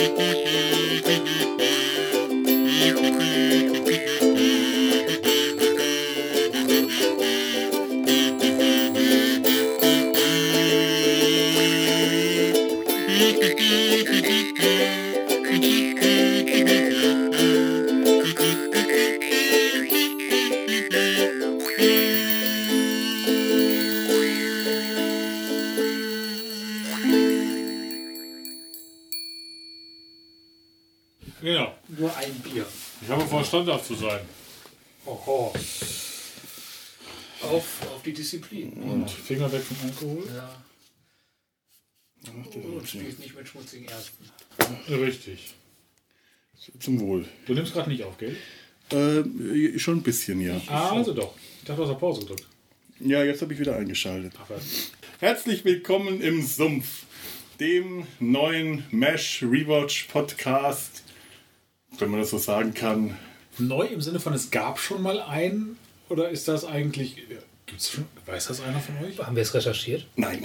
Mm-hmm. zu sein. Oho. Auf, auf die Disziplin. Und Finger weg vom Alkohol. Ja. Und spielt nicht mit schmutzigen Ersten. Richtig. Zum Wohl. Du nimmst gerade nicht auf, gell? Äh, schon ein bisschen, ja. Ah, also doch. Ich dachte, du hast auf Pause gedrückt. Ja, jetzt habe ich wieder eingeschaltet. Ach was. Herzlich willkommen im Sumpf, dem neuen Mesh Rewatch Podcast, wenn man das so sagen kann. Neu im Sinne von, es gab schon mal einen? Oder ist das eigentlich. Gibt's schon. Weiß das einer von euch? Haben wir es recherchiert? Nein,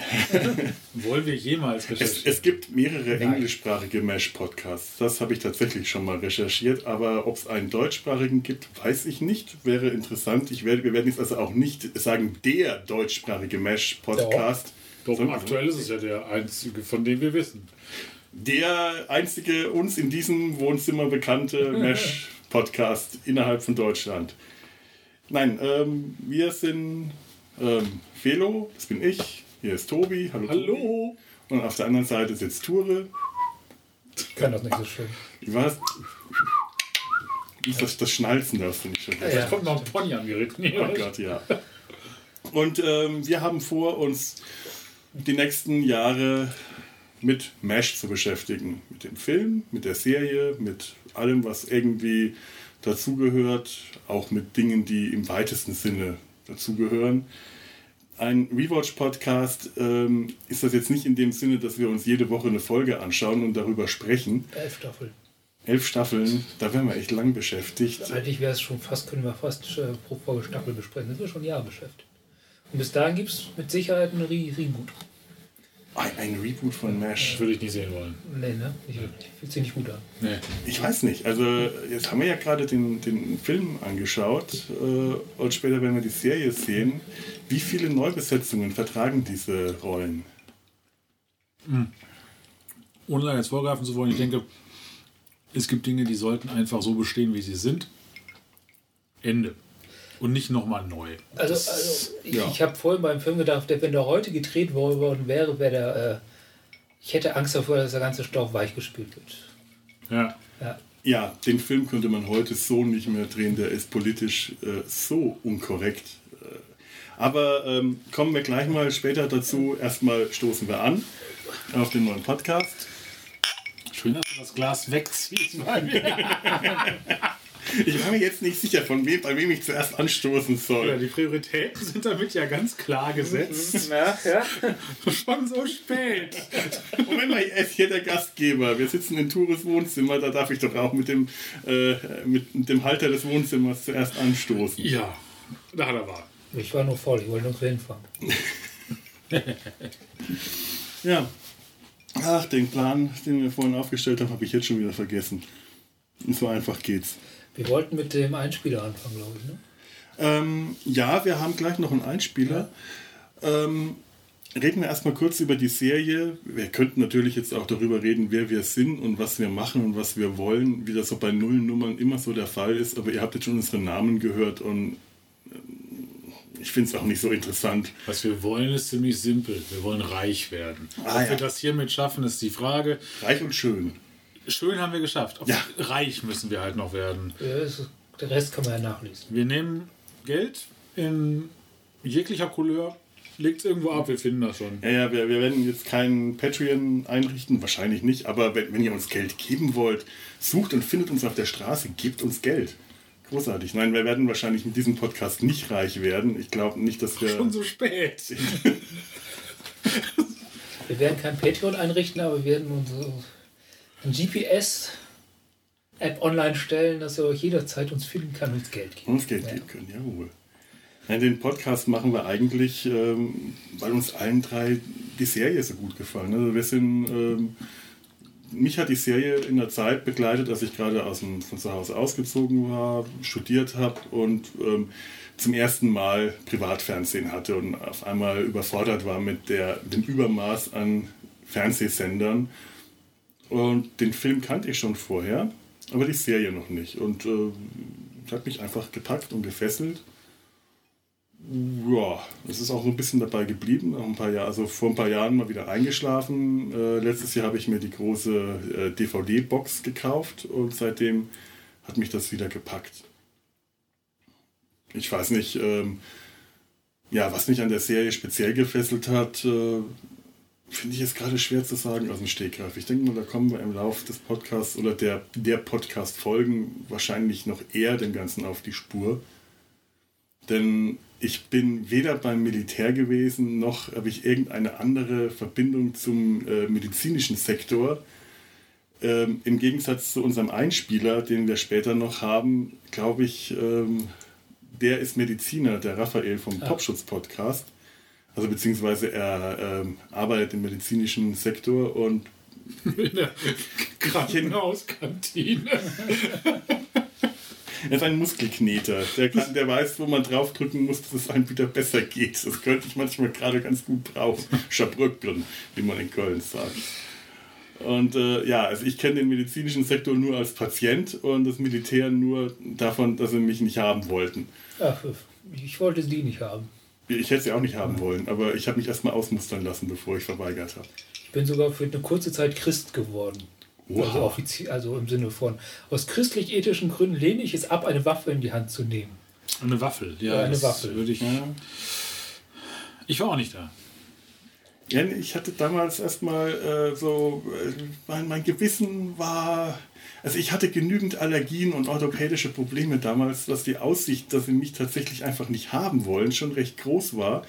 Wollen wir jemals es, recherchieren? es gibt mehrere englischsprachige Mesh Podcasts. Das habe ich tatsächlich schon mal recherchiert, aber ob es einen deutschsprachigen gibt, weiß ich nicht. Wäre interessant. Ich werde, wir werden jetzt also auch nicht sagen, der deutschsprachige Mesh Podcast. Doch, sondern aktuell ist es ja der einzige, von dem wir wissen. Der einzige uns in diesem Wohnzimmer bekannte Mesh-Podcast innerhalb von Deutschland. Nein, ähm, wir sind ähm, Felo, das bin ich, hier ist Tobi, hallo. Tobi. Hallo! Und auf der anderen Seite sitzt Ture. Ich kann das nicht so schön. War's? Das, das Schnalzen darfst du nicht vergessen. Jetzt kommt noch ein Pony angeritten. Oh Gott, ja. Und ähm, wir haben vor, uns die nächsten Jahre mit MASH zu beschäftigen. Mit dem Film, mit der Serie, mit allem, was irgendwie dazugehört, auch mit Dingen, die im weitesten Sinne dazugehören. Ein Rewatch-Podcast ähm, ist das jetzt nicht in dem Sinne, dass wir uns jede Woche eine Folge anschauen und darüber sprechen. Elf Staffeln. Elf Staffeln, da wären wir echt lang beschäftigt. Eigentlich wäre es schon fast, können wir fast äh, pro Folge Staffel besprechen. Das sind wir schon ein Jahr beschäftigt. Und bis dahin gibt es mit Sicherheit einen Re Reboot. Ein, Reboot von MASH. Würde ich nicht sehen wollen. Nee, ne? Wirklich. Fühlt sich nicht gut an. Nee. Ich weiß nicht. Also jetzt haben wir ja gerade den, den Film angeschaut äh, und später werden wir die Serie sehen. Wie viele Neubesetzungen vertragen diese Rollen? Ohne da jetzt vorgreifen zu wollen, ich denke, es gibt Dinge, die sollten einfach so bestehen, wie sie sind. Ende. Und nicht nochmal neu. Also, also ich, ja. ich habe vorhin beim Film gedacht, der, wenn der heute gedreht worden wäre, wäre der. Äh, ich hätte Angst davor, dass der ganze Stoff weichgespült wird. Ja. Ja. Ja, den Film könnte man heute so nicht mehr drehen. Der ist politisch äh, so unkorrekt. Äh, aber ähm, kommen wir gleich mal später dazu. Erstmal stoßen wir an auf den neuen Podcast. Schön, dass du das Glas wegziehst. bei mir. Ich war mir jetzt nicht sicher, von wem, bei wem ich zuerst anstoßen Ja, soll. die Prioritäten sind damit ja ganz klar gesetzt. Ja, ja. Schon so spät. Moment mal, er ist hier der Gastgeber. Wir sitzen in Tures Wohnzimmer, da darf ich doch auch mit dem, äh, mit dem Halter des Wohnzimmers zuerst anstoßen. Ja, da hat er wahr. Ich war nur voll, ich wollte nur hinfahren. Ja. Ach, den Plan, den wir vorhin aufgestellt haben, habe ich jetzt schon wieder vergessen. Und so einfach geht's. Wir wollten mit dem Einspieler anfangen, glaube ich. Ne? Ähm, ja, wir haben gleich noch einen Einspieler. Ähm, reden wir erstmal kurz über die Serie. Wir könnten natürlich jetzt auch darüber reden, wer wir sind und was wir machen und was wir wollen, wie das so bei Nullnummern immer so der Fall ist. Aber ihr habt jetzt schon unsere Namen gehört und ähm, ich finde es auch nicht so interessant. Was wir wollen, ist ziemlich simpel. Wir wollen reich werden. Ah, Ob ja. wir das hiermit schaffen, ist die Frage. Reich und schön. Schön haben wir geschafft. Ja. Reich müssen wir halt noch werden. Ja, das ist- Der Rest kann man ja nachlesen. Wir nehmen Geld in jeglicher Couleur, legt es irgendwo ab, wir finden das schon. Ja, ja, wir, wir werden jetzt keinen Patreon einrichten, wahrscheinlich nicht, aber wenn, wenn ihr uns Geld geben wollt, sucht und findet uns auf der Straße, gebt uns Geld. Großartig. Nein, wir werden wahrscheinlich mit diesem Podcast nicht reich werden. Ich glaube nicht, dass wir. Schon so spät. Wir werden kein Patreon einrichten, aber wir werden unsere ein GPS-App online stellen, dass ihr euch jederzeit uns finden kann und uns Geld geben. uns Geld geben können, jawohl. Nein, den Podcast machen wir eigentlich, ähm, weil uns allen drei die Serie so gut gefallen. Also wir sind ähm, mich hat die Serie in der Zeit begleitet, als ich gerade aus dem, von zu Hause ausgezogen war, studiert habe und ähm, zum ersten Mal Privatfernsehen hatte und auf einmal überfordert war mit der, dem Übermaß an Fernsehsendern. Und den Film kannte ich schon vorher, aber die Serie noch nicht. Und äh, hat mich einfach gepackt und gefesselt. Ja, es ist auch so ein bisschen dabei geblieben. Nach ein paar Jahr, also vor ein paar Jahren mal wieder eingeschlafen. Äh, letztes Jahr habe ich mir die große äh, DVD-Box gekauft und seitdem hat mich das wieder gepackt. Ich weiß nicht, ähm, ja, was mich an der Serie speziell gefesselt hat, äh, finde ich jetzt gerade schwer zu sagen aus dem Stegreif. Ich denke mal, da kommen wir im Laufe des Podcasts oder der, der Podcast-Folgen wahrscheinlich noch eher dem Ganzen auf die Spur. Denn ich bin weder beim Militär gewesen, noch habe ich irgendeine andere Verbindung zum äh, medizinischen Sektor. Ähm, Im Gegensatz zu unserem Einspieler, den wir später noch haben, glaube ich, ähm, der ist Mediziner, der Raphael vom Ah. Popschutz-Podcast. Also beziehungsweise er ähm, arbeitet im medizinischen Sektor und In der Krankenhauskantine. er ist ein Muskelkneter. Der, kann, der weiß, wo man draufdrücken muss, dass es einem wieder besser geht. Das könnte ich manchmal gerade ganz gut brauchen. Schabröckeln, wie man in Köln sagt. Und äh, ja, also ich kenne den medizinischen Sektor nur als Patient und das Militär nur davon, dass sie mich nicht haben wollten. Ach, ich wollte die nicht haben. Ich hätte sie auch nicht haben wollen, aber ich habe mich erstmal ausmustern lassen, bevor ich verweigert habe. Ich bin sogar für eine kurze Zeit Christ geworden. Wow. Also, offiziell, also im Sinne von, aus christlich-ethischen Gründen lehne ich es ab, eine Waffe in die Hand zu nehmen. Eine Waffel. Ja, Ja, eine Waffel. Würde ich, Ja. ich war auch nicht da. Ich hatte damals erstmal äh, so, äh, mein, mein Gewissen war, also ich hatte genügend Allergien und orthopädische Probleme damals, dass die Aussicht, dass sie mich tatsächlich einfach nicht haben wollen, schon recht groß war.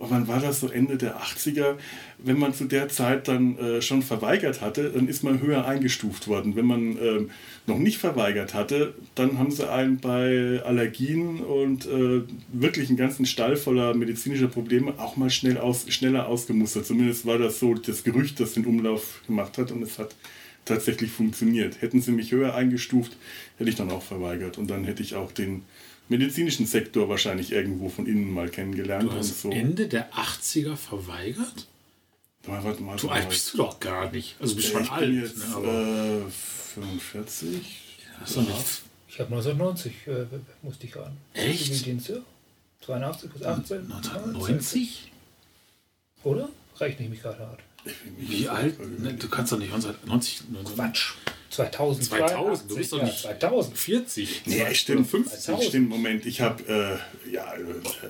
Und wann war das so Ende der 80er? Wenn man zu der Zeit dann äh, schon verweigert hatte, dann ist man höher eingestuft worden. Wenn man ähm, noch nicht verweigert hatte, dann haben sie einen bei Allergien und äh, wirklich einen ganzen Stall voller medizinischer Probleme auch mal schnell aus, schneller ausgemustert. Zumindest war das so das Gerücht, das den Umlauf gemacht hat und es hat tatsächlich funktioniert. Hätten sie mich höher eingestuft, hätte ich dann auch verweigert und dann hätte ich auch den medizinischen Sektor wahrscheinlich irgendwo von innen mal kennengelernt. Du hast und so. Ende der 80er verweigert? Mal, warte mal, So warte alt bist du doch gar nicht. Also du bist Ja, schon ich alt. bin jetzt ne, aber äh, 45. hast du nicht. Ich habe 1990, äh, musste ich ran. Echt? Zivildienst, ja. 82 bis 18. 1990? Oder? Rechne ich mich gerade hart. Wie alt? Ne, du kannst doch nicht 1990. Quatsch. 2000. 2000, du bist doch ja, nicht 2000. 40. Nee, oder stimmt. 50. 2000. Stimmt, Moment, ich habe äh, ja,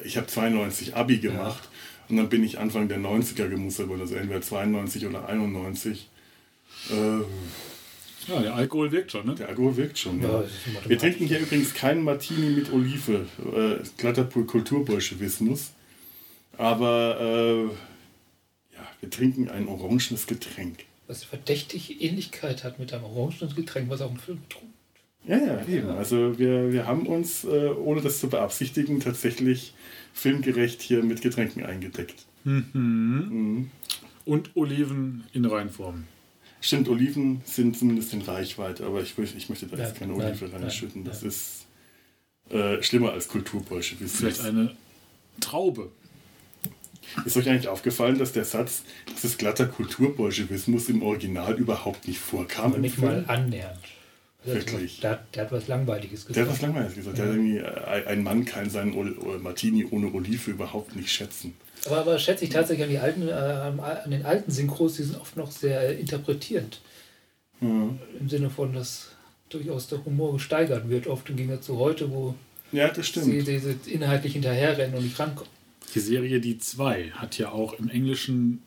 ich hab 92 Abi gemacht und dann bin ich Anfang der 90er gemustert worden, also entweder 92 oder 91. Äh, Ja, der Alkohol wirkt schon, ne? der Alkohol wirkt schon. Ja, Ja. Wir trinken hier übrigens keinen Martini mit Olive, äh, glatter Kulturbolschewismus. Aber äh, ja, wir trinken ein orangenes Getränk. Was verdächtig Ähnlichkeit hat mit einem orangenen Getränk, was auch im Film getrunken Ja, ja, eben. Also wir, wir haben uns, äh, ohne das zu beabsichtigen, tatsächlich filmgerecht hier mit Getränken eingedeckt. Mhm. Und Oliven in Reinform. Stimmt, Oliven sind zumindest in Reichweite, aber ich, möchte- ich möchte da jetzt Nein, keine Olive nein, reinschütten. nein, Das ist äh, schlimmer als Kulturbolschewismus. Vielleicht eine Traube. Ist euch eigentlich aufgefallen, dass der Satz, das ist glatter Kulturbolschewismus im Original überhaupt nicht vorkam? Nicht mal annähernd. Der hat Wirklich? was- Der, der hat was Langweiliges Der hat was gesagt. Langweiliges gesagt. Der hat irgendwie, äh, ein Mann kann seinen Martini ohne Olive überhaupt nicht schätzen. Aber, aber schätze ich tatsächlich an, die alten, äh, an den alten Synchros, die sind oft noch sehr äh, interpretierend. Mhm. Im Sinne von, dass durchaus der Humor gesteigert wird, oft im Gegensatz zu heute, wo Ja, das sie stimmt. diese inhaltlich hinterherrennen und nicht rankommen. Die Serie Die 2 hat ja auch im Englischen,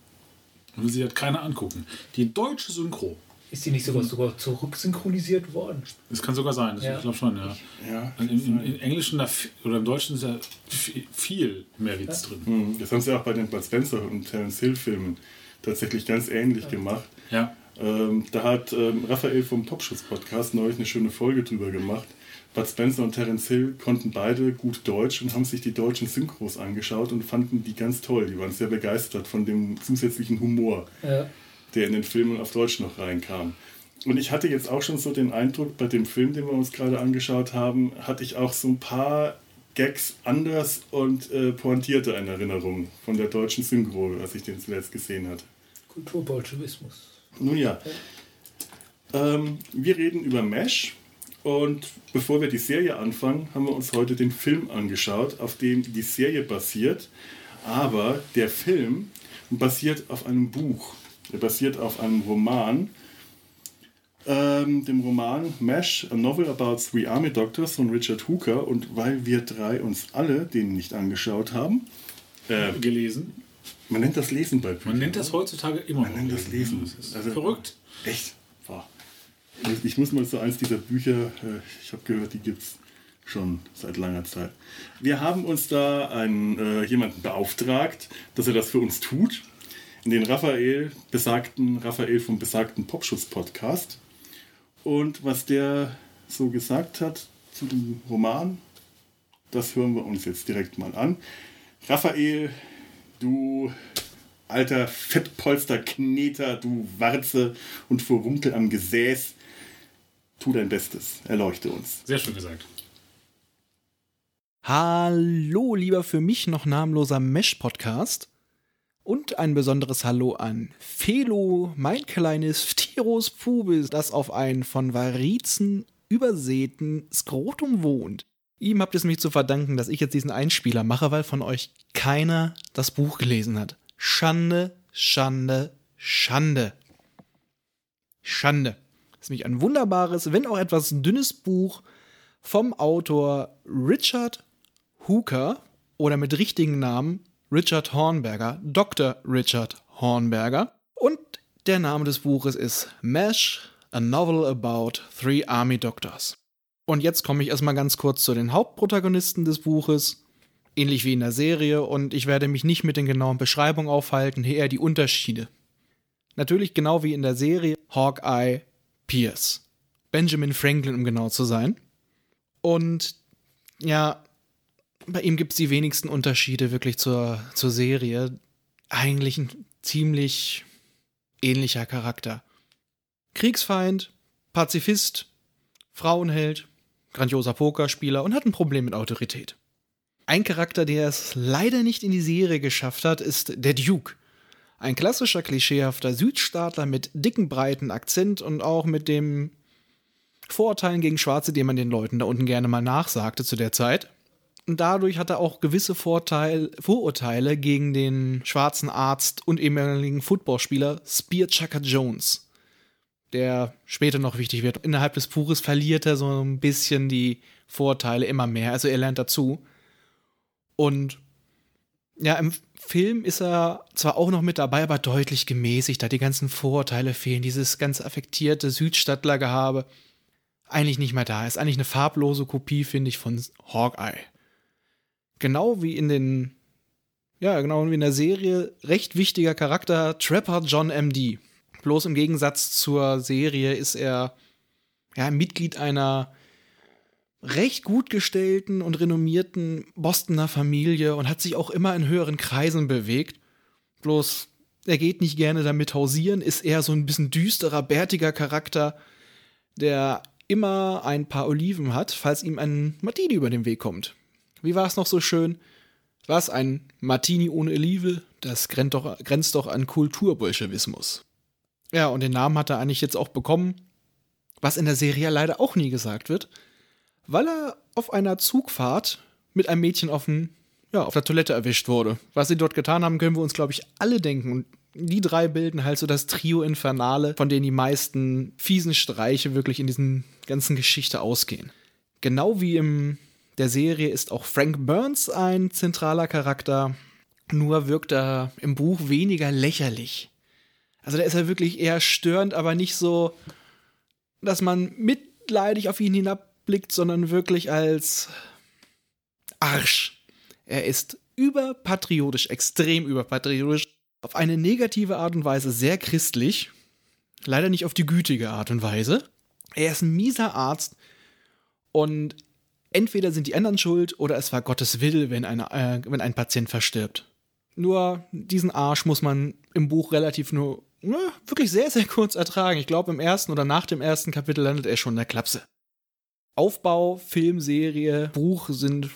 will sich das keiner angucken, die deutsche Synchro. Ist die nicht sogar, sogar zurücksynchronisiert worden? Das kann sogar sein, das, Ja. ich glaube schon, ja. Ja, Im, im, Im Englischen da, oder im Deutschen ist ja viel mehr Witz drin. Mhm. Das haben sie auch bei den Bud Spencer und Terence Hill Filmen tatsächlich ganz ähnlich gemacht. Ja. Ähm, da hat ähm, Raphael vom Popschutz-Podcast neulich eine schöne Folge drüber gemacht. Bud Spencer und Terence Hill konnten beide gut Deutsch und haben sich die deutschen Synchros angeschaut und fanden die ganz toll. Die waren sehr begeistert von dem zusätzlichen Humor, Ja. der in den Filmen auf Deutsch noch reinkam. Und ich hatte jetzt auch schon so den Eindruck, bei dem Film, den wir uns gerade angeschaut haben, hatte ich auch so ein paar Gags anders und äh, pointierter in Erinnerung von der deutschen Synchro, als ich den zuletzt gesehen hatte. Kulturbolschewismus. Nun ja. Ähm, wir reden über Mesh und bevor wir die Serie anfangen, haben wir uns heute den Film angeschaut, auf dem die Serie basiert. Aber der Film basiert auf einem Buch. Er basiert auf einem Roman, ähm, dem Roman Mesh, a Novel About Three Army Doctors von Richard Hooker. Und weil wir drei uns alle den nicht angeschaut haben, äh, gelesen. Man nennt das Lesen bei Büchern. Man nennt das heutzutage immer Man nennt das Lesen. Das ist also, verrückt. Echt? Boah. Ich muss mal so eins dieser Bücher, äh, ich habe gehört, die gibt es schon seit langer Zeit. Wir haben uns da einen, äh, jemanden beauftragt, dass er das für uns tut. In den Raphael besagten, Raphael vom besagten Popschutz-Podcast. Und was der so gesagt hat zu dem Roman, das hören wir uns jetzt direkt mal an. Raphael, du alter Fettpolsterkneter, du Warze und Verwunkel am Gesäß, tu dein Bestes, erleuchte uns. Sehr schön gesagt. Hallo, lieber für mich noch namenloser Mesh-Podcast. Und ein besonderes Hallo an Felo, mein kleines Pteros pubis, das auf ein von Varizen übersäten Skrotum wohnt. Ihm habt es mich zu verdanken, dass ich jetzt diesen Einspieler mache, weil von euch keiner das Buch gelesen hat. Schande, Schande, Schande. Schande. Das ist nämlich ein wunderbares, wenn auch etwas dünnes Buch vom Autor Richard Hooker oder mit richtigen Namen Richard Hornberger, Dr. Richard Hornberger. Und der Name des Buches ist MASH, a novel about three army doctors. Und jetzt komme ich erstmal ganz kurz zu den Hauptprotagonisten des Buches, ähnlich wie in der Serie, und ich werde mich nicht mit den genauen Beschreibungen aufhalten, eher die Unterschiede. Natürlich genau wie in der Serie Hawkeye Pierce. Benjamin Franklin, um genau zu sein. Und ja, bei ihm gibt es die wenigsten Unterschiede wirklich zur, zur Serie. Eigentlich ein ziemlich ähnlicher Charakter. Kriegsfeind, Pazifist, Frauenheld, grandioser Pokerspieler und hat ein Problem mit Autorität. Ein Charakter, der es leider nicht in die Serie geschafft hat, ist der Duke. Ein klassischer, klischeehafter Südstaatler mit dicken, breiten Akzent und auch mit dem Vorurteilen gegen Schwarze, den man den Leuten da unten gerne mal nachsagte zu der Zeit. Und dadurch hat er auch gewisse Vorteil, Vorurteile gegen den schwarzen Arzt und ehemaligen Footballspieler Spear Chucker Jones, der später noch wichtig wird. Innerhalb des Buches verliert er so ein bisschen die Vorteile immer mehr, also er lernt dazu. Und ja, im Film ist er zwar auch noch mit dabei, aber deutlich gemäßigt, da die ganzen Vorurteile fehlen, dieses ganz affektierte Südstadtlergehabe eigentlich nicht mehr da ist. Eigentlich eine farblose Kopie, finde ich, von Hawkeye genau wie in den, ja, genau wie in der Serie, recht wichtiger Charakter Trapper John MD. Bloß im Gegensatz zur Serie ist er ja Mitglied einer recht gut gestellten und renommierten Bostoner Familie und hat sich auch immer in höheren Kreisen bewegt. Bloß er geht nicht gerne damit hausieren, ist eher so ein bisschen düsterer, bärtiger Charakter, der immer ein paar Oliven hat, falls ihm ein Martini über den Weg kommt wie war es noch so schön? Was ein Martini ohne Olive? Das grenzt doch, grenzt doch an Kulturbolschewismus. Ja, und den Namen hat er eigentlich jetzt auch bekommen, was in der Serie leider auch nie gesagt wird, weil er auf einer Zugfahrt mit einem Mädchen auf, ein, ja, auf der Toilette erwischt wurde. Was sie dort getan haben, können wir uns, glaube ich, alle denken. Und die drei bilden halt so das Trio Infernale, von denen die meisten fiesen Streiche wirklich in diesen ganzen Geschichte ausgehen. Genau wie im der Serie ist auch Frank Burns ein zentraler Charakter, nur wirkt er im Buch weniger lächerlich. Also da ist er wirklich eher störend, aber nicht so, dass man mitleidig auf ihn hinabblickt, sondern wirklich als Arsch. Er ist überpatriotisch, extrem überpatriotisch, auf eine negative Art und Weise sehr christlich, leider nicht auf die gütige Art und Weise. Er ist ein mieser Arzt und Entweder sind die anderen schuld oder es war Gottes Will, wenn, eine, äh, wenn ein Patient verstirbt. Nur diesen Arsch muss man im Buch relativ nur ja, wirklich sehr, sehr kurz ertragen. Ich glaube, im ersten oder nach dem ersten Kapitel landet er schon in der Klapse. Aufbau, Filmserie, Buch sind,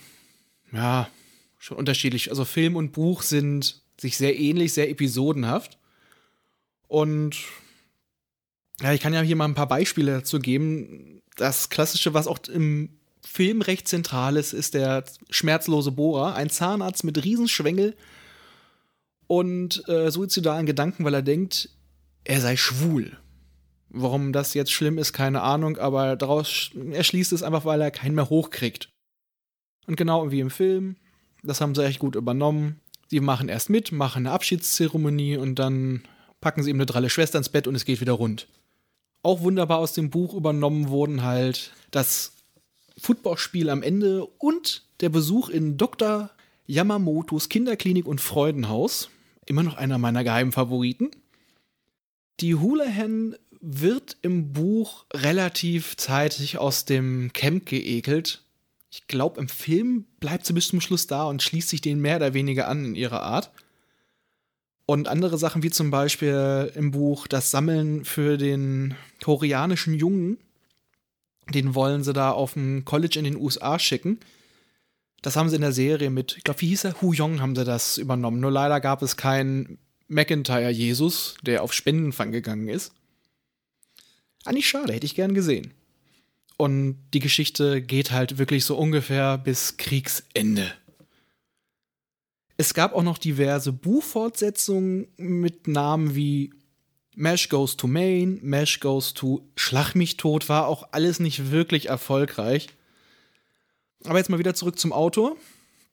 ja, schon unterschiedlich. Also Film und Buch sind sich sehr ähnlich, sehr episodenhaft. Und ja, ich kann ja hier mal ein paar Beispiele dazu geben. Das Klassische, was auch im Film recht zentral ist, ist der schmerzlose Bohrer. Ein Zahnarzt mit Riesenschwengel und äh, suizidalen Gedanken, weil er denkt, er sei schwul. Warum das jetzt schlimm ist, keine Ahnung, aber daraus erschließt es einfach, weil er keinen mehr hochkriegt. Und genau wie im Film, das haben sie echt gut übernommen. Sie machen erst mit, machen eine Abschiedszeremonie und dann packen sie ihm eine dralle Schwester ins Bett und es geht wieder rund. Auch wunderbar aus dem Buch übernommen wurden halt das Footballspiel am Ende und der Besuch in Dr. Yamamotos Kinderklinik und Freudenhaus. Immer noch einer meiner geheimen Favoriten. Die Houlihan wird im Buch relativ zeitig aus dem Camp geekelt. Ich glaube, im Film bleibt sie bis zum Schluss da und schließt sich den mehr oder weniger an in ihrer Art. Und andere Sachen wie zum Beispiel im Buch das Sammeln für den koreanischen Jungen, den wollen sie da auf ein College in den USA schicken. Das haben sie in der Serie mit, ich glaube, wie hieß er? Hu Yong haben sie das übernommen. Nur leider gab es keinen McIntyre Jesus, der auf Spendenfang gegangen ist. Eigentlich schade, hätte ich gern gesehen. Und die Geschichte geht halt wirklich so ungefähr bis Kriegsende. Es gab auch noch diverse Buchfortsetzungen mit Namen wie Mesh Goes to Maine, Mesh Goes to Schlag mich tot, war auch alles nicht wirklich erfolgreich. Aber jetzt mal wieder zurück zum Autor.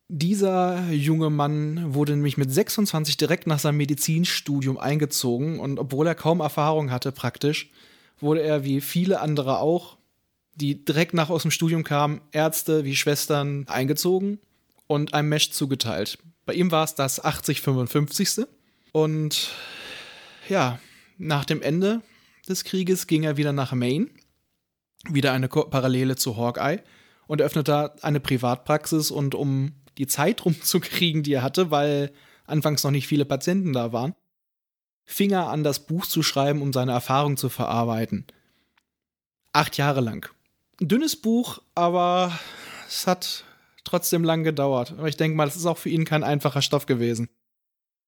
Dieser junge Mann wurde nämlich mit 26 direkt nach seinem Medizinstudium eingezogen und obwohl er kaum Erfahrung hatte praktisch, wurde er wie viele andere auch, die direkt nach aus dem Studium kamen, Ärzte wie Schwestern eingezogen und einem Mesh zugeteilt. Bei ihm war es das 80-55. Und ja, nach dem Ende des Krieges ging er wieder nach Maine, wieder eine Parallele zu Hawkeye und öffnete da eine Privatpraxis und um die Zeit rumzukriegen, die er hatte, weil anfangs noch nicht viele Patienten da waren, fing er an, das Buch zu schreiben, um seine Erfahrung zu verarbeiten. Acht Jahre lang. Ein dünnes Buch, aber es hat trotzdem lang gedauert. Aber ich denke mal, das ist auch für ihn kein einfacher Stoff gewesen.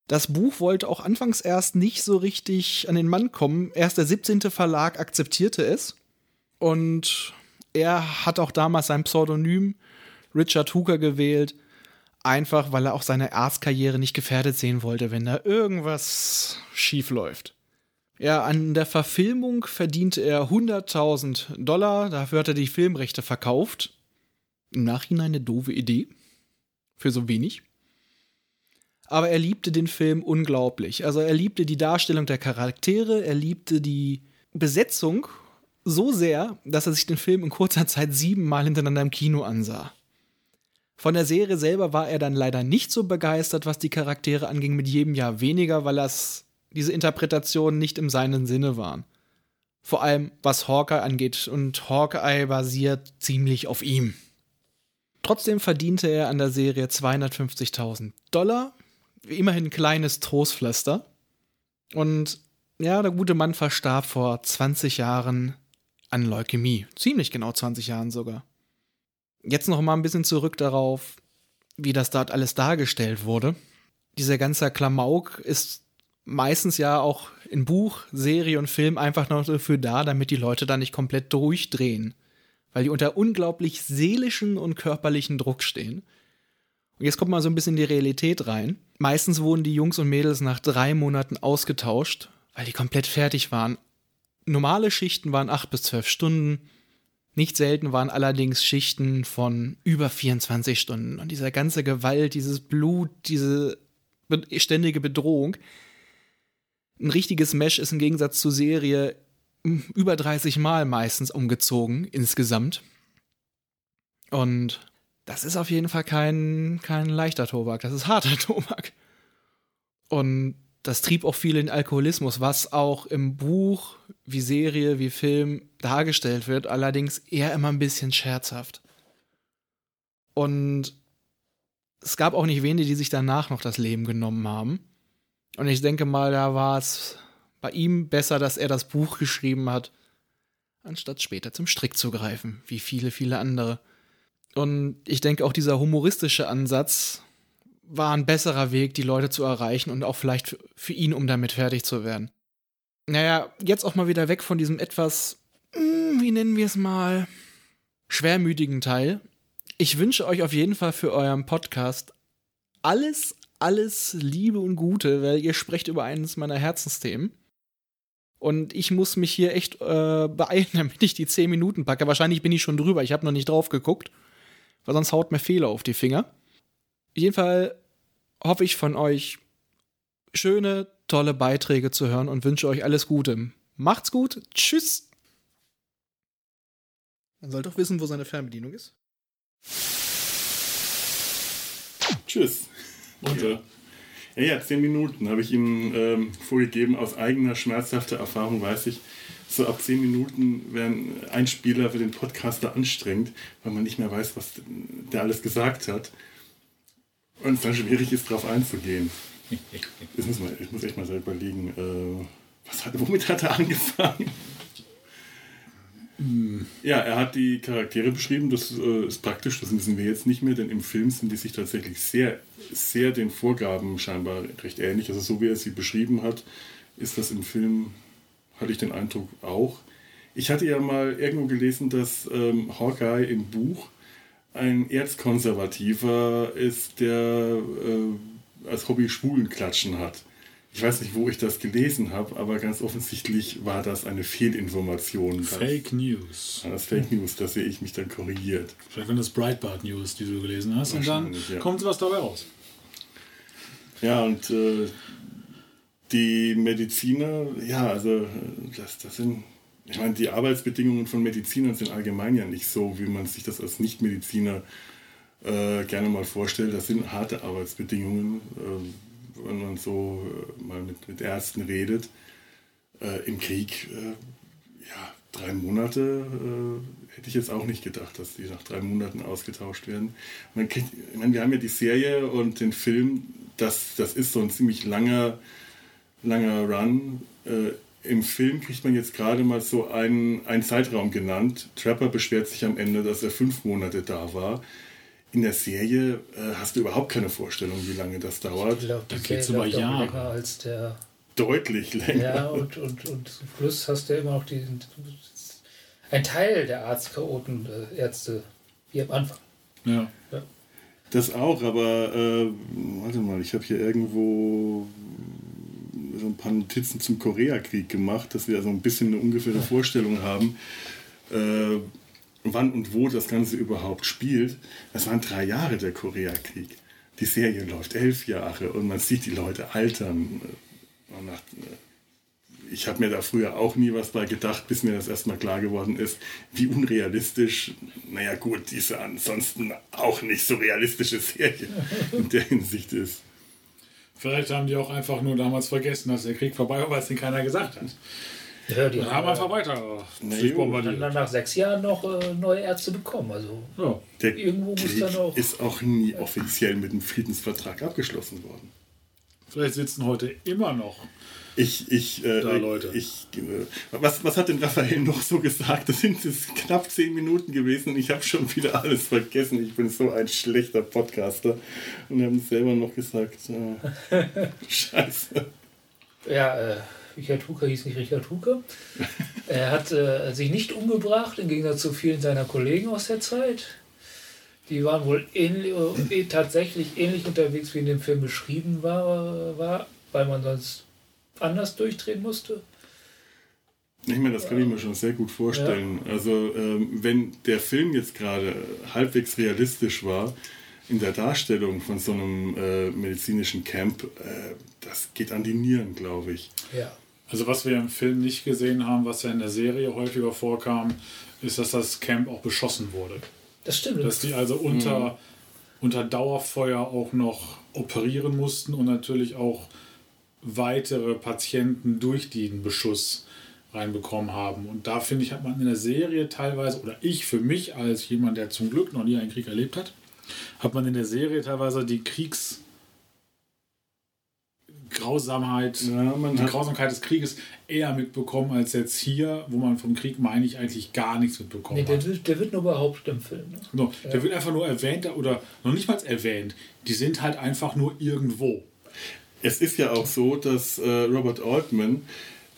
Das Buch wollte auch anfangs erst nicht so richtig an den Mann kommen. Erst der 17. Verlag akzeptierte es. Und er hat auch damals sein Pseudonym Richard Hooker gewählt. Einfach, weil er auch seine Arztkarriere nicht gefährdet sehen wollte, wenn da irgendwas schief läuft. Ja, an der Verfilmung verdiente er 100.000 Dollar. Dafür hat er die Filmrechte verkauft. Im Nachhinein eine doofe Idee. Für so wenig. Aber er liebte den Film unglaublich. Also er liebte die Darstellung der Charaktere, er liebte die Besetzung so sehr, dass er sich den Film in kurzer Zeit siebenmal hintereinander im Kino ansah. Von der Serie selber war er dann leider nicht so begeistert, was die Charaktere anging, mit jedem Jahr weniger, weil das diese Interpretationen nicht im seinen Sinne waren. Vor allem was Hawkeye angeht, und Hawkeye basiert ziemlich auf ihm. Trotzdem verdiente er an der Serie 250.000 Dollar. Immerhin ein kleines Trostpflaster. Und ja, der gute Mann verstarb vor 20 Jahren an Leukämie. Ziemlich genau 20 Jahren sogar. Jetzt noch mal ein bisschen zurück darauf, wie das dort alles dargestellt wurde. Dieser ganze Klamauk ist meistens ja auch in Buch, Serie und Film einfach noch dafür da, damit die Leute da nicht komplett durchdrehen weil die unter unglaublich seelischen und körperlichen Druck stehen. Und jetzt kommt mal so ein bisschen die Realität rein. Meistens wurden die Jungs und Mädels nach drei Monaten ausgetauscht, weil die komplett fertig waren. Normale Schichten waren acht bis zwölf Stunden. Nicht selten waren allerdings Schichten von über 24 Stunden. Und dieser ganze Gewalt, dieses Blut, diese ständige Bedrohung. Ein richtiges Mesh ist im Gegensatz zur Serie über 30 Mal meistens umgezogen insgesamt. Und das ist auf jeden Fall kein, kein leichter Tobak, das ist harter Tobak. Und das trieb auch viel in Alkoholismus, was auch im Buch, wie Serie, wie Film dargestellt wird, allerdings eher immer ein bisschen scherzhaft. Und es gab auch nicht wenige, die sich danach noch das Leben genommen haben. Und ich denke mal, da war es bei ihm besser, dass er das Buch geschrieben hat, anstatt später zum Strick zu greifen, wie viele, viele andere. Und ich denke, auch dieser humoristische Ansatz war ein besserer Weg, die Leute zu erreichen und auch vielleicht für ihn, um damit fertig zu werden. Naja, jetzt auch mal wieder weg von diesem etwas, hm, wie nennen wir es mal, schwermütigen Teil. Ich wünsche euch auf jeden Fall für euren Podcast alles, alles Liebe und Gute, weil ihr sprecht über eines meiner Herzensthemen. Und ich muss mich hier echt äh, beeilen, damit ich die 10 Minuten packe. Wahrscheinlich bin ich schon drüber, ich habe noch nicht drauf geguckt, weil sonst haut mir Fehler auf die Finger. Auf jeden Fall hoffe ich von euch schöne, tolle Beiträge zu hören und wünsche euch alles Gute. Macht's gut, tschüss. Man soll doch wissen, wo seine Fernbedienung ist. Tschüss. Und, ja. ja, ja, zehn Minuten habe ich ihm ähm, vorgegeben. Aus eigener schmerzhafter Erfahrung weiß ich, so ab zehn Minuten werden Einspieler für den Podcaster anstrengend, weil man nicht mehr weiß, was der alles gesagt hat. Und es dann schwierig ist, darauf einzugehen. Jetzt muss man, ich muss echt mal selber überlegen, äh, was hat, womit hat er angefangen? Ja, er hat die Charaktere beschrieben, das äh, ist praktisch, das wissen wir jetzt nicht mehr, denn im Film sind die sich tatsächlich sehr, sehr den Vorgaben scheinbar recht ähnlich. Also so wie er sie beschrieben hat, ist das im Film, hatte ich den Eindruck auch. Ich hatte ja mal irgendwo gelesen, dass ähm, Hawkeye im Buch ein Erzkonservativer ist, der äh, als Hobby Schwulenklatschen hat. Ich weiß nicht, wo ich das gelesen habe, aber ganz offensichtlich war das eine Fehlinformation. Fake News. Das Fake News, da sehe ich mich dann korrigiert. Vielleicht wenn das Breitbart News, die du gelesen hast, und dann ja. kommt was dabei raus. Ja, und äh, die Mediziner, ja, also das, das sind, ich meine, die Arbeitsbedingungen von Medizinern sind allgemein ja nicht so, wie man sich das als Nichtmediziner äh, gerne mal vorstellt. Das sind harte Arbeitsbedingungen. Äh, wenn man so äh, mal mit, mit Ärzten redet, äh, im Krieg, äh, ja, drei Monate äh, hätte ich jetzt auch nicht gedacht, dass die nach drei Monaten ausgetauscht werden. Man kriegt, ich meine, wir haben ja die Serie und den Film, das, das ist so ein ziemlich langer, langer Run. Im Film kriegt man jetzt gerade mal so einen, einen Zeitraum genannt. Trapper beschwert sich am Ende, dass er fünf Monate da war in der Serie äh, hast du überhaupt keine Vorstellung, wie lange das dauert. Ich glaube, da geht es über Jahre. länger als der. Deutlich länger. Ja, und, und, und zum Schluss hast du ja immer noch diesen. Ein Teil der Arztchaoten, äh, Ärzte, wie am Anfang. Ja. ja. Das auch, aber äh, warte mal, ich habe hier irgendwo so ein paar Notizen zum Koreakrieg gemacht, dass wir so ein bisschen eine ungefähre Vorstellung haben. Äh, wann und wo das Ganze überhaupt spielt. Das waren drei Jahre der Koreakrieg. Die Serie läuft elf Jahre und man sieht die Leute altern. Ich habe mir da früher auch nie was bei gedacht, bis mir das erstmal klar geworden ist, wie unrealistisch, naja gut, diese ansonsten auch nicht so realistische Serie in der Hinsicht ist. Vielleicht haben die auch einfach nur damals vergessen, dass der Krieg vorbei war, weil es den keiner gesagt hat. Ja, die dann haben einfach weiter sich bombardiert. Dann nach sechs Jahren noch äh, neue Ärzte bekommen. Also ja. Der irgendwo muss Krieg dann auch. Ist auch nie offiziell mit einem Friedensvertrag abgeschlossen worden. Vielleicht sitzen heute immer noch ich, ich, äh, da, Leute. ich, äh, was, was hat denn Raphael noch so gesagt? Das sind jetzt knapp zehn Minuten gewesen und ich habe schon wieder alles vergessen. Ich bin so ein schlechter Podcaster. Und wir haben selber noch gesagt, äh, scheiße. Ja, äh, Richard Huker hieß nicht Richard Huker. er hat äh, sich nicht umgebracht, im Gegensatz zu vielen seiner Kollegen aus der Zeit. Die waren wohl ähnlich, äh, tatsächlich ähnlich unterwegs, wie in dem Film beschrieben war, war weil man sonst anders durchdrehen musste. Ich meine, das kann ich mir schon sehr gut vorstellen. Ja. Also, ähm, wenn der Film jetzt gerade halbwegs realistisch war, in der Darstellung von so einem äh, medizinischen Camp, äh, das geht an die Nieren, glaube ich. Ja. Also was wir im Film nicht gesehen haben, was ja in der Serie häufiger vorkam, ist, dass das Camp auch beschossen wurde. Das stimmt. Dass die also unter, mhm. unter Dauerfeuer auch noch operieren mussten und natürlich auch weitere Patienten durch den Beschuss reinbekommen haben. Und da finde ich, hat man in der Serie teilweise, oder ich für mich als jemand, der zum Glück noch nie einen Krieg erlebt hat, hat man in der Serie teilweise die Kriegs Grausamkeit, Ja, man die hat- Grausamkeit des Krieges eher mitbekommen als jetzt hier, wo man vom Krieg, meine ich, eigentlich gar nichts mitbekommen Nee, der, hat. wird- der wird nur behauptet im Film. Ne? No, Der wird einfach nur erwähnt oder noch nicht mal erwähnt. Die sind halt einfach nur irgendwo. Es ist ja auch so, dass äh, Robert Altman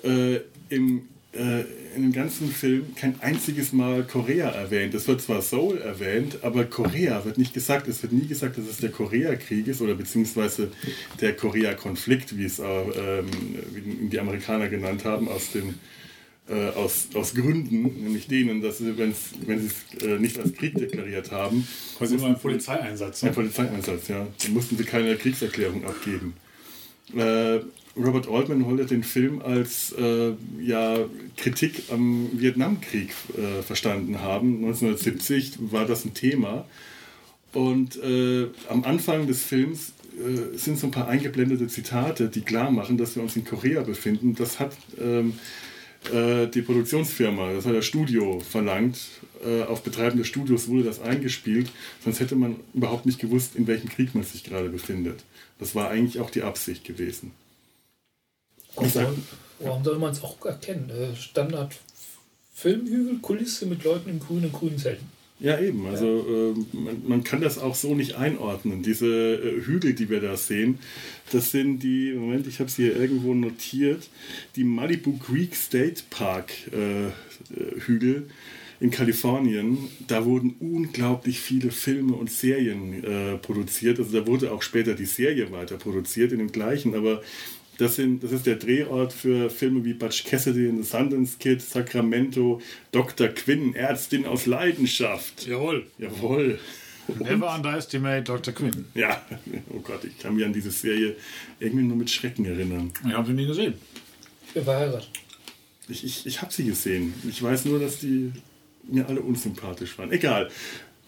äh, im, äh, in dem ganzen Film kein einziges Mal Korea erwähnt. Es wird zwar Seoul erwähnt, aber Korea wird nicht gesagt. Es wird nie gesagt, dass es der Koreakrieg ist oder beziehungsweise der Korea-Konflikt, wie es auch, ähm, wie die Amerikaner genannt haben, aus den äh, aus, aus Gründen, nämlich denen, dass sie, wenn's, wenn sie es äh, nicht als Krieg deklariert haben, Quasi nur ein Polizeieinsatz. ein Ne? Polizeieinsatz, ja. Da mussten sie keine Kriegserklärung abgeben. Äh, Robert Altman wollte den Film als äh, ja, Kritik am Vietnamkrieg äh, verstanden haben. 1970 war das ein Thema. Und äh, am Anfang des Films äh, sind so ein paar eingeblendete Zitate, die klar machen, dass wir uns in Korea befinden. Das hat ähm, äh, die Produktionsfirma, das hat das Studio verlangt. Äh, auf Betreiben des Studios wurde das eingespielt, sonst hätte man überhaupt nicht gewusst, in welchem Krieg man sich gerade befindet. Das war eigentlich auch die Absicht gewesen. Warum, warum soll man es auch erkennen? Äh, Standard Filmhügel, Kulisse mit Leuten in grünen, grünen Zelten. Ja, eben. Also äh, man, man kann das auch so nicht einordnen. Diese äh, Hügel, die wir da sehen, das sind die, Moment, ich habe sie hier irgendwo notiert, die Malibu Creek State Park äh, äh, Hügel in Kalifornien. Da wurden unglaublich viele Filme und Serien äh, produziert. Also da wurde auch später die Serie weiter produziert in dem gleichen, aber das, sind, das ist der Drehort für Filme wie Butch Cassidy and the Sundance Kid, Sacramento, Dr. Quinn, Ärztin aus Leidenschaft. Jawohl. Jawohl. Never underestimate Dr. Quinn. Ja, oh Gott, ich kann mich an diese Serie irgendwie nur mit Schrecken erinnern. Ich habe sie nie gesehen. Ich bin verheiratet. Ich, ich, ich habe sie gesehen. Ich weiß nur, dass die mir alle unsympathisch waren. Egal.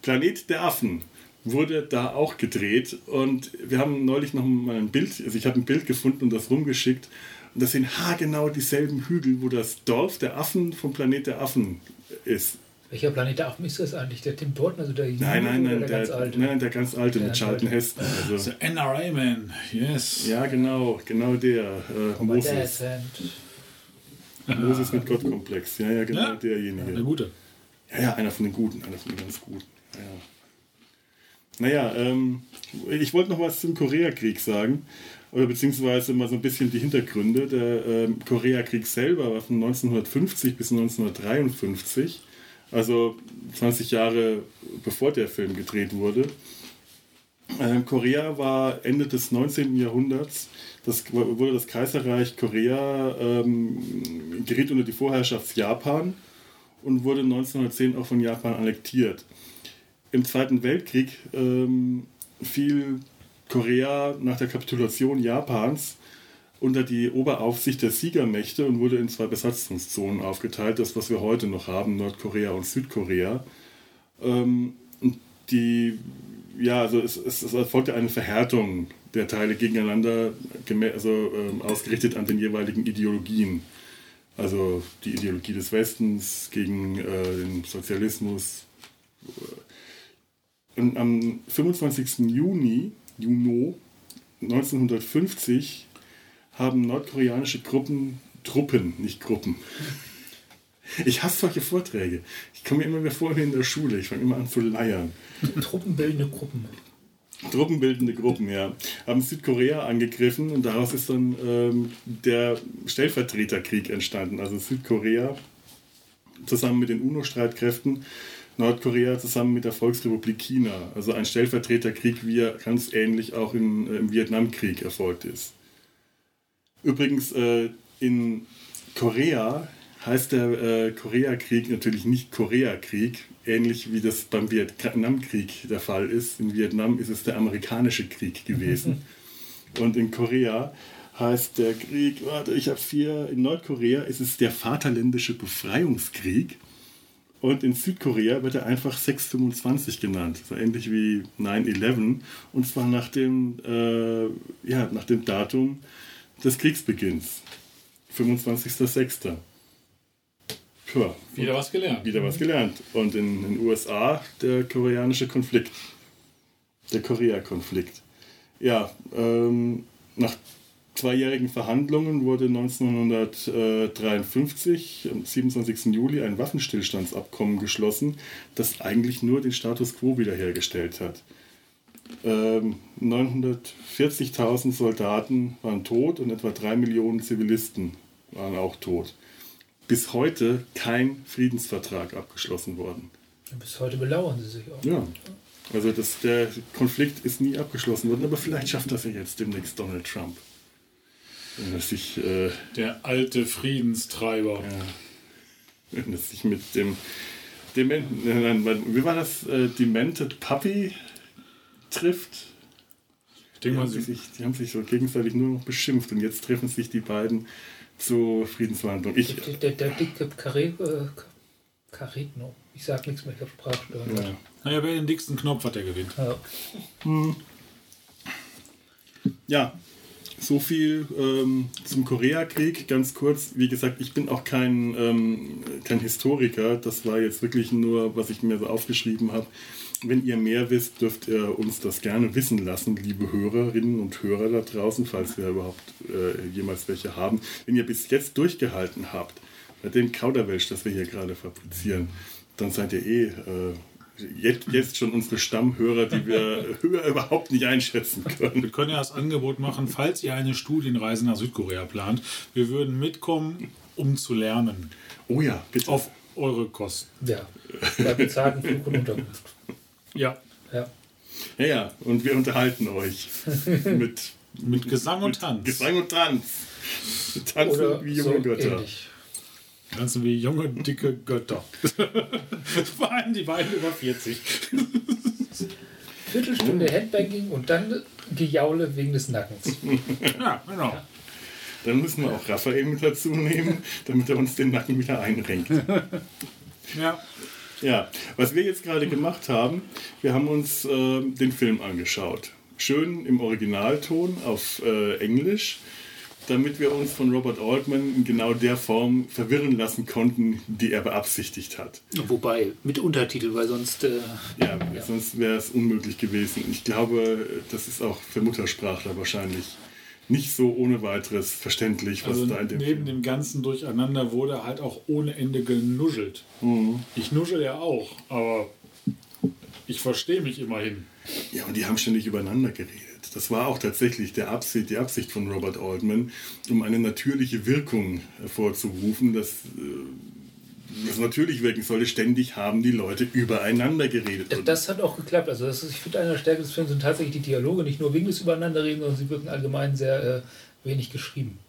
Planet der Affen wurde da auch gedreht und wir haben neulich noch mal ein Bild, also ich habe ein Bild gefunden und das rumgeschickt und das sind haargenau dieselben Hügel, wo das Dorf der Affen vom Planet der Affen ist. Welcher Planet der Affen ist das eigentlich? Der Tim Burton, also der Nein, nein, nein, oder der, ganz alte? nein, der ganz alte Der mit Charlton alte. Heston. Also, The NRA-Man. Yes. ja, genau, genau der. Äh, der Moses. ist, Moses mit Gottkomplex. Ja, ja, genau Ja. derjenige. Eine gute. Ja, ja, einer von den Guten, einer von den ganz Guten. Ja. Naja, ähm, ich wollte noch was zum Koreakrieg sagen, oder beziehungsweise mal so ein bisschen die Hintergründe. Der ähm, Koreakrieg selber war von 1950 bis 1953, also 20 Jahre bevor der Film gedreht wurde. Ähm, Korea war Ende des 19. Jahrhunderts, das wurde das Kaiserreich Korea, ähm, geriet unter die Vorherrschaft Japan und wurde 1910 auch von Japan annektiert. Im Zweiten Weltkrieg ähm, fiel Korea nach der Kapitulation Japans unter die Oberaufsicht der Siegermächte und wurde in zwei Besatzungszonen aufgeteilt, das was wir heute noch haben, Nordkorea und Südkorea. Ähm, die, ja, also es, es, es erfolgte eine Verhärtung der Teile gegeneinander, also ähm, ausgerichtet an den jeweiligen Ideologien. Also die Ideologie des Westens gegen äh, den Sozialismus. Und am 25. Juni, Juno 1950 haben nordkoreanische Gruppen, Truppen, nicht Gruppen. Ich hasse solche Vorträge. Ich komme mir immer wieder vor wie in der Schule. Ich fange immer an zu leiern. truppenbildende Gruppen. Truppenbildende Gruppen, ja, haben Südkorea angegriffen und daraus ist dann ähm, der Stellvertreterkrieg entstanden. Also Südkorea zusammen mit den UNO-Streitkräften, Nordkorea zusammen mit der Volksrepublik China. Also ein Stellvertreterkrieg, wie er ganz ähnlich auch in, äh, im Vietnamkrieg erfolgt ist. Übrigens, äh, in Korea heißt der äh, Koreakrieg natürlich nicht Koreakrieg, ähnlich wie das beim Vietnamkrieg der Fall ist. In Vietnam ist es der amerikanische Krieg gewesen. Und in Korea heißt der Krieg, warte, ich habe vier, in Nordkorea ist es der Vaterländische Befreiungskrieg. Und in Südkorea wird er einfach 625 genannt, so ähnlich wie 9-11. Und zwar nach dem, äh, ja, nach dem Datum des Kriegsbeginns, 25.06. Tja, Wieder was gelernt. wieder was gelernt. Und in den USA der koreanische Konflikt. Der Korea-Konflikt. Ja, ähm, nach zweijährigen Verhandlungen wurde 1953, am 27. Juli, ein Waffenstillstandsabkommen geschlossen, das eigentlich nur den Status quo wiederhergestellt hat. Ähm, 940.000 Soldaten waren tot und etwa 3 Millionen Zivilisten waren auch tot. Bis heute kein Friedensvertrag abgeschlossen worden. Bis heute belauern sie sich auch. Ja. Also das, der Konflikt ist nie abgeschlossen worden, aber vielleicht schafft das ja jetzt demnächst Donald Trump. Wenn er sich, äh, Der alte Friedenstreiber. wenn er sich mit dem Dement, nein, nein, wie war das? Äh, Demented Puppy trifft. Ich Die haben, sie, sich, die haben sich so gegenseitig nur noch beschimpft und jetzt treffen sich die beiden zur Friedensverhandlung. Ich, Der, der, der dicke Carre, äh. Ich sag nichts mehr, ich habe Sprachstörung. ja. naja, wer den dicksten Knopf hat, der gewinnt. Ja. Ja, so viel ähm, zum Koreakrieg. Ganz kurz, wie gesagt, ich bin auch kein, ähm, kein Historiker. Das war jetzt wirklich nur, was ich mir so aufgeschrieben habe. Wenn ihr mehr wisst, dürft ihr uns das gerne wissen lassen, liebe Hörerinnen und Hörer da draußen, falls wir überhaupt äh, jemals welche haben. Wenn ihr bis jetzt durchgehalten habt, bei dem Kauderwelsch, das wir hier gerade fabrizieren, dann seid ihr eh äh, jetzt, jetzt schon unsere Stammhörer, die wir höher überhaupt nicht einschätzen können. Wir können ja das Angebot machen, falls ihr eine Studienreise nach Südkorea plant. Wir würden mitkommen, um zu lernen. Oh ja, bitte. Auf eure Kosten. ja. Bei bezahlten Flug und Unterkunft. Ja, Ja. Ja, ja, und wir unterhalten euch mit mit Gesang und Tanz. Gesang und Tanz. Tanzen Oder wie junge so Götter. ähnlich. Tanzen wie junge, dicke Götter. Vor allem die beiden über 40. Viertelstunde Headbanging und dann Gejaule wegen des Nackens. Ja, genau. Dann müssen wir auch Raphael mit dazu nehmen, damit er uns den Nacken wieder einrenkt. Ja. Ja, was wir jetzt gerade gemacht haben, wir haben uns äh, den Film angeschaut. Schön im Originalton auf äh, Englisch, damit wir uns von Robert Altman in genau der Form verwirren lassen konnten, die er beabsichtigt hat. Wobei, mit Untertitel, weil sonst. Äh, Ja, sonst wäre es unmöglich gewesen. Ich glaube, das ist auch für Muttersprachler wahrscheinlich nicht so ohne weiteres verständlich, was Also da in dem neben dem ganzen Durcheinander wurde halt auch ohne Ende genuschelt. Ich nuschel ja auch, aber ich verstehe mich immerhin. Ja, und die haben ständig übereinander geredet. Das war auch tatsächlich der Absicht, die Absicht von Robert Altman, um eine natürliche Wirkung hervorzurufen, dass äh, das natürlich wirken sollte. Ständig haben die Leute übereinander geredet. Und das hat auch geklappt. Also, das ist, ich finde, einer der Stärken des Films sind tatsächlich die Dialoge, nicht nur wegen des Übereinanderreden, sondern sie wirken allgemein sehr äh, wenig geschrieben.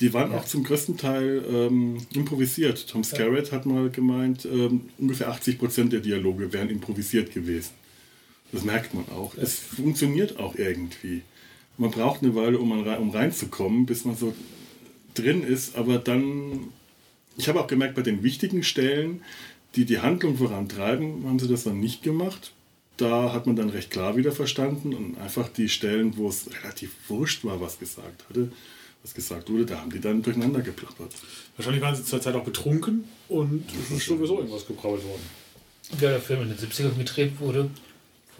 Die waren auch zum größten Teil ähm, improvisiert. Tom Skerritt hat mal gemeint, ähm, ungefähr 80 Prozent der Dialoge wären improvisiert gewesen. Das merkt man auch. Es funktioniert auch irgendwie. Man braucht eine Weile, um, an- um reinzukommen, bis man so drin ist, aber dann. Ich habe auch gemerkt, bei den wichtigen Stellen, die die Handlung vorantreiben, haben sie das dann nicht gemacht. Da hat man dann recht klar wieder verstanden und einfach die Stellen, wo es relativ wurscht war, was gesagt hatte, was gesagt wurde, da haben die dann durcheinander geplappert. Wahrscheinlich waren sie zur Zeit auch betrunken und es ist sowieso irgendwas gebraut worden. Ja, der Film in den 70ern gedreht wurde,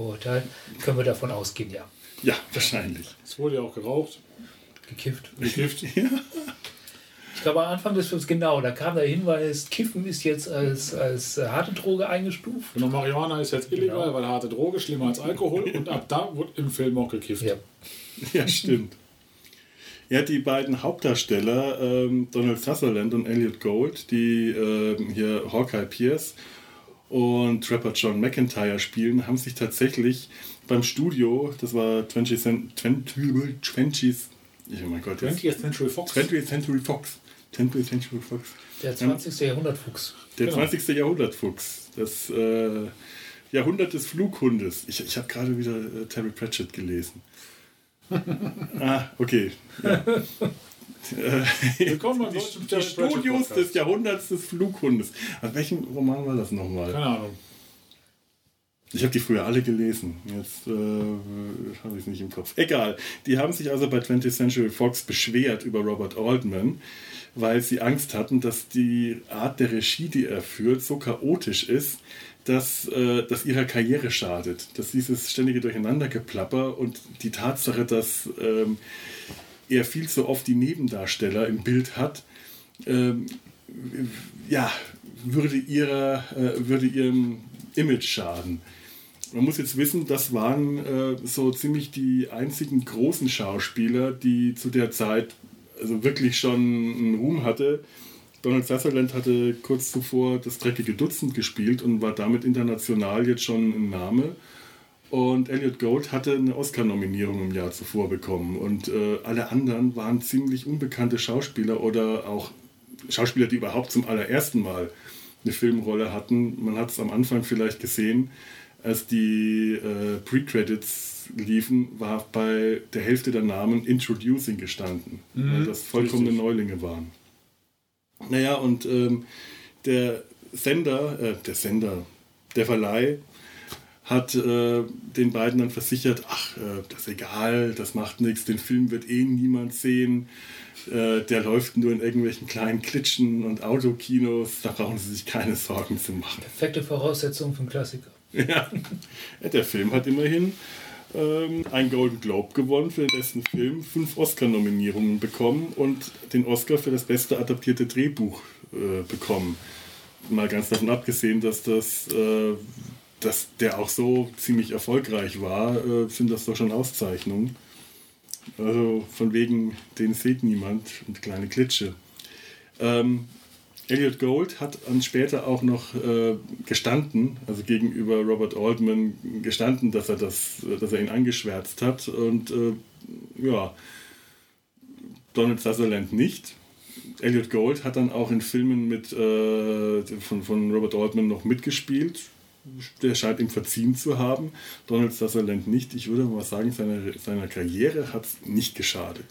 Vorurteil, können wir davon ausgehen, ja. Ja, wahrscheinlich. Es wurde ja auch geraucht, Gekifft. gekifft. Ich glaube, am Anfang des Films, genau, da kam der Hinweis, Kiffen ist jetzt als, als harte Droge eingestuft. Genau, Marihuana ist jetzt illegal, Genau. weil harte Droge schlimmer als Alkohol und ab da wird im Film auch gekifft. Ja. Ja, stimmt. Ja, die beiden Hauptdarsteller, ähm, Donald Sutherland und Elliot Gold, die ähm, hier Hawkeye Pierce und Trapper John McIntyre spielen, haben sich tatsächlich beim Studio, das war 20th, Cent- 20, 20th, oh mein Gott, jetzt, 20th Century Fox. 20th Century Fox. 20th Century Fox. Der 20. Jahrhundertfuchs. Der Genau. 20. Jahrhundertfuchs. Das äh, Jahrhundert des Flughundes. Ich, ich habe gerade wieder äh, Terry Pratchett gelesen. ah, okay. Ja. Äh, Willkommen beim die, deutschen die Studios des Jahrhunderts des Flughundes. Aus welchem Roman war das nochmal? Keine Ahnung. Ich habe die früher alle gelesen. Jetzt äh, habe ich es nicht im Kopf. Egal. Die haben sich also bei 20th Century Fox beschwert über Robert Altman, weil sie Angst hatten, dass die Art der Regie, die er führt, so chaotisch ist, dass äh, das ihrer Karriere schadet. Dass dieses ständige Durcheinandergeplapper und die Tatsache, dass ähm, er viel zu oft die Nebendarsteller im Bild hat, ähm, ja, würde, ihrer, äh, würde ihrem Image schaden. Man muss jetzt wissen, das waren äh, so ziemlich die einzigen großen Schauspieler, die zu der Zeit also wirklich schon einen Ruhm hatte. Donald Sutherland hatte kurz zuvor das dreckige Dutzend gespielt und war damit international jetzt schon ein Name. Und Elliot Gold hatte eine Oscar-Nominierung im Jahr zuvor bekommen. Und äh, alle anderen waren ziemlich unbekannte Schauspieler oder auch Schauspieler, die überhaupt zum allerersten Mal eine Filmrolle hatten. Man hat es am Anfang vielleicht gesehen, als die äh, Pre-Credits liefen, war bei der Hälfte der Namen Introducing gestanden, mhm, weil das vollkommene richtig. Neulinge waren. Naja, und ähm, der Sender, äh, der Sender, der Verleih hat äh, den beiden dann versichert, ach, äh, das ist egal, das macht nichts, den Film wird eh niemand sehen, äh, der läuft nur in irgendwelchen kleinen Klitschen und Autokinos, da brauchen sie sich keine Sorgen zu machen. Perfekte Voraussetzung für einen Klassiker. Ja, der Film hat immerhin ähm, einen Golden Globe gewonnen für den besten Film, fünf Oscar-Nominierungen bekommen und den Oscar für das beste adaptierte Drehbuch äh, bekommen. Mal ganz davon abgesehen, dass das äh, dass der auch so ziemlich erfolgreich war, äh, sind das doch schon Auszeichnungen. Also von wegen, den sieht niemand und kleine Klitsche. Ähm, Elliot Gold hat dann später auch noch äh, gestanden, also gegenüber Robert Altman gestanden, dass er, das, dass er ihn angeschwärzt hat. Und äh, ja, Donald Sutherland nicht. Elliot Gold hat dann auch in Filmen mit, äh, von, von Robert Altman noch mitgespielt. Der scheint ihm verziehen zu haben. Donald Sutherland nicht. Ich würde mal sagen, seiner, seiner Karriere hat es nicht geschadet.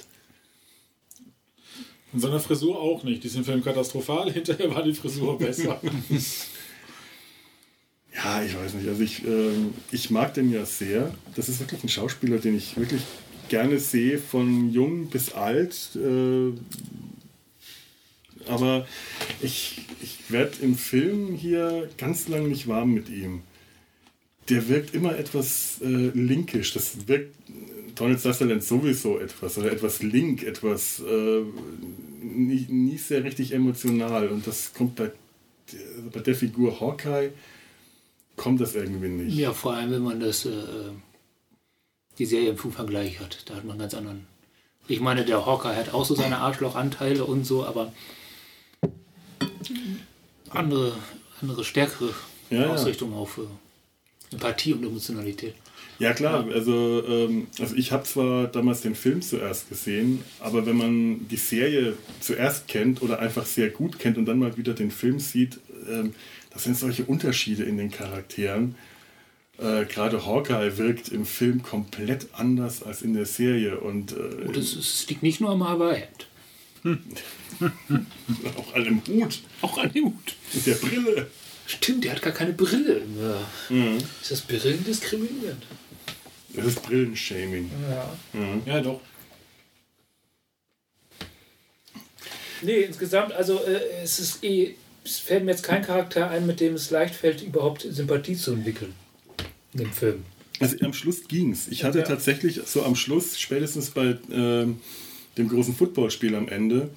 Und seiner Frisur auch nicht. Die sind Film katastrophal. Hinterher war die Frisur besser. ja, ich weiß nicht. Also ich, äh, ich mag den ja sehr. Das ist wirklich ein Schauspieler, den ich wirklich gerne sehe, von jung bis alt. Äh, aber ich, ich werde im Film hier ganz lang nicht warm mit ihm. Der wirkt immer etwas äh, linkisch. Das wirkt Donald Sutherland sowieso etwas, oder etwas link, etwas äh, nie, nie, sehr richtig emotional. Und das kommt bei, bei der Figur Hawkeye, kommt das irgendwie nicht. Ja, vor allem, wenn man das, äh, die Serie im Vergleich hat. Da hat man einen ganz anderen. Ich meine, der Hawkeye hat auch so seine Arschlochanteile und so, aber andere, andere stärkere ja, Ausrichtung auf Empathie und Emotionalität. Ja klar, also, ähm, also ich habe zwar damals den Film zuerst gesehen, aber wenn man die Serie zuerst kennt oder einfach sehr gut kennt und dann mal wieder den Film sieht, ähm, das sind solche Unterschiede in den Charakteren. Äh, Gerade Hawkeye wirkt im Film komplett anders als in der Serie. Und, äh, und es, es liegt nicht nur am Haarhemd. Auch an dem Hut. Auch an dem Hut. Mit der Brille. Stimmt, der hat gar keine Brille mehr. Mhm. Ist das Brillen diskriminierend? Das ist Brillenshaming. Ja. Mhm. Ja, doch. Nee, insgesamt, also äh, es ist eh, es fällt mir jetzt kein Charakter ein, mit dem es leicht fällt, überhaupt Sympathie zu entwickeln. In dem Film. Also am Schluss ging es. Ich hatte ja. tatsächlich so am Schluss, spätestens bei äh, dem großen Footballspiel am Ende,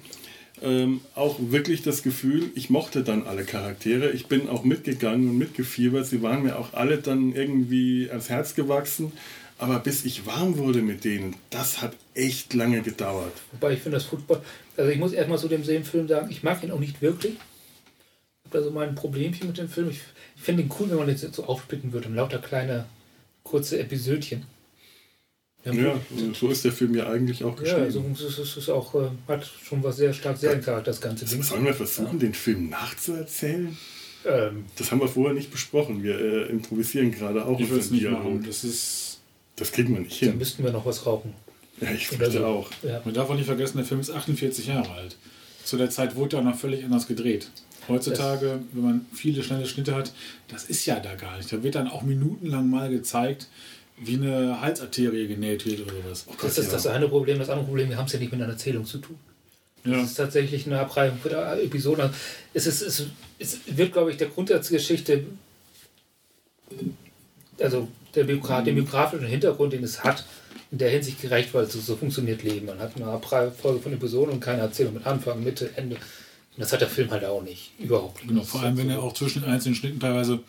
ähm, auch wirklich das Gefühl, ich mochte dann alle Charaktere. Ich bin auch mitgegangen und mitgefiebert. Sie waren mir auch alle dann irgendwie ans Herz gewachsen. Aber bis ich warm wurde mit denen, das hat echt lange gedauert. Wobei ich finde das Football, also ich muss erstmal zu dem Film sagen, ich mag ihn auch nicht wirklich. Ich habe da so mein Problemchen mit dem Film. Ich, ich finde ihn cool, wenn man jetzt so aufsplitten würde und lauter kleine, kurze Episödchen. Ja, ja so ist der Film ja eigentlich auch geschrieben. Ja, also es ist, ist auch, äh, hat schon was sehr stark Seriencharakter, das ganze Ding. Sollen wir versuchen, ja. den Film nachzuerzählen? Ähm, das haben wir vorher nicht besprochen. Wir äh, improvisieren gerade auch. Ich würde es nicht machen. Das ist das kriegen wir nicht hin. Dann müssten wir noch was rauchen. Ja, ich finde so. auch. Ja. Man darf auch nicht vergessen, der Film ist 48 Jahre alt. Zu der Zeit wurde er noch völlig anders gedreht. Heutzutage, das wenn man viele schnelle Schnitte hat, das ist ja da gar nicht. Da wird dann auch minutenlang mal gezeigt, wie eine Halsarterie genäht wird oder was. Oh das ist das eine Problem. Das andere Problem, wir haben es ja nicht mit einer Erzählung zu tun. Ja. Das ist tatsächlich eine Abreihung für Episoden. Es, ist, es, es wird, glaube ich, der Grundsatzgeschichte, also der, Biograf, den biografischen Hintergrund, den es hat, in der Hinsicht gerecht, weil so, so funktioniert Leben. Man hat eine Folge von Episoden und keine Erzählung mit Anfang, Mitte, Ende. Und das hat der Film halt auch nicht. Überhaupt nicht. Genau, vor allem, wenn er auch zwischen den einzelnen Schnitten teilweise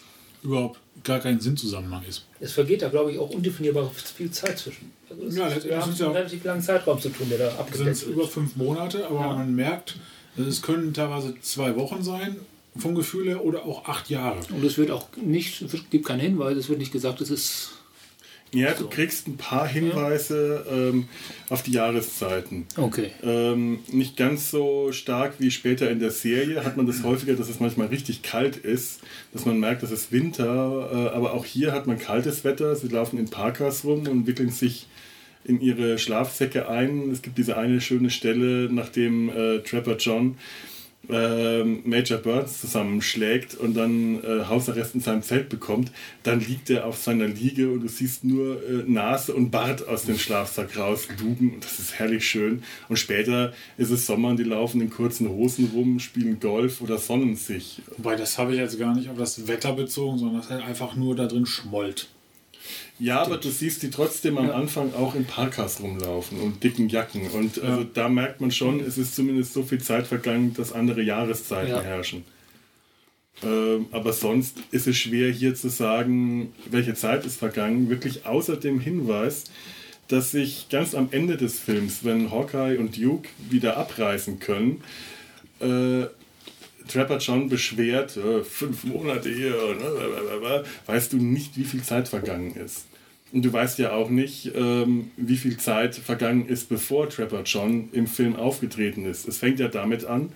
überhaupt gar kein Sinnzusammenhang ist. Es vergeht da, glaube ich, auch undefinierbar viel Zeit zwischen. Also es Ja, ist, das- wir haben ist ja- einen relativ langen Zeitraum zu tun, der da Das abgedeckt sind wird. über fünf Monate, aber man merkt, es können teilweise zwei Wochen sein, vom Gefühl her, oder auch acht Jahre. Und es wird auch nicht, es wird- gibt keinen Hinweis, es wird nicht gesagt, es ist. Ja, du kriegst ein paar Hinweise ähm, auf die Jahreszeiten. Okay. Ähm, nicht ganz so stark wie später in der Serie hat man das häufiger, dass es manchmal richtig kalt ist, dass man merkt, es ist Winter, äh, aber auch hier hat man kaltes Wetter. Sie laufen in Parkas rum und wickeln sich in ihre Schlafsäcke ein. Es gibt diese eine schöne Stelle, nachdem äh, Trapper John ähm, Major Burns zusammenschlägt und dann äh, Hausarrest in seinem Zelt bekommt, dann liegt er auf seiner Liege und du siehst nur äh, Nase und Bart aus dem Schlafsack rauslugen. Und das ist herrlich schön. Und später ist es Sommer und die laufen in kurzen Hosen rum, spielen Golf oder sonnen sich. Wobei, das habe ich jetzt gar nicht auf das Wetter bezogen, sondern das halt einfach nur da drin schmollt. Ja, aber du siehst die trotzdem am Anfang auch in Parkas rumlaufen und dicken Jacken. Und also da merkt man schon, es ist zumindest so viel Zeit vergangen, dass andere Jahreszeiten Ja. herrschen. Ähm, aber sonst ist es schwer hier zu sagen, welche Zeit ist vergangen. Wirklich außer dem Hinweis, dass sich ganz am Ende des Films, wenn Hawkeye und Duke wieder abreisen können, äh, Trapper John beschwert, äh, fünf Monate hier, ne, weißt du nicht, wie viel Zeit vergangen ist. Und du weißt ja auch nicht, ähm, wie viel Zeit vergangen ist, bevor Trapper John im Film aufgetreten ist. Es fängt ja damit an,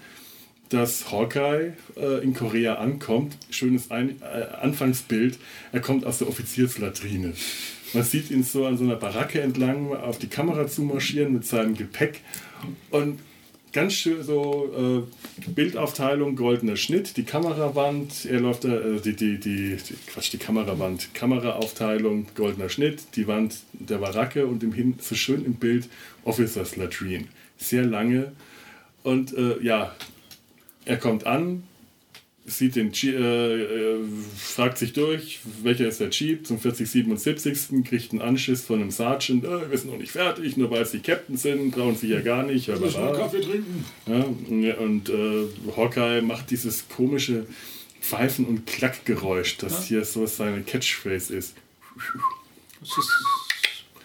dass Hawkeye äh, in Korea ankommt. Schönes Ein äh, Anfangsbild. Er kommt aus der Offizierslatrine. Man sieht ihn so an so einer Baracke entlang auf die Kamera zumarschieren mit seinem Gepäck. Und ganz schön so äh, Bildaufteilung, goldener Schnitt, die Kamerawand, er läuft da, äh, die, die, die, die, Quatsch, die Kamerawand, Kameraaufteilung, goldener Schnitt, die Wand der Baracke und im Hin, so schön im Bild Officers Latrine. Sehr lange. Und äh, ja, er kommt an, sieht den Jeep, äh, äh, fragt sich durch, welcher ist der Jeep zum 4077. kriegt einen Anschiss von einem Sergeant, äh, wir sind noch nicht fertig, nur weil sie Captain sind, brauchen sie ja gar nicht. Müssen wir blablabla. Kaffee trinken? Ja, und äh, Hawkeye macht dieses komische Pfeifen- und Klackgeräusch, das hier so seine Catchphrase ist. Es ist,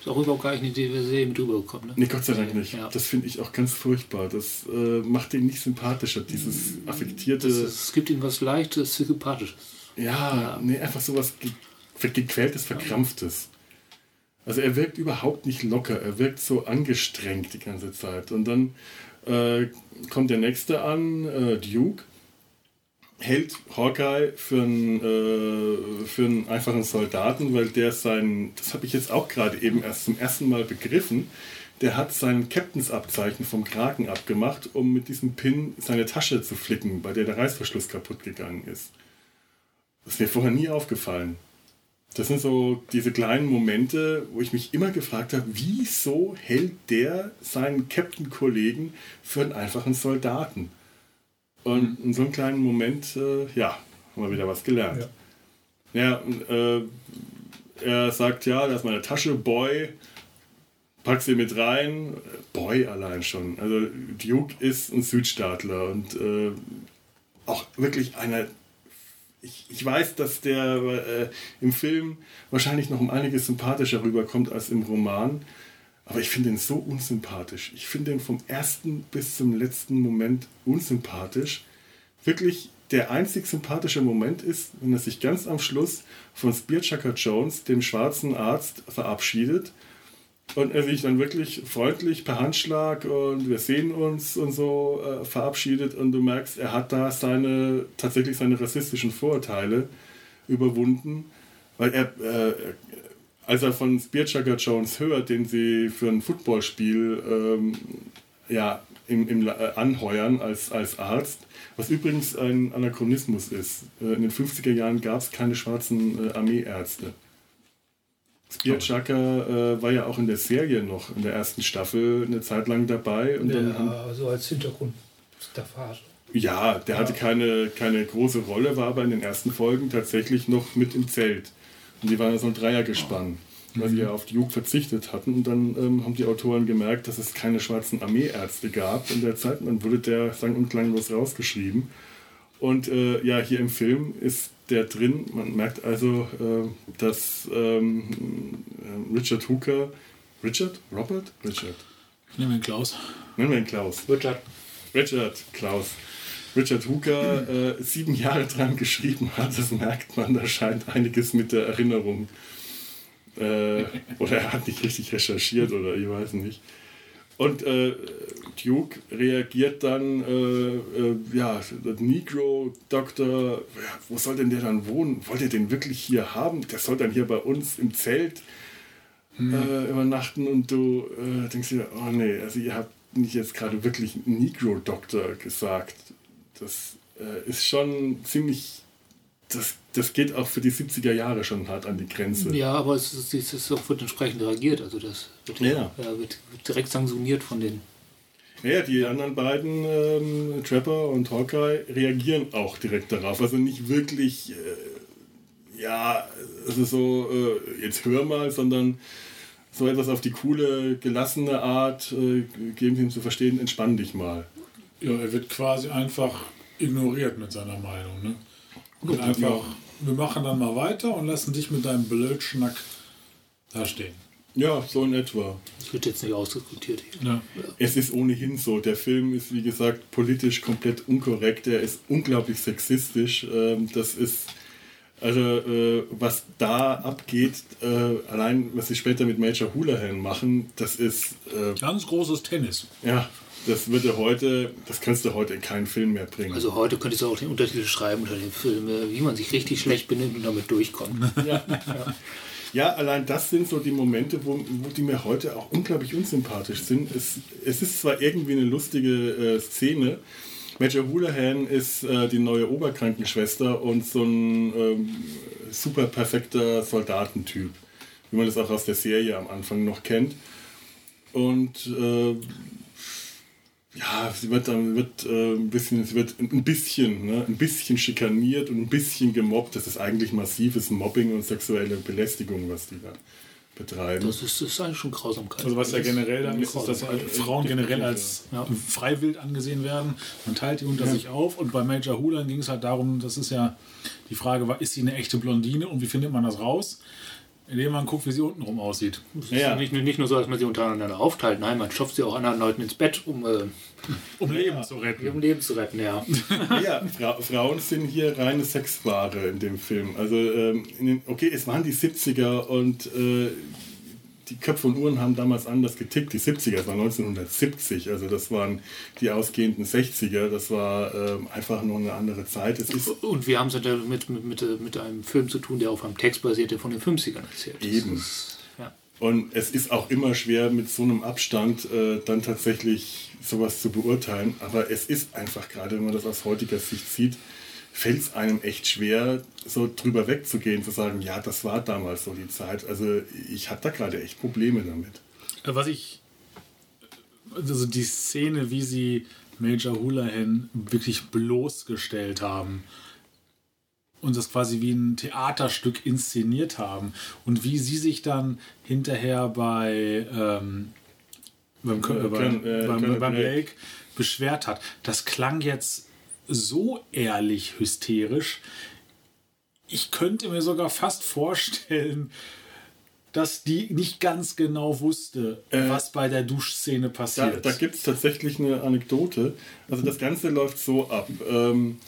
ist auch überhaupt gar nicht eine Serie mit rübergekommen. Ne? Nee, Gott sei Dank nicht. Ja. Das finde ich auch ganz furchtbar. Das äh, macht ihn nicht sympathischer, dieses affektierte. Das ist, es gibt ihm was Leichtes, Sympathisches. Ja, nee, einfach sowas ge gequältes, verkrampftes. Also er wirkt überhaupt nicht locker, er wirkt so angestrengt die ganze Zeit. Und dann äh, kommt der nächste an, äh, Duke, hält Hawkeye für einen, äh, für einen einfachen Soldaten, weil der sein, das habe ich jetzt auch gerade eben erst zum ersten Mal begriffen, der hat sein Captainsabzeichen vom Kragen abgemacht, um mit diesem Pin seine Tasche zu flicken, bei der der Reißverschluss kaputt gegangen ist. Das ist mir vorher nie aufgefallen. Das sind so diese kleinen Momente, wo ich mich immer gefragt habe, wieso hält der seinen Captain-Kollegen für einen einfachen Soldaten? Und in so einem kleinen Moment, äh, ja, haben wir wieder was gelernt. Ja, und, äh, er sagt, ja, da ist meine Tasche, Boy, pack sie mit rein. Boy allein schon. Also Duke ist ein Südstaatler und äh, auch wirklich einer ich, ich weiß, dass der äh, im Film wahrscheinlich noch um einiges sympathischer rüberkommt als im Roman. Aber ich finde ihn so unsympathisch. Ich finde ihn vom ersten bis zum letzten Moment unsympathisch. Wirklich der einzig sympathische Moment ist, wenn er sich ganz am Schluss von Spearchucker Jones, dem schwarzen Arzt, verabschiedet und er sich dann wirklich freundlich per Handschlag und wir sehen uns und so äh, verabschiedet und du merkst, er hat da seine tatsächlich seine rassistischen Vorurteile überwunden, weil er äh, als er von Spearchucker Jones hört, den sie für ein Footballspiel ähm, ja, im, im, äh, anheuern als, als Arzt, was übrigens ein Anachronismus ist. Äh, in den 50er Jahren gab es keine schwarzen äh, Armeeärzte. Spearchucker äh, war ja auch in der Serie noch, in der ersten Staffel, eine Zeit lang dabei. Und dann haben, Ja, so als Hintergrund. Staffage. ja, der hatte keine, keine große Rolle, war aber in den ersten Folgen tatsächlich noch mit im Zelt. Und die waren so ein Dreiergespann. weil sie ja auf Duke verzichtet hatten. Und dann ähm, haben die Autoren gemerkt, dass es keine schwarzen Armeeärzte gab in der Zeit. Und dann wurde der sang- und klanglos rausgeschrieben. Und äh, ja, hier im Film ist der drin. Man merkt also, äh, dass ähm, äh, Richard Hooker, Richard? Robert? Richard. Nehmen wir den Klaus. Nennen wir ihn Klaus. Richard. Richard Klaus. Richard Hooker äh, sieben Jahre dran geschrieben hat, das merkt man, da scheint einiges mit der Erinnerung. Äh, oder er hat nicht richtig recherchiert oder ich weiß nicht. Und äh, Duke reagiert dann, äh, äh, ja, der Negro-Doktor, ja, wo soll denn der dann wohnen? Wollt ihr den wirklich hier haben? Der soll dann hier bei uns im Zelt äh, übernachten und du denkst dir, oh nee, also ihr habt nicht jetzt gerade wirklich Negro-Doktor gesagt. Das äh, ist schon ziemlich, das, das geht auch für die 70er Jahre schon hart an die Grenze. Ja, aber es, ist, es ist auch, wird entsprechend reagiert. Also das wird, Ja. ja, wird, direkt sanktioniert von den. Ja, die anderen beiden, ähm, Trapper und Hawkeye, reagieren auch direkt darauf. Also nicht wirklich, äh, ja, es ist so, äh, jetzt hör mal, sondern so etwas auf die coole, gelassene Art, äh, geben sie ihm zu verstehen, entspann dich mal. Ja, er wird quasi einfach ignoriert mit seiner Meinung. Ne? Und einfach, wir machen dann mal weiter und lassen dich mit deinem Blödschnack da stehen. Ja, so in etwa. Das wird jetzt nicht ausdiskutiert hier. Ja. Es ist ohnehin so. Der Film ist, wie gesagt, politisch komplett unkorrekt. Er ist unglaublich sexistisch. Ähm, Das ist, also, äh, was da abgeht, äh, allein was sie später mit Major Houlihan machen, das ist, äh, Ganz großes Tennis. ja, das würde heute, das kannst du heute in keinen Film mehr bringen. Also heute könntest du auch den Untertitel schreiben unter dem Film, wie man sich richtig schlecht benimmt und damit durchkommt. Ja, allein das sind so die Momente, wo, wo die mir heute auch unglaublich unsympathisch sind. Es, es ist zwar irgendwie eine lustige äh, Szene. Major Houlihan ist äh, die neue Oberkrankenschwester und so ein ähm, super perfekter Soldatentyp, wie man das auch aus der Serie am Anfang noch kennt. Und äh, ja, sie wird dann wird äh, ein bisschen, sie wird ein bisschen, ne, ein bisschen schikaniert und ein bisschen gemobbt. Das ist eigentlich massives Mobbing und sexuelle Belästigung, was die da betreiben. Das ist, das ist eigentlich schon Grausamkeit. Also was ja generell dann ist, ist, dass Grausamkeit. Frauen generell als Ja. freiwillig angesehen werden. Man teilt die unter sich auf und bei Major Hulan ging es halt darum, das ist ja die Frage, war, ist sie eine echte Blondine und wie findet man das raus? Indem man guckt, wie sie untenrum aussieht. Es ist Ja. nicht, nicht nur so, dass man sie untereinander aufteilt, nein, man stopft sie auch anderen Leuten ins Bett, um äh, Um Leben zu retten. ihr Leben zu retten, ja. ja, Fra Frauen sind hier reine Sexware in dem Film. Also, ähm, in den, okay, es waren die 70er und äh, die Köpfe und Uhren haben damals anders getickt. Die 70er, das war 1970, also das waren die ausgehenden 60er. Das war ähm, einfach nur eine andere Zeit. Es ist Und wir haben es ja mit, mit, mit, einem Film zu tun, der auf einem Text basiert, der von den 50ern erzählt. Eben. Ist, ja. Und es ist auch immer schwer, mit so einem Abstand äh, dann tatsächlich sowas zu beurteilen. Aber es ist einfach, gerade wenn man das aus heutiger Sicht sieht, fällt es einem echt schwer, so drüber wegzugehen, zu sagen, ja, das war damals so die Zeit. Also ich hatte da gerade echt Probleme damit. Äh, Was ich, also die Szene, wie sie Major Houlihan wirklich bloßgestellt haben und das quasi wie ein Theaterstück inszeniert haben und wie sie sich dann hinterher bei, ähm, beim, Äh, bei, Colonel- äh, beim, beim. Blake beschwert hat. Das klang jetzt so ehrlich hysterisch. Ich könnte mir sogar fast vorstellen, dass die nicht ganz genau wusste, Äh, was bei der Duschszene Da, passiert. da gibt es tatsächlich eine Anekdote. Also das Ganze läuft so ab. Ähm,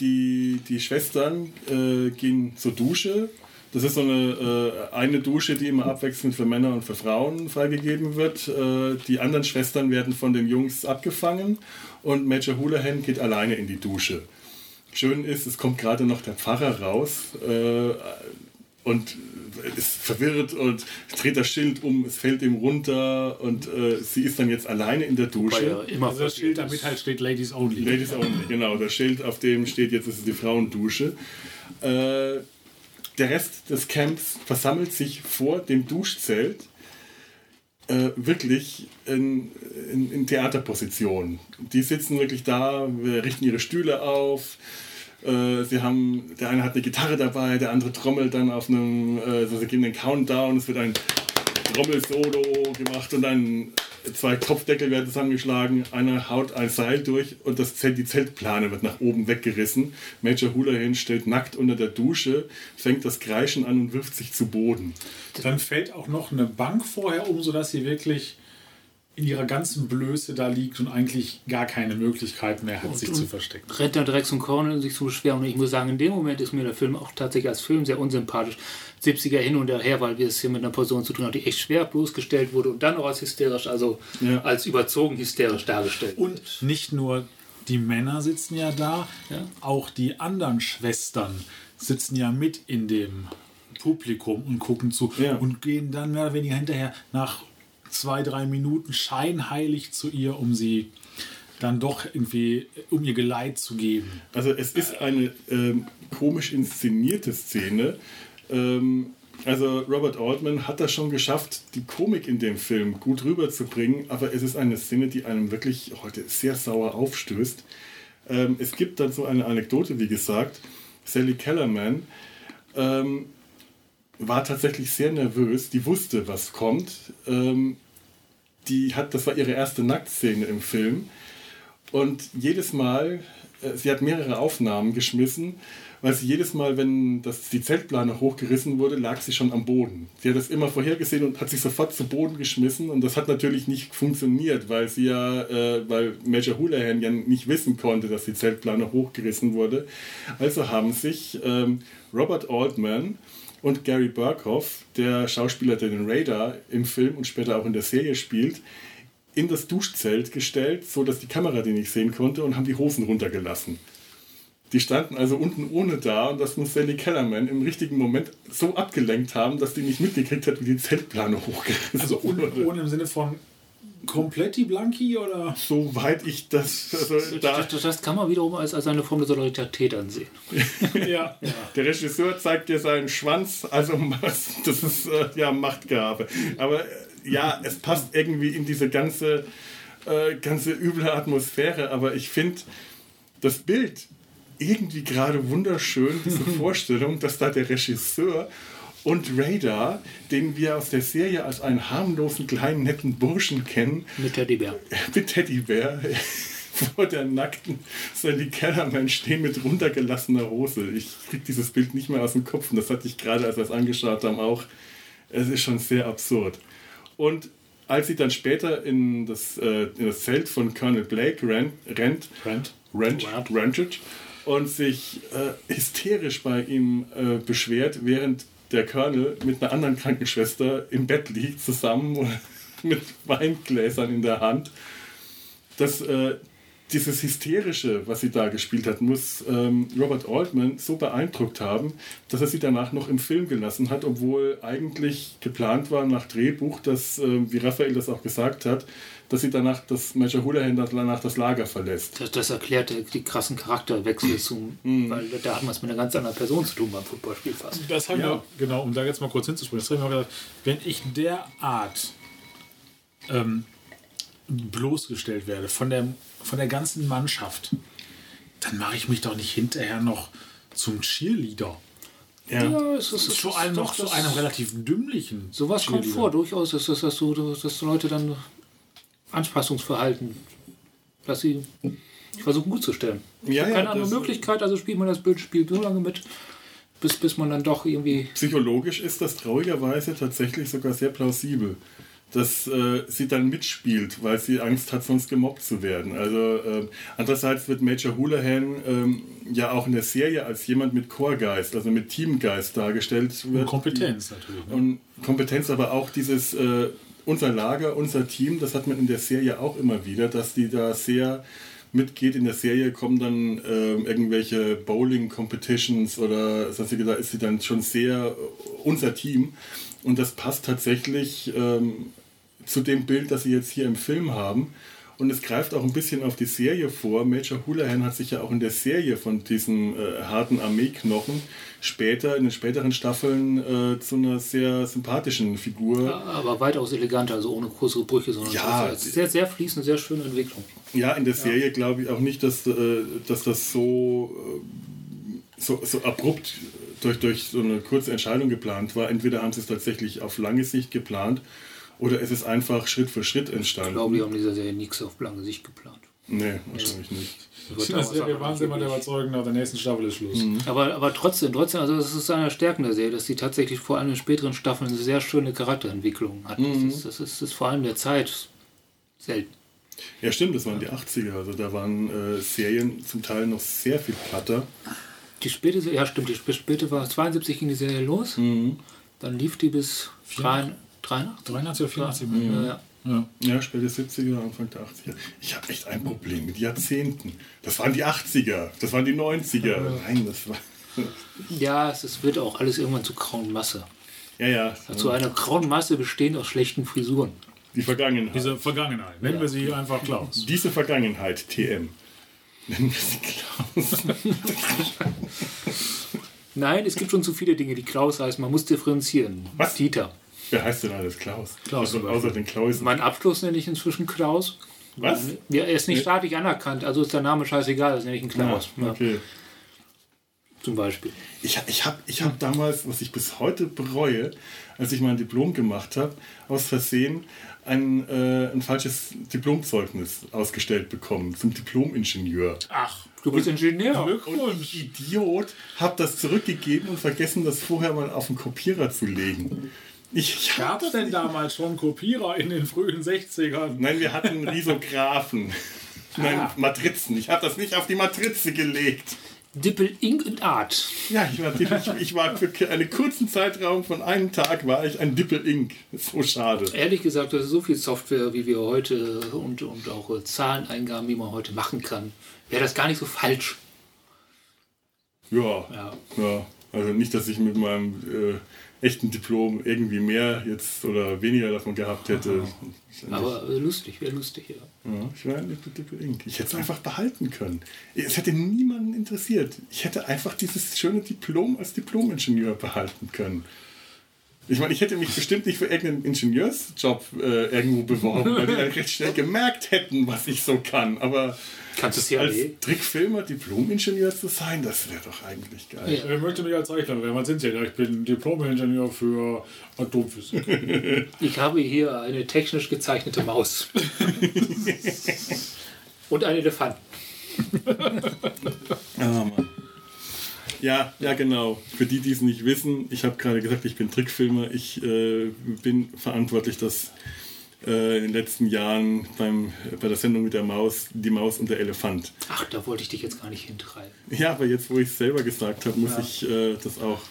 die, die Schwestern äh, gehen zur Dusche. Das ist so eine, äh, eine Dusche, die immer abwechselnd für Männer und für Frauen freigegeben wird. Äh, die anderen Schwestern werden von den Jungs abgefangen und Major Houlihan geht alleine in die Dusche. Schön ist, es kommt gerade noch der Pfarrer raus äh, und ist verwirrt und dreht das Schild um, es fällt ihm runter und äh, sie ist dann jetzt alleine in der Dusche. immer also das Schild damit halt steht Ladies Only. Ladies only, genau. Das Schild, auf dem steht jetzt, es ist die Frauendusche. Äh, der Rest des Camps versammelt sich vor dem Duschzelt äh, wirklich in, in, in Theaterposition. Die sitzen wirklich da, richten ihre Stühle auf, Äh, sie haben, der eine hat eine Gitarre dabei, der andere trommelt dann auf einem, äh, also sie geben den Countdown, es wird ein Trommel-Solo gemacht und dann zwei Topfdeckel werden zusammengeschlagen, einer haut ein Seil durch und das Zelt, die Zeltplane wird nach oben weggerissen. Major Houlihan steht nackt unter der Dusche, fängt das Kreischen an und wirft sich zu Boden. Dann fällt auch noch eine Bank vorher um, sodass sie wirklich in ihrer ganzen Blöße da liegt und eigentlich gar keine Möglichkeit mehr hat, sich zu verstecken. direkt zum Corner, um sich zu beschweren. Und ich muss sagen, in dem Moment ist mir der Film auch tatsächlich als Film sehr unsympathisch. 70er hin und her, weil wir es hier mit einer Person zu tun haben, die echt schwer bloßgestellt wurde und dann auch als hysterisch, also Ja. als überzogen hysterisch dargestellt. Und nicht nur die Männer sitzen ja da, Ja. auch die anderen Schwestern sitzen ja mit in dem Publikum und gucken zu Ja. und gehen dann mehr oder weniger hinterher nach zwei, drei Minuten scheinheilig zu ihr, um sie dann doch irgendwie, um ihr Geleit zu geben. Also es ist eine ähm, komisch inszenierte Szene. Ähm, also Robert Altman hat das schon geschafft, die Komik in dem Film gut rüberzubringen, aber es ist eine Szene, die einem wirklich heute sehr sauer aufstößt. Ähm, es gibt dann so eine Anekdote, wie gesagt, Sally Kellerman ähm, war tatsächlich sehr nervös, die wusste, was kommt. Ähm, die hat, das war ihre erste Nacktszene im Film. Und jedes Mal, äh, sie hat mehrere Aufnahmen geschmissen, weil sie jedes Mal, wenn das, die Zeltplane hochgerissen wurde, lag sie schon am Boden. Sie hat das immer vorhergesehen und hat sich sofort zu Boden geschmissen und das hat natürlich nicht funktioniert, weil sie ja, äh, weil Major Houlihan ja nicht wissen konnte, dass die Zeltplane hochgerissen wurde. Also haben sich ähm, Robert Altman und Gary Burkhoff, der Schauspieler, der den Radar im Film und später auch in der Serie spielt, in das Duschzelt gestellt, so dass die Kamera die nicht sehen konnte und haben die Hosen runtergelassen. Die standen also unten ohne da und das muss Sally Kellerman im richtigen Moment so abgelenkt haben, dass die nicht mitgekriegt hat, wie die Zeltplane hochgerissen Also ohne, ohne im Sinne von kompletti Blanki oder? Soweit ich das, also da, Das, das kann man wiederum als, als eine Form der Solidarität ansehen. Ja. der Regisseur zeigt dir seinen Schwanz, also was, das ist äh, ja Machtgabe. Aber äh, ja, es passt irgendwie in diese ganze, äh, ganze üble Atmosphäre, aber ich finde das Bild irgendwie gerade wunderschön, diese Vorstellung, dass da der Regisseur und Radar, den wir aus der Serie als einen harmlosen, kleinen, netten Burschen kennen, Mit Teddybär. mit Teddybär vor der nackten Sally Kellerman stehen mit runtergelassener Hose. Ich krieg dieses Bild nicht mehr aus dem Kopf und das hatte ich gerade, als wir es angeschaut haben, auch. Es ist schon sehr absurd. Und als sie dann später in das, äh, in das Zelt von Colonel Blake rennt, rennt, Brent? rennt, rentet und sich äh, hysterisch bei ihm äh, beschwert, während der Colonel mit einer anderen Krankenschwester im Bett liegt, zusammen mit Weingläsern in der Hand. Das, äh, dieses Hysterische, was sie da gespielt hat, muss ähm, Robert Altman so beeindruckt haben, dass er sie danach noch im Film gelassen hat, obwohl eigentlich geplant war nach Drehbuch, dass, äh, wie Raphael das auch gesagt hat, dass sie danach das Major Houlihan danach das Lager verlässt. Das, das erklärt die, krassen Charakterwechsel zum, weil da hat man es mit einer ganz anderen Person zu tun beim Footballspiel fast. Das haben Ja. wir, genau, um da jetzt mal kurz hinzuspringen, das haben wir gedacht, wenn ich derart ähm, bloßgestellt werde von der, von der ganzen Mannschaft, dann mache ich mich doch nicht hinterher noch zum Cheerleader. Ja. es ist, es Vor allem doch noch zu einem relativ dümmlichen. Sowas kommt vor, durchaus, dass, dass, dass, du, dass Leute dann Anpassungsverhalten, dass sie versuchen gut zu stellen. Ja, ja, Keine andere das- Möglichkeit, also spielt man das blöde Spiel so lange mit, bis, bis man dann doch irgendwie. Psychologisch ist das traurigerweise tatsächlich sogar sehr plausibel, dass äh, sie dann mitspielt, weil sie Angst hat, sonst gemobbt zu werden. Also äh, andererseits wird Major Houlihan ähm, ja auch in der Serie als jemand mit Chorgeist, also mit Teamgeist dargestellt. Und Wird, Kompetenz natürlich. Ne? Und Kompetenz, aber auch dieses äh, unser Lager, unser Team, das hat man in der Serie auch immer wieder, dass die da sehr mitgeht. In der Serie kommen dann ähm, irgendwelche Bowling-Competitions oder sonstige, da ist sie dann schon sehr äh, unser Team. Und das passt tatsächlich ähm, zu dem Bild, das sie jetzt hier im Film haben. Und es greift auch ein bisschen auf die Serie vor. Major Houlihan hat sich ja auch in der Serie von diesem äh, harten Armeeknochen später, in den späteren Staffeln, äh, zu einer sehr sympathischen Figur. Aber weitaus eleganter, also ohne größere Brüche, sondern Ja, sehr, sehr fließende, sehr schöne Entwicklung. Ja, in der Serie glaube ich auch nicht, dass, äh, dass das so so, so abrupt durch, durch so eine kurze Entscheidung geplant war. Entweder haben sie es tatsächlich auf lange Sicht geplant oder es ist einfach Schritt für Schritt Ich entstanden. glaube, die haben dieser Serie nichts auf lange Sicht geplant. Nee, wahrscheinlich nicht. Das Serie was waren sie immer der. Überzeugung, nach der nächsten Staffel ist Schluss. Aber, aber trotzdem, trotzdem, also das ist einer der Stärken der Serie, dass sie tatsächlich vor allem in späteren Staffeln eine sehr schöne Charakterentwicklung hat. Das, ist, das, ist, das ist vor allem der Zeit selten. Ja, stimmt, das waren die 80er. Also da waren äh, Serien zum Teil noch sehr viel platter. Die späte, ja stimmt, die sp- späte war 72 ging die Serie los, dann lief die bis 83. 83 oder 84. Ja, ja. Ja. Ja, späte 70er, Anfang der 80er. Ich habe echt ein Problem mit Jahrzehnten. Das waren die 80er, das waren die 90er. Nein, das war. ja, es, es wird auch alles irgendwann zu grauen Masse. Ja, ja, Zu einer grauen Masse bestehend aus schlechten Frisuren. die Vergangenheit. Diese Vergangenheit. Nennen wir sie einfach Klaus. Diese Vergangenheit, TM. Nennen wir sie Klaus. Nein, es gibt schon zu viele Dinge, die Klaus heißen. Man muss differenzieren. Was? Dieter. Wer heißt denn alles Klaus? Klaus Also, außer den Klausen. Mein Abschluss nenne ich inzwischen Klaus. Was? Ja, er ist nicht staatlich anerkannt, also ist der Name scheißegal, das nenne ich ihn Klaus. Ja, okay. Ja, zum Beispiel. Ich, ich habe ich hab damals, was ich bis heute bereue, als ich mein Diplom gemacht habe, aus Versehen ein, äh, ein falsches Diplomzeugnis ausgestellt bekommen zum Diplomingenieur. Ach, Du bist Ingenieur. Glückwunsch. Idiot, habe das zurückgegeben und vergessen, das vorher mal auf den Kopierer zu legen. Ich, Gab es denn damals schon Kopierer in den frühen 60ern? Nein, wir hatten Risographen. Nein, Matrizen. Ich habe das nicht auf die Matrize gelegt. Dippel Ink und Art. Ja, ich war, ich, ich war für einen kurzen Zeitraum von einem Tag war ich ein Dippel Ink. So schade. Ehrlich gesagt, das ist so viel Software, wie wir heute und, und auch äh, Zahleneingaben, wie man heute machen kann, wäre das gar nicht so falsch. Ja, Ja. ja. Also nicht, dass ich mit meinem äh, echten Diplom irgendwie mehr jetzt oder weniger davon gehabt hätte. Aber lustig, wäre lustig, ja. Ja, ich Ink. Ich hätte es einfach behalten können. Es hätte niemanden interessiert. Ich hätte einfach dieses schöne Diplom als Diplomingenieur behalten können. Ich meine, ich hätte mich bestimmt nicht für irgendeinen Ingenieursjob äh, irgendwo beworben, weil die dann recht schnell gemerkt hätten, was ich so kann. Aber Kannst du es ja als eh. Trickfilmer Diplomingenieur zu sein, das wäre doch eigentlich geil. Ja. Wer möchte mich als Zeichner werden? Was sind Sie denn? Ich bin Diplom-Ingenieur für Atomphysik. Ich habe hier eine technisch gezeichnete Maus. und einen Elefanten. Ah, Mann. Ja, ja, genau. Für die, die es nicht wissen, ich habe gerade gesagt, ich bin Trickfilmer. Ich äh, bin verantwortlich, dass äh, in den letzten Jahren beim, bei der Sendung mit der Maus, die Maus und der Elefant. Ach, da wollte ich dich jetzt gar nicht hintreiben. Ja, aber jetzt, wo ich es selber gesagt habe, muss ich äh, das auch,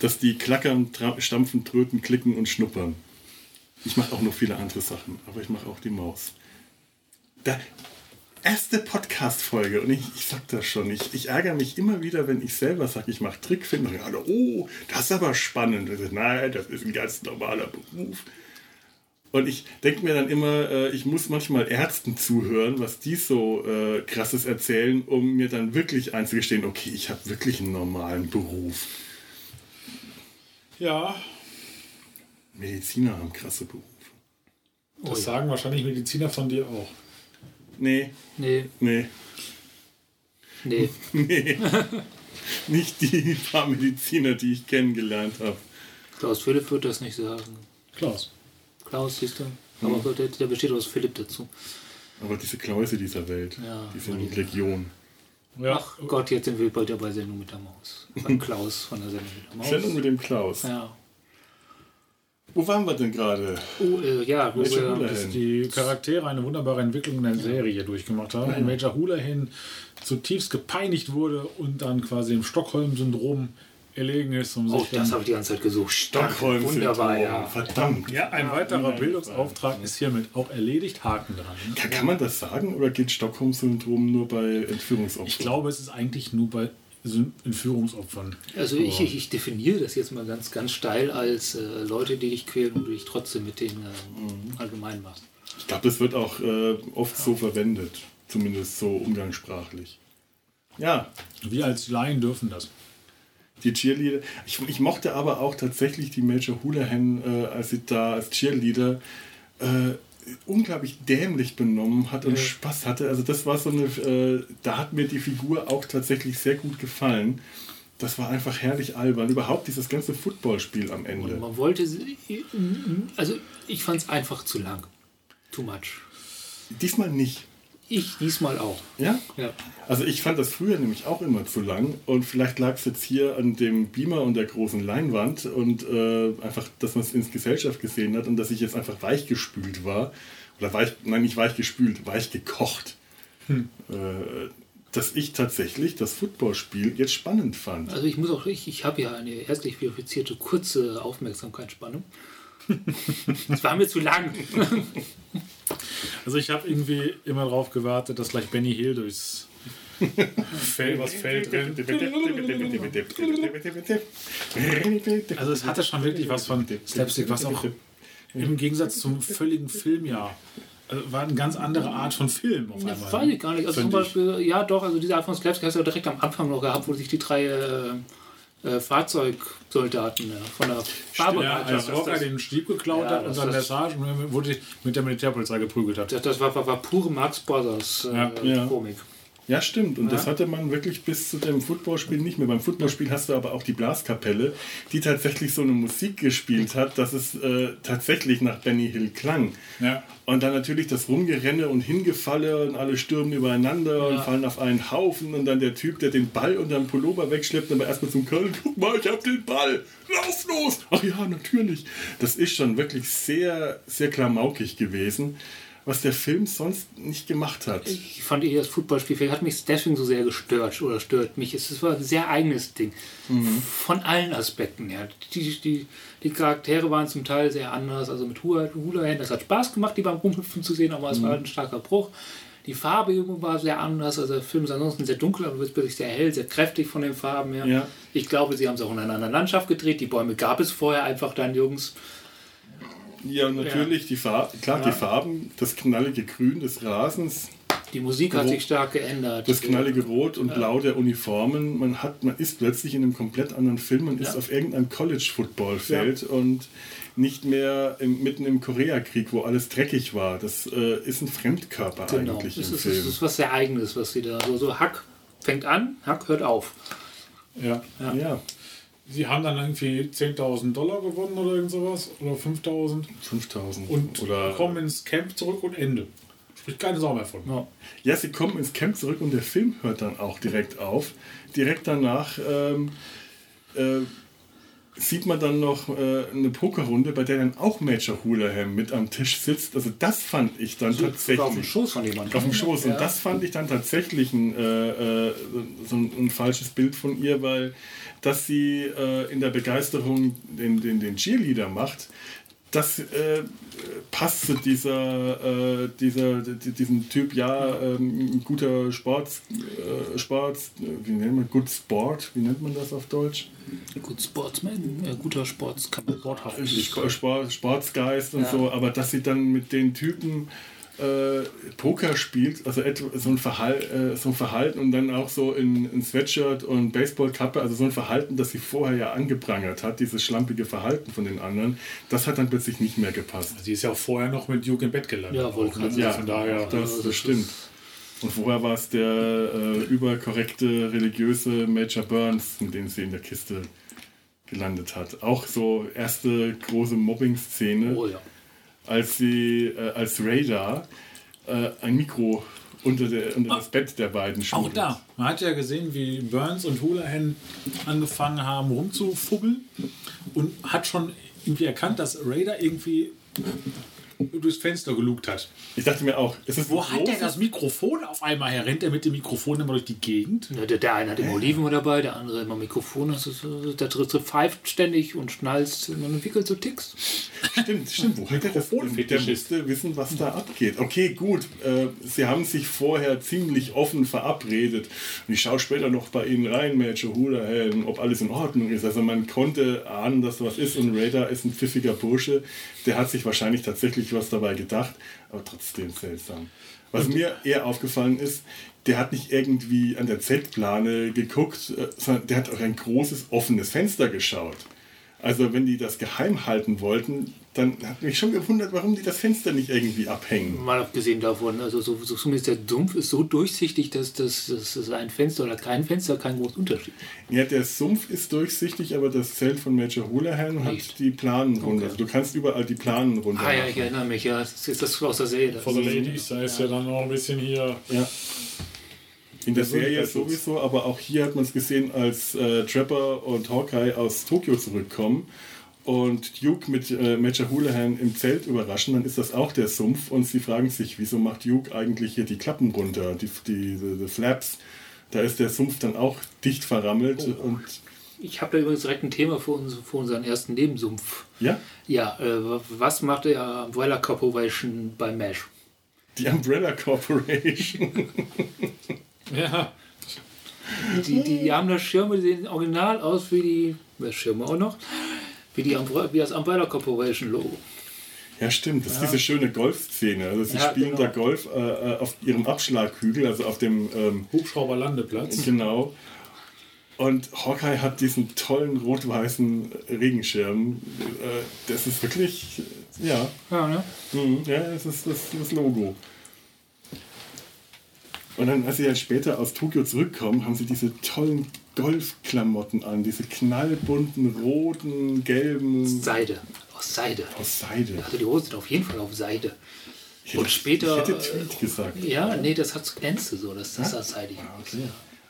dass die klackern, stampfen, tröten, klicken und schnuppern. Ich mache auch noch viele andere Sachen, aber ich mache auch die Maus. Da, erste Podcast-Folge und ich, ich sag das schon, ich, ich ärgere mich immer wieder, wenn ich selber sage, ich mache Trickfilme. Alle, oh, das ist aber spannend. Und ich Nein, das ist ein ganz normaler Beruf. Und ich denke mir dann immer, äh, ich muss manchmal Ärzten zuhören, was die so äh, krasses erzählen, um mir dann wirklich einzugestehen, okay, ich habe wirklich einen normalen Beruf. Ja, Mediziner haben krasse Berufe. das Oh ja. sagen wahrscheinlich Mediziner von dir auch. Nee, Nee, nee, nee. nee. Nicht die paar Mediziner, die ich kennengelernt habe. Klaus Philipp wird das nicht sagen. Klaus. Klaus, siehst du? Aber der, der besteht aus Philipp dazu. Aber diese Kläuse dieser Welt, Ja, die sind die- Legion. Ja, Ach Gott, jetzt sind wir bei der bei Sendung mit der Maus. Beim Klaus von der Sendung mit der Maus. Sendung mit dem Klaus. Ja. Wo waren wir denn gerade? Oh, äh, ja, wo Welcher wir, Hula? dass die Charaktere eine wunderbare Entwicklung in der Serie durchgemacht haben. Und Major Hulahan zutiefst gepeinigt wurde und dann quasi im Stockholm-Syndrom erlegen ist. Um oh, sich das dann habe ich die ganze Zeit gesucht. Stockholm. Wunderbar, ja. Verdammt. ja, ein weiterer Bildungsauftrag ist hiermit auch erledigt. Haken dran. Kann, kann man das sagen oder gilt Stockholm-Syndrom nur bei Entführungsopfern? Ich glaube, es ist eigentlich nur bei Entführungsopfern. Also ich, ich, ich definiere das jetzt mal ganz, ganz steil als äh, Leute, die dich quälen und du dich trotzdem mit denen äh, allgemein machst. Ich glaube, das wird auch äh, oft so verwendet. Zumindest so umgangssprachlich. Ja, Wir als Laien dürfen das. Die Cheerleader. Ich, ich mochte aber auch tatsächlich die Major Houlihan, äh, als sie da als Cheerleader. Äh, unglaublich dämlich benommen hat und Spaß hatte. Also das war so eine, äh, da hat mir die Figur auch tatsächlich sehr gut gefallen. Das war einfach herrlich albern. Überhaupt dieses ganze Footballspiel am Ende. Und man wollte, also ich fand es einfach zu lang. Too much. Diesmal nicht. Ich diesmal auch. Ja? Ja. Also ich fand das früher nämlich auch immer zu lang und vielleicht lag es jetzt hier an dem Beamer und der großen Leinwand und äh, einfach, dass man es ins Gesellschaft gesehen hat und dass ich jetzt einfach weichgespült war. Oder weich, nein, nicht weichgespült, weich gekocht. Äh, dass ich tatsächlich das Footballspiel jetzt spannend fand. Also ich muss auch, ich, ich habe ja eine ärztlich verifizierte kurze Aufmerksamkeitsspannung. Das war mir zu lang. Also ich habe irgendwie immer darauf gewartet, dass gleich Benny Hill durchs Feld, was Feld rennt. Also es hatte schon wirklich was von Slapstick, was auch im Gegensatz zum völligen Filmjahr also war eine ganz andere Art von Film auf einmal. Das weiß ich gar nicht. Also zum ich. Beispiel, ja doch, also diese Art von Slapstick hast du ja direkt am Anfang noch gehabt, wo sich die drei äh, äh, Fahrzeugsoldaten ja, von der Ja, Fahrbereitschaft. als das, Rocker den Stieb geklaut Ja, hat und dann der das- Sergeant wurde mit der Militärpolizei geprügelt hat. das, das war, war, war pure Marx Brothers äh, Ja. Ja. Komik. Ja, stimmt. Und das hatte man wirklich bis zu dem Footballspiel nicht mehr. Beim Footballspiel hast du aber auch die Blaskapelle, die tatsächlich so eine Musik gespielt hat, dass es äh, tatsächlich nach Benny Hill klang. Ja. Und dann natürlich das Rumgerenne und Hingefalle und alle stürmen übereinander und Ja. fallen auf einen Haufen und dann der Typ, der den Ball unterm Pullover wegschleppt, aber erstmal zum Köln, guck mal, ich hab den Ball, lauf los! Ach ja, natürlich. Das ist schon wirklich sehr, sehr klamaukig gewesen, was der Film sonst nicht gemacht hat. Ich fand eher das Footballspiel, hat mich deswegen so sehr gestört oder stört mich. Es war ein sehr eigenes Ding. Von allen Aspekten her. Die, die, die Charaktere waren zum Teil sehr anders. Also mit Hula Hula das hat Spaß gemacht, die beim Rumhüpfen zu sehen, aber es war ein starker Bruch. Die Farbgebung war sehr anders. Also der Film ist ansonsten sehr dunkel, aber wird plötzlich sehr hell, sehr kräftig von den Farben her. Ja. Ich glaube, sie haben es auch in einer anderen Landschaft gedreht. Die Bäume gab es vorher einfach dann, Jungs. Ja, natürlich, die Farben, klar, die Farben, das knallige Grün des Rasens, Die Musik hat Rot. sich stark geändert. das knallige Rot und Blau der Uniformen. Man, hat, man ist plötzlich in einem komplett anderen Film. Man ist auf irgendeinem College-Football-Feld und nicht mehr im, mitten im Koreakrieg, wo alles dreckig war. Das äh, ist ein Fremdkörper Genau, eigentlich es ist, Film. es ist was sehr Eigenes, was sie da so, so Hack fängt an, Hack hört auf. Ja. ja, Sie haben dann irgendwie 10.000 Dollar gewonnen oder irgend sowas. Oder 5.000. 5000. Und Oder, kommen ins Camp zurück und Ende. Spricht keine Sau mehr von. Ja. ja, sie kommen ins Camp zurück und der Film hört dann auch direkt auf. Direkt danach ähm, äh, sieht man dann noch äh, eine Pokerrunde, bei der dann auch Major Houlihan mit am Tisch sitzt. Also das fand ich dann tatsächlich. Auf dem Schoß von jemandem. Auf dem Schoß. Und Ja. das fand ich dann tatsächlich ein, äh, äh, so ein, ein falsches Bild von ihr, weil dass sie äh, in der Begeisterung den, den, den Cheerleader macht, das äh, passt zu dieser, äh, dieser, di- diesem Typ, ja, ähm, ein guter Sports, äh, Sports, wie nennt man, good Sport, wie nennt man das auf Deutsch? Gut Sportsman, äh, guter Sportskamerad. Sport, Sport, Sportsgeist und Ja. so, aber dass sie dann mit den Typen äh, Poker spielt, also etwa so ein, Verhal äh, so ein Verhalten und dann auch so in, in Sweatshirt und Baseballkappe, also so ein Verhalten, das sie vorher ja angeprangert hat, dieses schlampige Verhalten von den anderen, das hat dann plötzlich nicht mehr gepasst. Sie ist ja auch vorher noch mit Duke im Bett gelandet. Ja, wollte auch, ne? Ja, Von daher. das, das das stimmt. Und vorher war es der äh, überkorrekte religiöse Major Burns, mit dem sie in der Kiste gelandet hat. Auch so erste große Mobbing-Szene. Oh ja. Als sie äh, als Radar äh, ein Mikro unter, der, unter das Bett der beiden Auch schmuggelt. da. Man hat ja gesehen, wie Burns und Houlihan angefangen haben rumzufuggeln und hat schon irgendwie erkannt, dass Raider irgendwie durchs Fenster gelugt hat. Ich dachte mir auch, es ist Wo ein hat der das Mikrofon auf einmal her? Rennt er mit dem Mikrofon immer durch die Gegend? Ja, Der, der eine hat immer Oliven dabei, der andere immer Mikrofon. Das ist, äh, der dritte pfeift ständig und schnalzt. Man entwickelt so Ticks. Stimmt, stimmt. Wo hat er das? Müsste wissen, was da abgeht. Okay, gut. Äh, sie haben sich vorher ziemlich offen verabredet. Und ich schaue später noch bei Ihnen rein, Major Houlihan, ob alles in Ordnung ist. Also man konnte ahnen, dass was ist. Und Radar ist ein pfiffiger Bursche. Der hat sich wahrscheinlich tatsächlich was dabei gedacht. Aber trotzdem seltsam. Was mir eher aufgefallen ist, der hat nicht irgendwie an der Z-Plane geguckt, äh, sondern der hat auf ein großes offenes Fenster geschaut. Also wenn die das geheim halten wollten, dann hat mich schon gewundert, warum die das Fenster nicht irgendwie abhängen. Mal abgesehen davon, also so, so zumindest der Sumpf ist so durchsichtig, dass das, ein Fenster oder kein Fenster kein großer Unterschied. Ja, der Sumpf ist durchsichtig, aber das Zelt von Major Houlihan hat die Planen runter. Okay. Also du kannst überall die Planen runter Ah ja, ich erinnere mich, ja, das ist das aus der Serie. For the Ladies, da ist ja dann noch ein bisschen hier. Ja. In der Der Serie sowieso, aber auch hier hat man es gesehen, als äh, Trapper und Hawkeye aus Tokio zurückkommen und Duke mit äh, Major Houlihan im Zelt überraschen, dann ist das auch der Sumpf und sie fragen sich, wieso macht Duke eigentlich hier die Klappen runter, die, die, die, die Flaps. Da ist der Sumpf dann auch dicht verrammelt und Ich habe da übrigens direkt ein Thema für, uns, für unseren ersten Nebensumpf. ja, Ja, äh, was macht der Umbrella Corporation bei MASH? die Umbrella Corporation. Ja, Die, die, die haben da Schirme, die sehen original aus wie die, Schirme auch noch, wie, die, wie das Umbrella Corporation Logo. Ja, stimmt. Das ist diese schöne Golfszene. Also sie Ja, spielen genau. da Golf äh, äh, auf ihrem Abschlaghügel, also auf dem ähm, Hubschrauberlandeplatz. Genau. Und Hawkeye hat diesen tollen rot-weißen Regenschirm. Äh, Das ist wirklich, ja, Ja, ne? mhm, ja, das ist das, das Logo. Und dann, als sie dann später aus Tokio zurückkommen, haben sie diese tollen Golfklamotten an, diese knallbunten, roten, gelben, Seide. Aus Seide. aus Seide. Also die Hosen sind auf jeden Fall auf Seide. Ich Und hätte- später, Ich hätte Tweet gesagt. Ja, nee, das hat glänzte so, das, das sah seidig aus.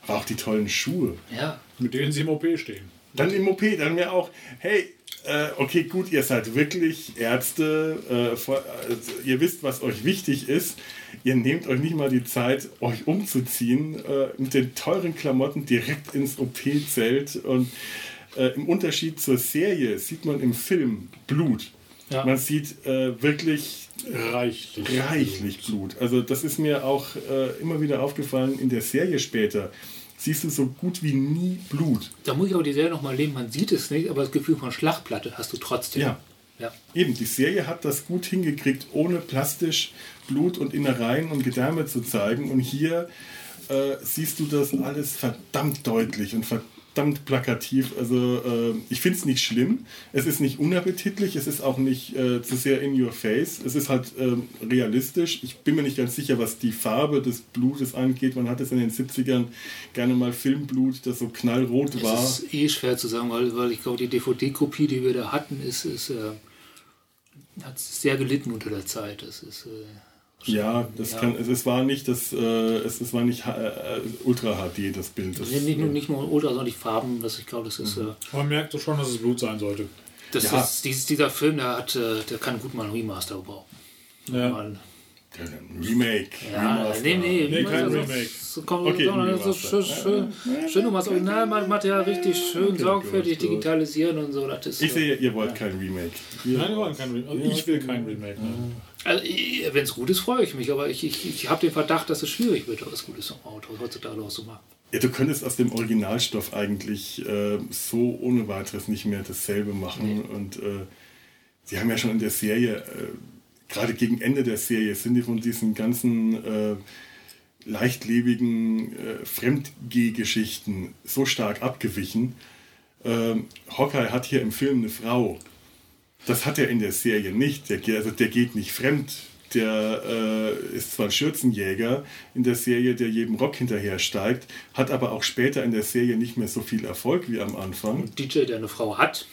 Aber auch die tollen Schuhe. Ja. Mit denen sie im OP stehen. Dann im OP, dann wäre auch, hey, äh, okay, gut, ihr seid wirklich Ärzte, äh, vor, also ihr wisst, was euch wichtig ist. Ihr nehmt euch nicht mal die Zeit, euch umzuziehen äh, mit den teuren Klamotten direkt ins OP-Zelt. Und äh, im Unterschied zur Serie sieht man im Film Blut. Ja. Man sieht äh, wirklich Reichlich. reichlich Blut. Also das ist mir auch äh, immer wieder aufgefallen in der Serie später. Siehst du so gut wie nie Blut. Da muss ich aber die Serie nochmal leben, man sieht es nicht, aber das Gefühl von Schlachtplatte hast du trotzdem. Ja. ja. Eben, die Serie hat das gut hingekriegt, ohne plastisch Blut und Innereien und Gedärme zu zeigen. Und hier äh, siehst du das alles verdammt deutlich und verdammt plakativ. Also äh, ich finde es nicht schlimm. Es ist nicht unappetitlich, es ist auch nicht äh, zu sehr in your face. Es ist halt ähm, realistisch. Ich bin mir nicht ganz sicher, was die Farbe des Blutes angeht. Man hat es in den 70ern gerne mal Filmblut, das so knallrot war. Das ist eh schwer zu sagen, weil, weil ich glaube, die DVD-Kopie, die wir da hatten, ist, ist, äh, hat sehr gelitten unter der Zeit. Das ist, äh, Ja, das Ja. kann. Es, es war nicht das. Äh, es, es war nicht äh, Ultra HD das Bild. Das, nicht, nicht, nur, nicht nur Ultra, sondern die Farben. Das, ich glaube, das ist. Äh, Man merkt doch schon, dass es Blut sein sollte. das Ja. ist dieses, dieser Film, der, hat, äh, der kann gut mal ein Remaster brauchen. Ja. Mal, Ja, Remake. ja, Remaster. nee, nee, Nee, kein also, Remake. So, komm, Okay, so schön, schön, schön um das Originalmaterial richtig schön Okay, sorgfältig gut, gut. digitalisieren und so. Das ist Ich sehe, ihr wollt kein Remake. Nein, wir wollen kein Remake. Also ich will kein Remake. Ne? Also, wenn es gut ist, freue ich mich, aber ich, ich, ich habe den Verdacht, dass es schwierig wird, was Gutes am Auto heutzutage noch zu machen. ja, du könntest aus dem Originalstoff eigentlich äh, so ohne weiteres nicht mehr dasselbe machen. Und äh, sie haben ja schon in der Serie, äh, gerade gegen Ende der Serie, sind die von diesen ganzen äh, leichtlebigen äh, Fremdgeh-Geschichten so stark abgewichen. Ähm, Hawkeye hat hier im Film eine Frau. Das hat er in der Serie nicht. Der, geht- also der geht nicht fremd. Der äh, ist zwar ein Schürzenjäger in der Serie, der jedem Rock hinterher steigt, hat aber auch später in der Serie nicht mehr so viel Erfolg wie am Anfang. DJ, der eine Frau hat,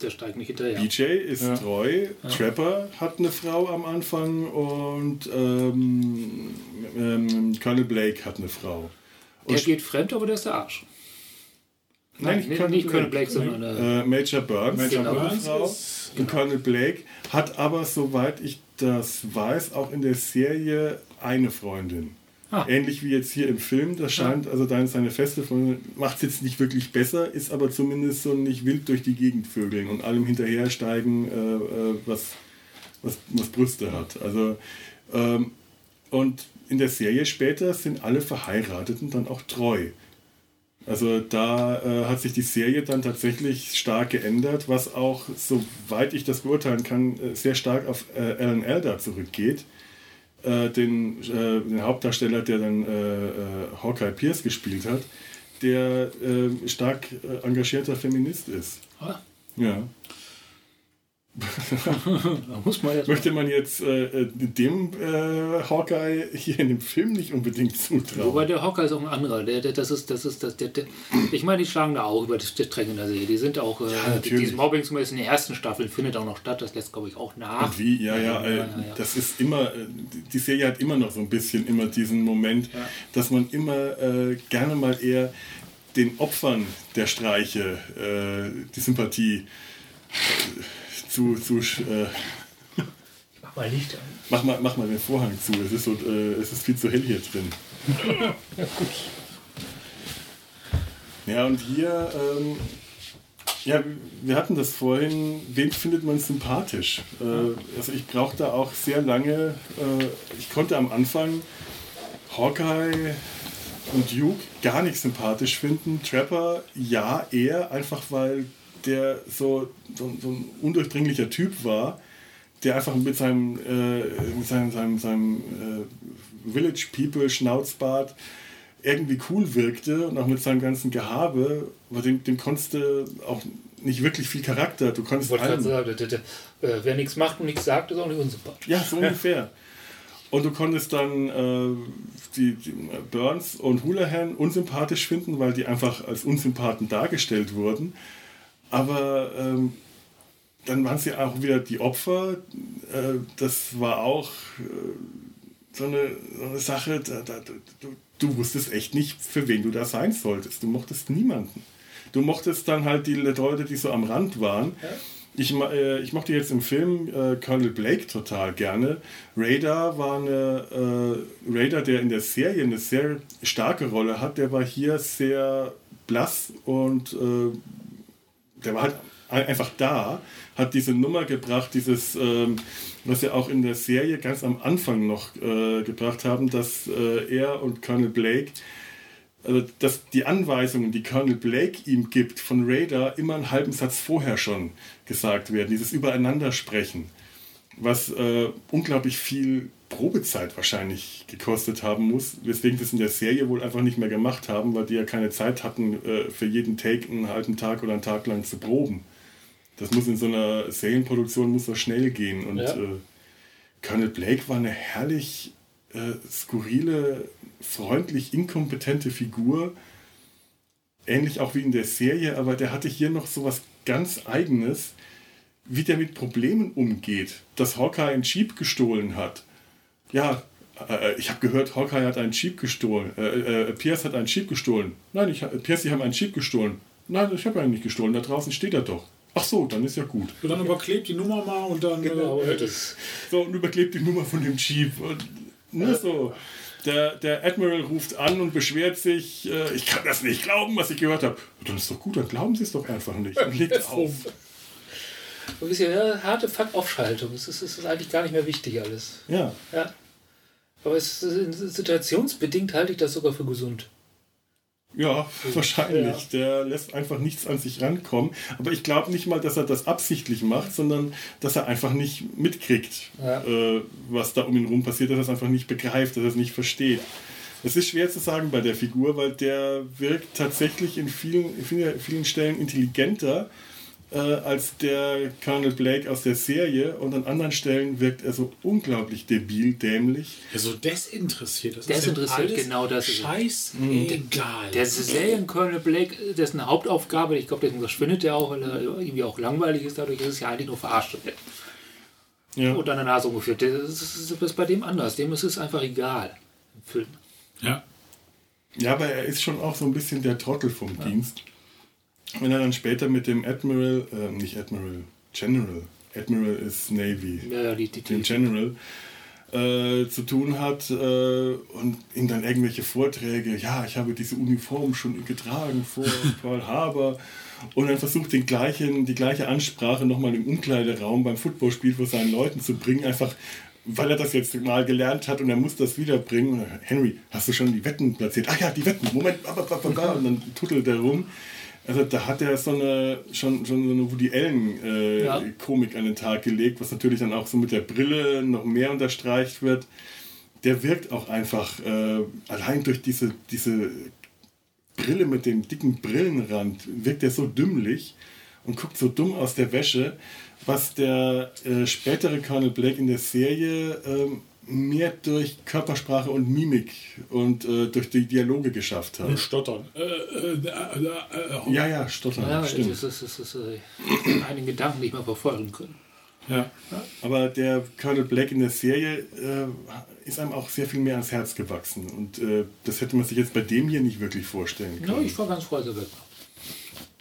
der steigt nicht hinterher. BJ ist Ja. treu, Trapper hat eine Frau am Anfang und ähm, ähm, Colonel Blake hat eine Frau. Der Und geht fremd, aber der ist der Arsch. Nein, nicht, Colonel nicht Colonel Blake. Sondern äh, Major Burns, Major eine Burns Frau. Und Colonel Blake hat aber, soweit ich das weiß, auch in der Serie eine Freundin. Ah. Ähnlich wie jetzt hier im Film. Das scheint, also dann seine feste Freundin, macht es jetzt nicht wirklich besser, ist aber zumindest so nicht wild durch die Gegend vögeln und allem hinterhersteigen, äh, äh, was, was, was Brüste hat. Also, ähm, und in der Serie später sind alle Verheirateten dann auch treu. Also da äh, hat sich die Serie dann tatsächlich stark geändert, was auch, soweit ich das beurteilen kann, äh, sehr stark auf äh, Alan Elder zurückgeht. Äh, den, äh, den Hauptdarsteller, der dann äh, Hawkeye Pierce gespielt hat, der stark engagierter Feminist ist. ah, Ja. Man Möchte man jetzt äh, äh, dem äh, Hawkeye hier in dem Film nicht unbedingt zutrauen. Wobei der Hocker ist auch ein anderer. Der, der, das ist, das ist, das, der, der, ich meine, die schlagen da auch über die Stränge in der Serie. Die sind auch, äh, natürlich. dieses Mobbing zumindest in den ersten Staffeln findet auch noch statt. Das lässt, glaube ich, auch nach. Und wie? Ja, ja, äh, ja, ja. das ist immer, äh, die Serie hat immer noch so ein bisschen immer diesen Moment, Ja. dass man immer äh, gerne mal eher den Opfern der Streiche die Sympathie zu, zu äh, Mach mal Licht an. mach, mal, mach mal den Vorhang zu, es ist, so, äh, es ist viel zu hell hier drin. Ja, und hier, ähm, ja, wir hatten das vorhin, wen findet man sympathisch? Äh, also ich brauchte auch sehr lange, äh, ich konnte am Anfang Hawkeye und Duke gar nicht sympathisch finden. Trapper ja eher, einfach weil der so, so, so ein undurchdringlicher Typ war, der einfach mit seinem, äh, mit seinem, seinem, seinem äh, Village People Schnauzbart irgendwie cool wirkte und auch mit seinem ganzen Gehabe, aber dem, dem konntest du auch nicht wirklich viel Charakter. Du konntest allem- sagen, der, der, der, äh, wer nichts macht und nichts sagt, ist auch nicht unsympathisch. ja, so ungefähr. Und du konntest dann äh, die, die Burns und Houlihan unsympathisch finden, weil die einfach als Unsympathen dargestellt wurden. Aber ähm, dann waren sie auch wieder die Opfer. Äh, das war auch äh, so, eine, so eine Sache, da, da, du, du wusstest echt nicht, für wen du da sein solltest. Du mochtest niemanden. Du mochtest dann halt die Leute, die so am Rand waren. Ich, ma- äh, ich mochte jetzt im Film äh, Colonel Blake total gerne. Radar war eine äh, Radar, der in der Serie eine sehr starke Rolle hat. Der war hier sehr blass und äh, der war halt ein- einfach da, hat diese Nummer gebracht, dieses, ähm, was wir auch in der Serie ganz am Anfang noch äh, gebracht haben, dass äh, er und Colonel Blake, also dass die Anweisungen, die Colonel Blake ihm gibt von Radar, immer einen halben Satz vorher schon gesagt werden, dieses Übereinandersprechen, was äh, unglaublich viel Probezeit wahrscheinlich gekostet haben muss, weswegen es in der Serie wohl einfach nicht mehr gemacht haben, weil die ja keine Zeit hatten, äh, für jeden Take einen halben Tag oder einen Tag lang zu proben. Das muss in so einer Serienproduktion muss das schnell gehen. Und Ja. äh, Colonel Blake war eine herrlich äh, skurrile, freundlich inkompetente Figur. Ähnlich auch wie in der Serie, aber der hatte hier noch so was ganz Eigenes, wie der mit Problemen umgeht. Dass Hawkeye einen Jeep gestohlen hat. Ja, äh, ich habe gehört, Hawkeye hat einen Jeep gestohlen. Äh, äh, Pierce hat einen Jeep gestohlen. Nein, ich, Pierce, Sie haben einen Jeep gestohlen. Nein, ich habe einen nicht gestohlen. Da draußen steht er doch. Ach so, dann ist ja gut. Und dann überklebt die Nummer mal und dann. Genau, äh, So, und überklebt die Nummer von dem Jeep. Und nur so. Der, der Admiral ruft an und beschwert sich, äh, ich kann das nicht glauben, was ich gehört habe. Dann ist doch gut, dann glauben Sie es doch einfach nicht. Und legt auf. ein bisschen ja, harte Fuck-Off-Schaltung. Es ist, es ist eigentlich gar nicht mehr wichtig alles. Ja, Ja. Aber es ist, situationsbedingt halte ich das sogar für gesund. ja, wahrscheinlich. Ja. Der lässt einfach nichts an sich rankommen. Aber ich glaube nicht mal, dass er das absichtlich macht, sondern dass er einfach nicht mitkriegt, Ja. äh, was da um ihn rum passiert, dass er es einfach nicht begreift, dass er es nicht versteht. Es ist schwer zu sagen bei der Figur, weil der wirkt tatsächlich in vielen, in vielen, vielen Stellen intelligenter äh, als der Colonel Blake aus der Serie und an anderen Stellen wirkt er so unglaublich debil, dämlich. Ja, so desinteressiert. Das Desinteressiert, alles genau das ist. Scheiß egal. Der Serien-Colonel Blake, dessen Hauptaufgabe, ich glaube, deswegen verschwindet er auch, weil er irgendwie auch langweilig ist, dadurch ist es ja eigentlich nur verarscht Ja. und an der Nase umgeführt. Das ist, das ist bei dem anders. Dem ist es einfach egal im Film. ja. Ja, aber er ist schon auch so ein bisschen der Trottel vom Dienst. Wenn er dann später mit dem Admiral, äh, nicht Admiral, General, Admiral ist Navy, Ja, die, die, dem die, General, äh, zu tun hat äh, und ihm dann irgendwelche Vorträge, ja, ich habe diese Uniform schon getragen vor Pearl Harbor und dann versucht den gleichen, die gleiche Ansprache nochmal im Umkleideraum beim Footballspiel vor seinen Leuten zu bringen, einfach weil er das jetzt mal gelernt hat und er muss das wiederbringen. Henry, hast du schon die Wetten platziert? Ach ja, die Wetten, Moment, und dann tuttelt er rum. Also da hat er so eine, schon, schon so eine Woody Allen äh, Ja. Komik an den Tag gelegt, was natürlich dann auch so mit der Brille noch mehr unterstreicht wird. Der wirkt auch einfach äh, allein durch diese, diese Brille mit dem dicken Brillenrand wirkt er so dümmlich und guckt so dumm aus der Wäsche, was der äh, spätere Colonel Blake in der Serie ähm, mehr durch Körpersprache und Mimik und äh, durch die Dialoge geschafft hat. Und stottern. Äh, äh, äh, äh, Ja, ja, stottern, Ja, stimmt. das ist, das ist, äh, einige Gedanken nicht mehr verfolgen können. ja. Aber der Colonel Black in der Serie äh, ist einem auch sehr viel mehr ans Herz gewachsen. Und äh, das hätte man sich jetzt bei dem hier nicht wirklich vorstellen Ja, können. ich war ganz froh, als er weg war.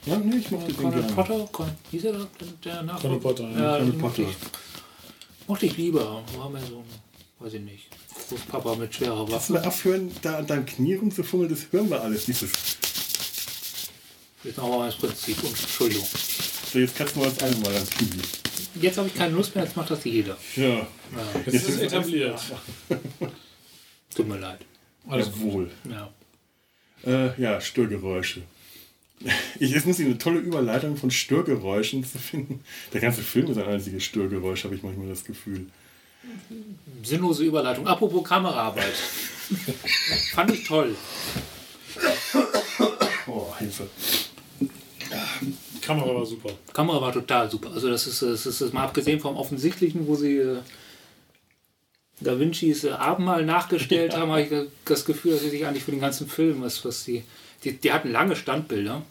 Ja, nee, ich mochte den Colonel gerne. Potter, Con, wie hieß er da? Der Nachfolger? Colonel Potter, ja. ja. Mochte Potter. ich, mochte ich lieber. War mir so, ein, weiß ich nicht, Großpapa mit schwerer Lass Waffe. mal aufhören, da an deinem Knie rumzufummeln, das hören wir alles. Dieses, Jetzt nochmal das Prinzip. Und, Entschuldigung. so, jetzt kratzen wir uns alle mal ans Knie. Jetzt habe ich keine Lust mehr, jetzt macht das jeder. Ja, Das ist etabliert. Tut mir leid. Alles gut. jawohl. Ja. Äh, ja, Störgeräusche. Ich, jetzt muss ich eine tolle Überleitung von Störgeräuschen zu finden. Der ganze Film ist ein einziges Störgeräusch, habe ich manchmal das Gefühl. Sinnlose Überleitung. Apropos Kameraarbeit. Fand ich toll. Oh, Hilfe. Kamera war super. Kamera war total super. Also das ist, das ist, das mal abgesehen vom Offensichtlichen, wo sie äh, Da Vincis äh, Abendmahl nachgestellt haben, habe ich das Gefühl, dass sie sich eigentlich für den ganzen Film, was, was die, die, die hatten lange Standbilder.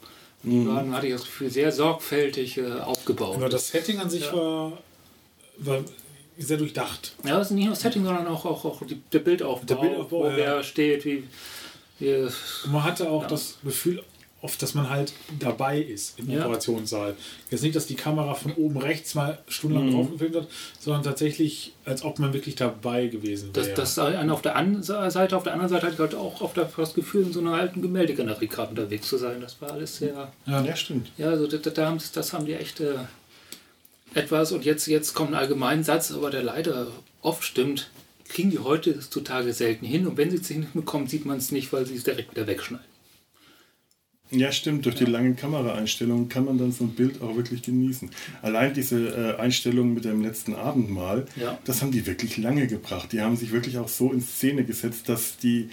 Die waren, hatte ich das Gefühl, sehr sorgfältig äh, aufgebaut. Aber das Setting an sich war, war sehr durchdacht. Ja, das ist nicht nur das Setting, sondern auch, auch, auch die, der Bildaufbau, Der Bildaufbau, wo ja. wer steht, wie, wie Und man hatte auch das Gefühl, oft, dass man halt dabei ist im Ja. Operationssaal. Jetzt nicht, dass die Kamera von oben rechts mal stundenlang drauf gefilmt hat, sondern tatsächlich, als ob man wirklich dabei gewesen Das, wäre. das eine auf der einen Seite, auf der anderen Seite hatte ich halt auch auf der, das Gefühl, in so einer alten Gemäldegalerie gerade unterwegs zu sein. Das war alles sehr. ja. Ja, stimmt. Ja, also das, das, haben, das haben die echt äh, etwas. Und jetzt, jetzt kommt ein allgemeiner Satz, aber der leider oft stimmt. Kriegen die heute das zutage selten hin. Und wenn sie es nicht bekommen, sieht man es nicht, weil sie es direkt wieder wegschneiden. Ja, stimmt. Durch die langen Kameraeinstellungen kann man dann so ein Bild auch wirklich genießen. Allein diese äh, Einstellung mit dem letzten Abendmahl, Ja. das haben die wirklich lange gebracht. Die haben sich wirklich auch so in Szene gesetzt, dass die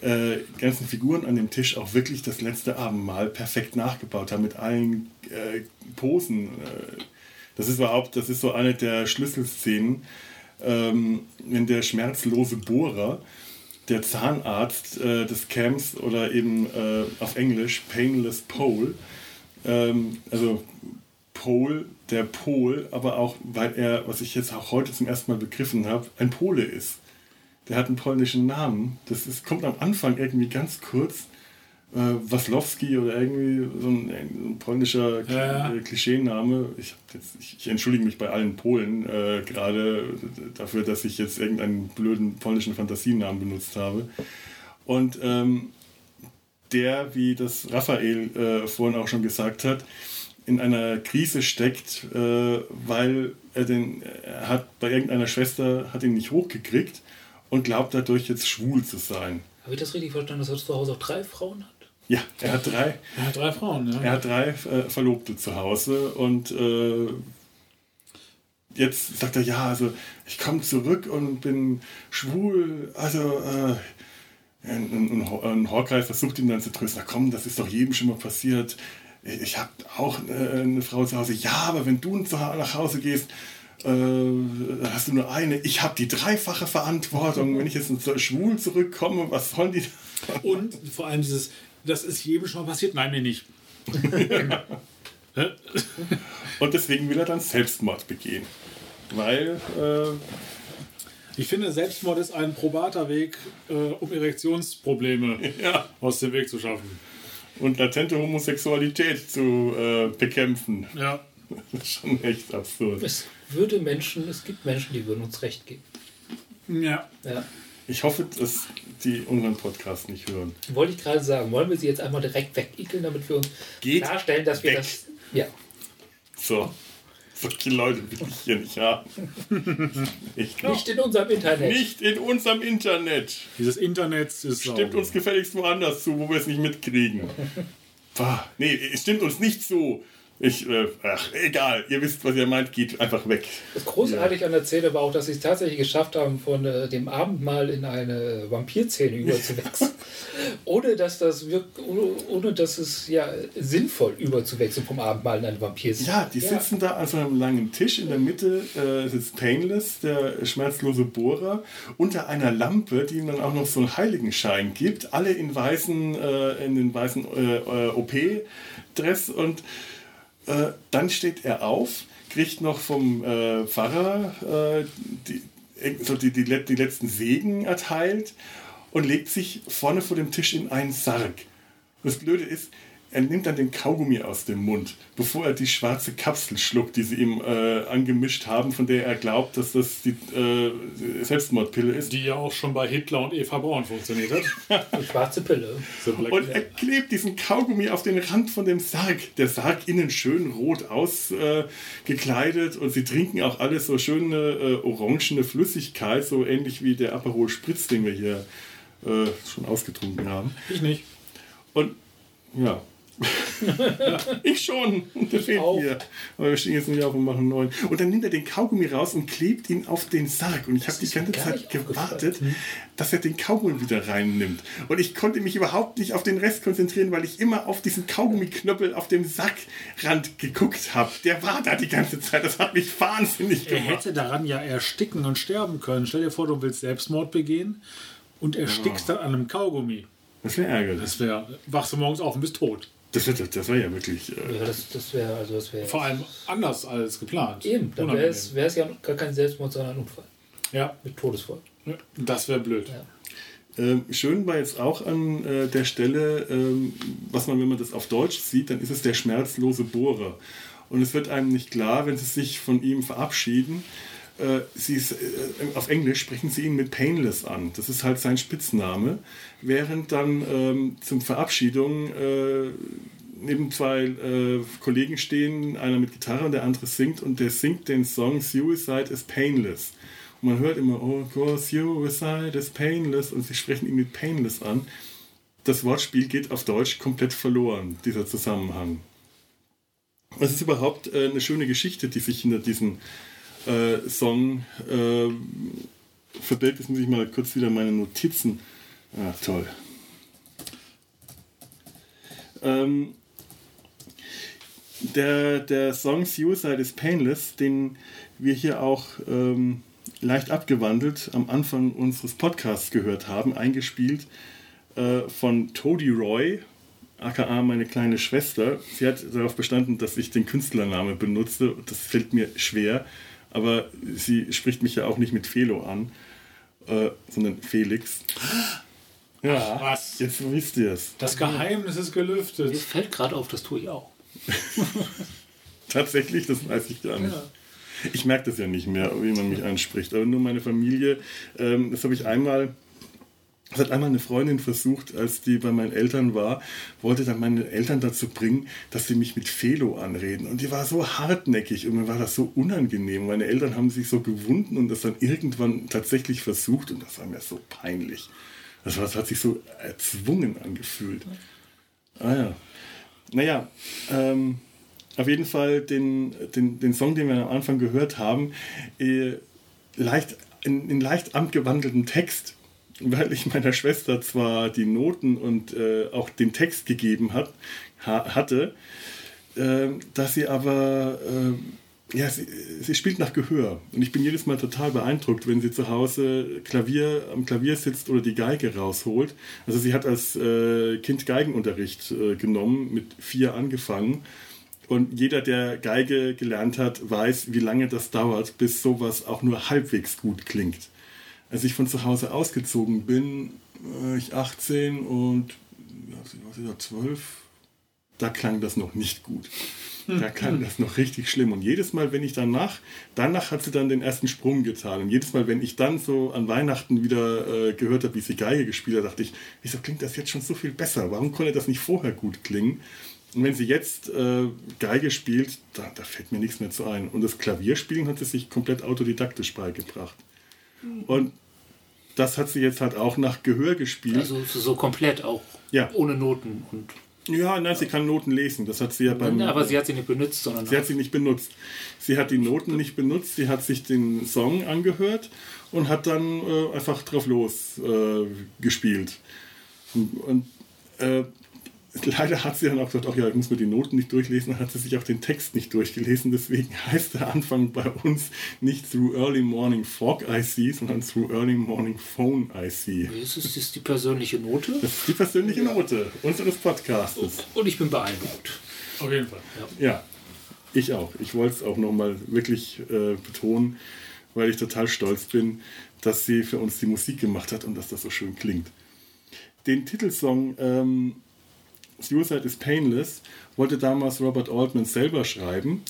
äh, ganzen Figuren an dem Tisch auch wirklich das letzte Abendmahl perfekt nachgebaut haben mit allen äh, Posen. Äh, das ist überhaupt, das ist so eine der Schlüsselszenen, ähm, wenn der schmerzlose Bohrer der Zahnarzt äh, des Camps oder eben äh, auf Englisch Painless Pole, ähm, also Pol, der Pol, aber auch, weil er, was ich jetzt auch heute zum ersten Mal begriffen habe, ein Pole ist. Der hat einen polnischen Namen. Das ist, kommt am Anfang irgendwie ganz kurz. Äh, Waslowski oder irgendwie so ein, so ein polnischer K- Ja. äh, Klischeename. Ich, jetzt, ich, ich entschuldige mich bei allen Polen äh, gerade dafür, dass ich jetzt irgendeinen blöden polnischen Fantasienamen benutzt habe. Und ähm, der, wie das Raphael äh, vorhin auch schon gesagt hat, in einer Krise steckt, äh, weil er den er hat bei irgendeiner Schwester hat ihn nicht hochgekriegt und glaubt dadurch jetzt schwul zu sein. Habe ich das richtig verstanden, dass er zu Hause auch drei Frauen hat? Ja, er hat drei, Er hat drei Frauen, ja. er hat drei äh, Verlobte zu Hause und äh, jetzt sagt er, ja, also ich komme zurück und bin schwul, also äh, ein, ein, ein Horkreis versucht ihn dann zu trösten, na komm, das ist doch jedem schon mal passiert. Ich habe auch äh, eine Frau zu Hause. Ja, aber wenn du nach Hause gehst, äh, hast du nur eine. Ich habe die dreifache Verantwortung. Wenn ich jetzt schwul zurückkomme, was sollen die? Und vor allem dieses, das ist jedem schon passiert. Nein, mir nicht. Und deswegen will er dann Selbstmord begehen. Weil, äh, ich finde, Selbstmord ist ein probater Weg, äh, um Erektionsprobleme ja, aus dem Weg zu schaffen. und latente Homosexualität zu äh, bekämpfen. Ja. Das ist schon echt absurd. Es würde Menschen, es gibt Menschen, die würden uns recht geben. Ja. Ja. Ich hoffe, dass die unseren Podcast nicht hören. Wollte ich gerade sagen, wollen wir sie jetzt einmal direkt wegikeln, damit wir uns Geht klarstellen, dass wir weg. das. Ja. So, solche Leute will ich hier nicht haben. Ich Nicht in unserem Internet. Nicht in unserem Internet. Dieses Internet ist Stimmt sauber. uns gefälligst woanders zu, wo wir es nicht mitkriegen. Nee, es stimmt uns nicht so. Ich, äh, ach, egal, ihr wisst, was ihr meint, geht einfach weg. Das Großartige an der Szene war auch, dass sie es tatsächlich geschafft haben, von äh, dem Abendmahl in eine Vampirszene überzuwechseln. ohne dass das wirkt, ohne, ohne dass es ja sinnvoll überzuwechseln vom Abendmahl in eine Vampir Ja, die sitzen da an so einem langen Tisch. In der Mitte äh, sitzt Painless, der schmerzlose Bohrer, unter einer Lampe, die ihm dann auch noch so einen Heiligenschein gibt. Alle in weißen, äh, in den weißen äh, äh OP-Dress und äh, dann steht er auf, kriegt noch vom äh, Pfarrer die, so die, die, die letzten Segen erteilt und legt sich vorne vor dem Tisch in einen Sarg. das Blöde ist, er nimmt dann den Kaugummi aus dem Mund, bevor er die schwarze Kapsel schluckt, die sie ihm äh, angemischt haben, von der er glaubt, dass das die äh, Selbstmordpille ist. Die ja auch schon bei Hitler und Eva Braun funktioniert hat. die schwarze Pille. und er klebt diesen Kaugummi auf den Rand von dem Sarg. Der Sarg innen schön rot ausgekleidet äh, und sie trinken auch alles so schöne äh, orangene Flüssigkeit, so ähnlich wie der Aperol Spritz, den wir hier äh, schon ausgetrunken haben. Ich nicht. Und ja, ich schon. Und der fehlt mir. Aber wir stehen jetzt nicht auf und machen einen neuen. Und dann nimmt er den Kaugummi raus und klebt ihn auf den Sarg. Und ich habe die ganze Zeit gewartet, hm? dass er den Kaugummi wieder reinnimmt. Und ich konnte mich überhaupt nicht auf den Rest konzentrieren, weil ich immer auf diesen Kaugummiknöppel auf dem Sackrand geguckt habe. Der war da die ganze Zeit. Das hat mich wahnsinnig gemacht. Er hätte daran ja ersticken und sterben können. Stell dir vor, du willst Selbstmord begehen und erstickst ja. dann an einem Kaugummi. Das wäre ärgerlich. Das wäre, wachst du morgens auf und bist tot. Das wäre das wär ja wirklich. Äh ja, das, das wäre also das wär Vor allem anders als geplant. Eben, dann wäre es, es ja gar kein Selbstmord, sondern ein Unfall. Ja. Mit Todesfall. Das wäre blöd. Ja. Ähm, schön war jetzt auch an äh, der Stelle, ähm, was man, wenn man das auf Deutsch sieht, dann ist es der schmerzlose Bohrer. Und es wird einem nicht klar, wenn sie sich von ihm verabschieden, äh, sie ist, äh, auf Englisch sprechen sie ihn mit Painless an. Das ist halt sein Spitzname. Während dann ähm, zum Verabschiedung äh, neben zwei äh, Kollegen stehen, einer mit Gitarre und der andere singt und der singt den Song Suicide is Painless. Und man hört immer, oh, course, Suicide is Painless und sie sprechen ihn mit Painless an. Das Wortspiel geht auf Deutsch komplett verloren, dieser Zusammenhang. Es ist überhaupt äh, eine schöne Geschichte, die sich hinter diesen äh, Song äh, verbirgt. Jetzt muss ich mal kurz wieder meine Notizen. Ah, toll. Ähm, der, der Song Suicide is Painless, den wir hier auch ähm, leicht abgewandelt am Anfang unseres Podcasts gehört haben, eingespielt äh, von Toady Roy, aka meine kleine Schwester. Sie hat darauf bestanden, dass ich den Künstlernamen benutze. Das fällt mir schwer aber sie spricht mich ja auch nicht mit Felo an, äh, sondern Felix. Ja, Ach, was? Jetzt wisst ihr es. Das Geheimnis ist gelüftet. Mir fällt gerade auf, das tue ich auch. Tatsächlich, das weiß ich gar nicht. Ja. Ich merke das ja nicht mehr, wie man mich anspricht. Aber nur meine Familie, ähm, das habe ich einmal das hat einmal eine Freundin versucht, als die bei meinen Eltern war, wollte dann meine Eltern dazu bringen, dass sie mich mit Felo anreden. Und die war so hartnäckig und mir war das so unangenehm. Meine Eltern haben sich so gewunden und das dann irgendwann tatsächlich versucht und das war mir so peinlich. Das, war, das hat sich so erzwungen angefühlt. Ah ja. Naja, ähm, auf jeden Fall den, den, den Song, den wir am Anfang gehört haben, äh, leicht, in, in leicht abgewandelten Text weil ich meiner Schwester zwar die Noten und äh, auch den Text gegeben hat, ha hatte, äh, dass sie aber, äh, ja, sie, sie, spielt nach Gehör. Und ich bin jedes Mal total beeindruckt, wenn sie zu Hause Klavier, am Klavier sitzt oder die Geige rausholt. Also sie hat als äh, Kind Geigenunterricht äh, genommen, mit vier angefangen. Und jeder, der Geige gelernt hat, weiß, wie lange das dauert, bis sowas auch nur halbwegs gut klingt als ich von zu Hause ausgezogen bin, war ich 18 und was ist das, 12, da klang das noch nicht gut. Da klang das noch richtig schlimm. Und jedes Mal, wenn ich danach, danach hat sie dann den ersten Sprung getan. Und jedes Mal, wenn ich dann so an Weihnachten wieder äh, gehört habe, wie sie Geige gespielt hat, dachte ich, wieso klingt das jetzt schon so viel besser? Warum konnte das nicht vorher gut klingen? Und wenn sie jetzt äh, Geige spielt, da, da fällt mir nichts mehr zu ein. Und das Klavierspielen hat sie sich komplett autodidaktisch beigebracht. Und das hat sie jetzt halt auch nach Gehör gespielt. Also so komplett auch. Ja. Ohne Noten und. Ja, nein, sie kann Noten lesen. Das hat sie ja beim. aber sie hat sie nicht benutzt, sondern. Sie hat sie nicht benutzt. Sie hat die Noten nicht benutzt. Sie hat sich den Song angehört und hat dann äh, einfach drauf los äh, gespielt. Und, und äh, leider hat sie dann auch gesagt, ach ja, ich muss mir die Noten nicht durchlesen, dann hat sie sich auch den Text nicht durchgelesen. Deswegen heißt der Anfang bei uns nicht Through Early Morning Fog I See, sondern Through Early Morning Phone I See. Das ist, das die persönliche Note. Das ist die persönliche Note unseres Podcastes. Und ich bin beeindruckt. Auf jeden Fall. Ja, ich auch. Ich wollte es auch nochmal wirklich äh, betonen, weil ich total stolz bin, dass sie für uns die Musik gemacht hat und dass das so schön klingt. Den Titelsong ähm, Suicide is Painless wollte damals Robert Altman selber schreiben,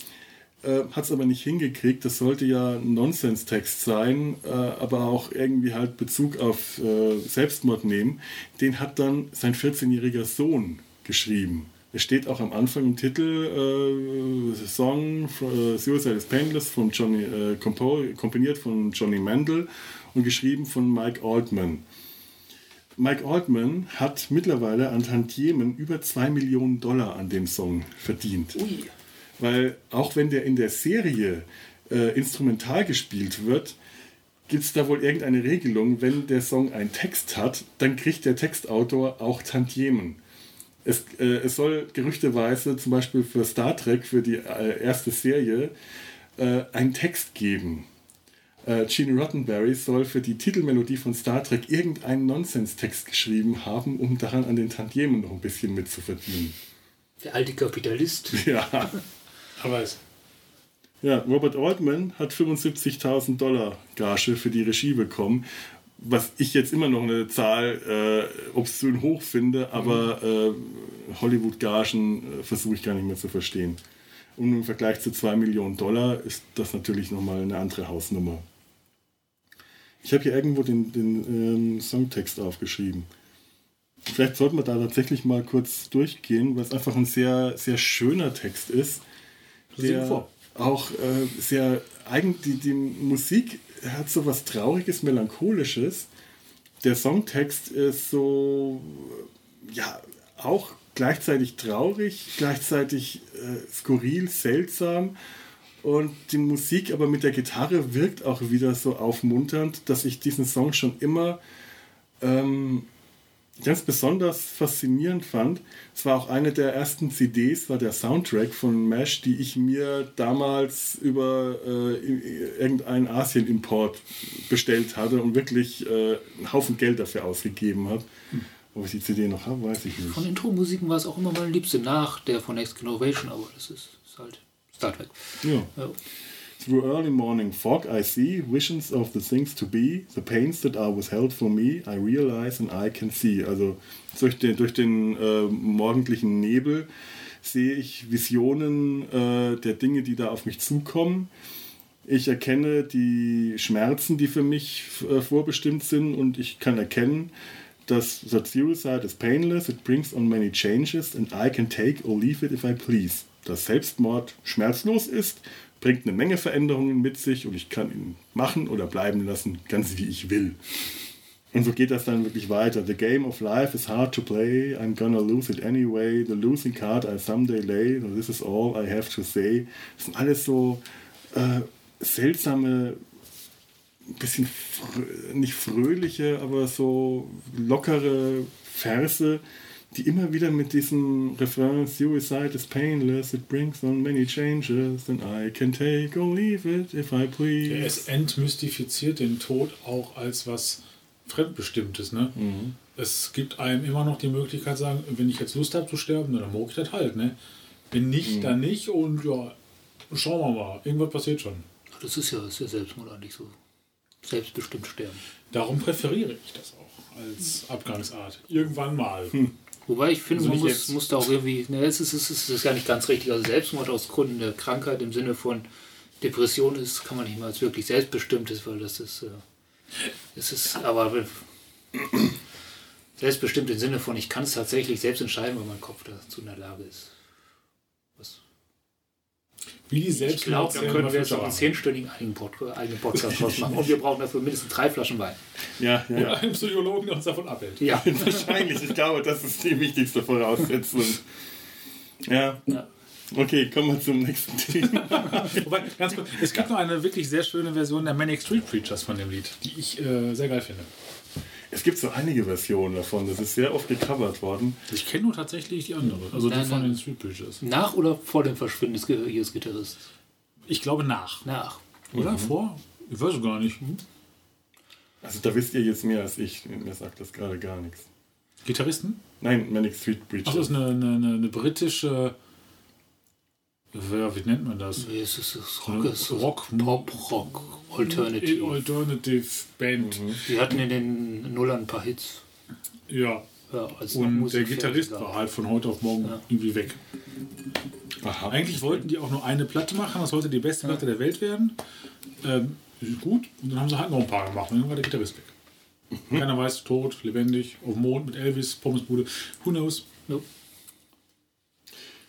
äh, hat es aber nicht hingekriegt. Das sollte ja ein Nonsenstext sein, äh, aber auch irgendwie halt Bezug auf äh, Selbstmord nehmen. Den hat dann sein 14-jähriger Sohn geschrieben. Es steht auch am Anfang im Titel äh, Song äh, Suicide is Painless von Johnny, äh, komponiert von Johnny Mandel und geschrieben von Mike Altman. Mike Altman hat mittlerweile an Tantiemen über 2 Millionen Dollar an dem Song verdient. Ui. Weil auch wenn der in der Serie äh, instrumental gespielt wird, gibt es da wohl irgendeine Regelung, wenn der Song einen Text hat, dann kriegt der Textautor auch Tantiemen. Es, äh, es soll gerüchteweise zum Beispiel für Star Trek, für die äh, erste Serie, äh, einen Text geben. Äh, Gene Roddenberry soll für die Titelmelodie von Star Trek irgendeinen Nonsenstext geschrieben haben, um daran an den Tantiemen noch ein bisschen mitzuverdienen. Der alte Kapitalist. Ja. Aber es, Ja, Robert Altman hat 75.000 Dollar Gage für die Regie bekommen, was ich jetzt immer noch eine Zahl äh, obszön hoch finde, aber äh, Hollywood-Gagen äh, versuche ich gar nicht mehr zu verstehen. Und im Vergleich zu 2 Millionen Dollar ist das natürlich nochmal eine andere Hausnummer. Ich habe hier irgendwo den, den ähm, Songtext aufgeschrieben. Vielleicht sollten wir da tatsächlich mal kurz durchgehen, weil es einfach ein sehr, sehr schöner Text ist der auch äh, sehr eigen die, die Musik hat so was trauriges melancholisches. Der Songtext ist so ja auch gleichzeitig traurig gleichzeitig äh, skurril seltsam und die Musik aber mit der Gitarre wirkt auch wieder so aufmunternd dass ich diesen Song schon immer ähm, ganz besonders faszinierend fand, es war auch eine der ersten CDs, war der Soundtrack von MASH, die ich mir damals über äh, irgendeinen Asien-Import bestellt hatte und wirklich äh, einen Haufen Geld dafür ausgegeben habe. Ob ich die CD noch habe, weiß ich nicht. Von Intro-Musiken war es auch immer meine Liebste nach der von Next Generation, aber das ist, ist halt Star Trek. Ja. Ja. Through early morning fog I see visions of the things to be, the pains that are withheld for me, I realize and I can see. Also durch den, durch den äh, morgendlichen Nebel sehe ich Visionen äh, der Dinge, die da auf mich zukommen. Ich erkenne die Schmerzen, die für mich äh, vorbestimmt sind und ich kann erkennen, dass that suicide is painless, it brings on many changes and I can take or leave it if I please. Dass Selbstmord schmerzlos ist, bringt eine Menge Veränderungen mit sich und ich kann ihn machen oder bleiben lassen, ganz wie ich will. Und so geht das dann wirklich weiter. The game of life is hard to play. I'm gonna lose it anyway. The losing card I someday lay. This is all I have to say. Das sind alles so äh, seltsame, bisschen frö nicht fröhliche, aber so lockere Verse, die immer wieder mit diesem Refrain Suicide is painless, it brings on many changes, and I can take or leave it if I please. es entmystifiziert den Tod auch als was Fremdbestimmtes. Ne? Es gibt einem immer noch die Möglichkeit zu sagen, wenn ich jetzt Lust habe zu sterben, dann mag ich das halt. Ne? Wenn nicht, dann nicht und ja, schauen wir mal. Irgendwas passiert schon. Das ist ja, ist ja Selbstmord eigentlich so. Selbstbestimmt sterben. Darum präferiere ich das auch als Abgangsart. Irgendwann mal. Wobei ich finde, Also man muss, muss da auch irgendwie, ne, es ist, es ist, es ist ja nicht ganz richtig. Also Selbstmord aus Gründen der Krankheit im Sinne von Depression ist, kann man nicht mal als wirklich selbstbestimmtes, weil das ist, äh, es ist, aber selbstbestimmt im Sinne von, ich kann es tatsächlich selbst entscheiden, weil mein Kopf dazu in der Lage ist. Wie die Ich glaube, da können wir jetzt auch einen zehnstündigen eigenen eigenen Podcast draus machen und wir brauchen dafür mindestens drei Flaschen Wein. Ja, ja. Oder einen Psychologen, der uns davon abhält. Ja. Wahrscheinlich. Ich glaube, das ist die wichtigste Voraussetzung. Ja. Ja. Okay, kommen wir zum nächsten Thema. Wobei, ganz kurz, es gibt noch eine wirklich sehr schöne Version der Manic Street Preachers von dem Lied, die ich äh, sehr geil finde. Es gibt so einige Versionen davon. Das ist sehr oft gecovert worden. Ich kenne nur tatsächlich die andere, also die Nein, von nein. den Street Preachers. Nach oder vor dem Verschwinden des ihres Gitarristen? Ich glaube nach. Nach. Oder? Mhm. Vor? Ich weiß es gar nicht. Also da wisst ihr jetzt mehr als ich. Mir sagt das gerade gar nichts. Gitarristen? Nein, Manic Street Ach, das Preachers. ist eine, eine, eine, eine britische. Ja, wie nennt man das? Nee, es ist, Rock, es ist Rock, Pop, Rock, Alternative. Alternative Band. Die hatten in den Nullern ein paar Hits. Ja. Ja, Und der Gitarrist war halt von heute auf morgen Ja. irgendwie weg. Aha. Eigentlich wollten die auch nur eine Platte machen, das sollte die beste Platte der Welt werden. Ähm, ist gut. Und dann haben sie halt noch ein paar gemacht. Und dann war der Gitarrist weg. Keiner weiß, tot, lebendig, auf dem Mond mit Elvis, Pommesbude. Who knows? No.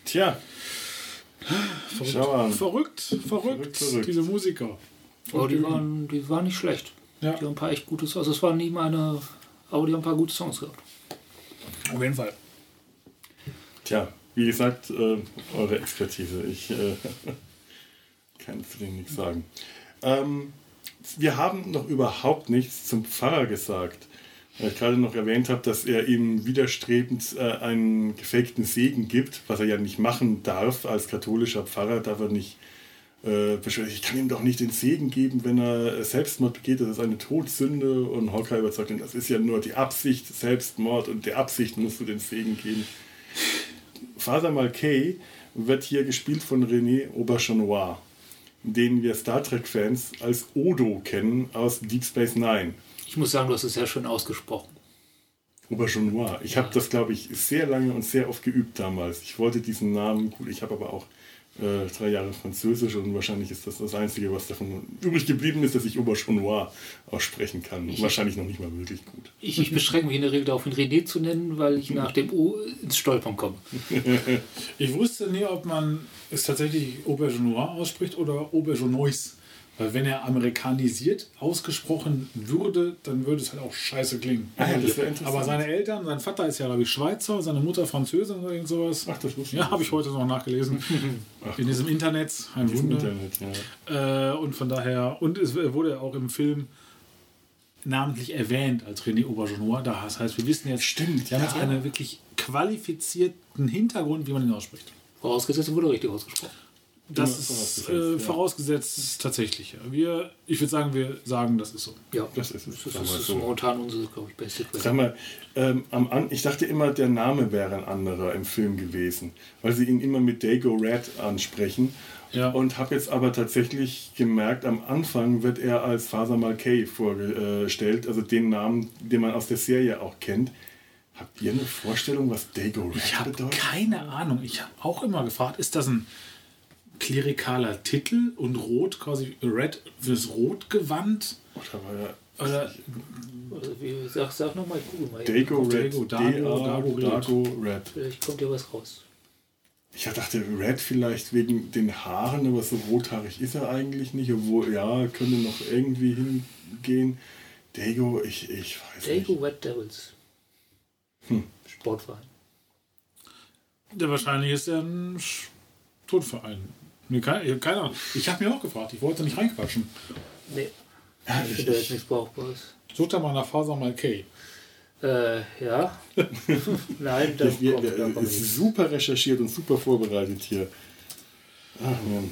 Tja, Verrückt. Schau an. Verrückt, verrückt, Verrückt, verrückt. diese Musiker. Aber die waren, die waren nicht schlecht. Ja. Die haben ein paar echt gute Songs. Also es waren nie meine, aber die haben ein paar gute Songs gehabt. Auf jeden Fall. tja, wie gesagt, äh, eure Expertise. Ich äh, kann zu dem nichts sagen. Ähm, wir haben noch überhaupt nichts zum Pfarrer gesagt. Weil ich gerade noch erwähnt habe, dass er ihm widerstrebend äh, einen gefakten Segen gibt, was er ja nicht machen darf. Als katholischer Pfarrer darf er nicht äh, beschweren, ich kann ihm doch nicht den Segen geben, wenn er Selbstmord begeht. Das ist eine Todsünde. Und Hawkeye überzeugt ihn, das ist ja nur die Absicht, Selbstmord. Und der Absicht musst du den Segen geben. Father Malkay wird hier gespielt von René Auberjonois, den wir Star Trek-Fans als Odo kennen aus Deep Space Nine. Ich muss sagen, du hast es sehr schön ausgesprochen. Auberjonois. Ich habe das, glaube ich, sehr lange und sehr oft geübt damals. Ich wollte diesen Namen, gut, ich habe aber auch äh, drei Jahre Französisch und wahrscheinlich ist das das Einzige, was davon übrig geblieben ist, dass ich Auberjonois aussprechen kann. wahrscheinlich noch nicht mal wirklich gut. Ich, ich beschränke mich in der Regel darauf, ihn René zu nennen, weil ich nach dem O ins Stolpern komme. Ich wusste nie, ob man es tatsächlich Aubergenois ausspricht oder Aubergenois. Weil wenn er amerikanisiert ausgesprochen würde, dann würde es halt auch scheiße klingen. Ah ja. Aber seine Eltern, sein Vater ist ja, glaube ich, Schweizer, seine Mutter Französin oder irgend sowas. Ach, das wusste ich Ja, habe ich heute noch nachgelesen. In diesem Internet. Ein Im Wunder. Internet, ja. Äh, und von daher, und es wurde auch im Film namentlich erwähnt als René Aubergenois. Das heißt, wir wissen jetzt, Stimmt, wir haben jetzt ja. einen wirklich qualifizierten Hintergrund, wie man ihn ausspricht. Vorausgesetzt, er wurde richtig ausgesprochen. Das ist vorausgesetzt, äh, ja. vorausgesetzt tatsächlich. Ja. Wir, ich würde sagen, wir sagen, das ist so. Ja, Das ist es. Das Sagen wir ist so. momentan unsere, glaube ich, beste Sag Quelle. mal, ähm, am An ich dachte immer, der Name wäre ein anderer im Film gewesen, weil sie ihn immer mit Dago Red ansprechen. Ja. Und habe jetzt aber tatsächlich gemerkt, am Anfang wird er als Father Malkay vorgestellt, also den Namen, den man aus der Serie auch kennt. Habt ihr eine Vorstellung, was Dago Red Ich habe bedeutet? keine Ahnung. Ich habe auch immer gefragt, ist das ein klerikaler Titel und Rot quasi Red fürs Rotgewand? Oder er Oder wie, sag, sag nochmal, ich gucke mal. Dago Dago, Red, Dago, D-A, Dago Red. Dago Red. Vielleicht kommt ja was raus. Ich dachte, Red vielleicht wegen den Haaren, aber so rothaarig ist er eigentlich nicht. Obwohl, ja, könnte noch irgendwie hingehen. Dago, ich, ich weiß Dago nicht. Red Devils. Hm. Sportverein. der wahrscheinlich ist er ein Sch- Mir keine, keine Ahnung. Ich habe mir auch gefragt, ich wollte nicht reinquatschen. Nee, Ja, ich finde jetzt ich, nichts Brauchbares. Sucht da mal nach Faser Malkay. Äh, ja. Nein, da wir, wir, kommt ist super recherchiert und super vorbereitet hier. Ach man.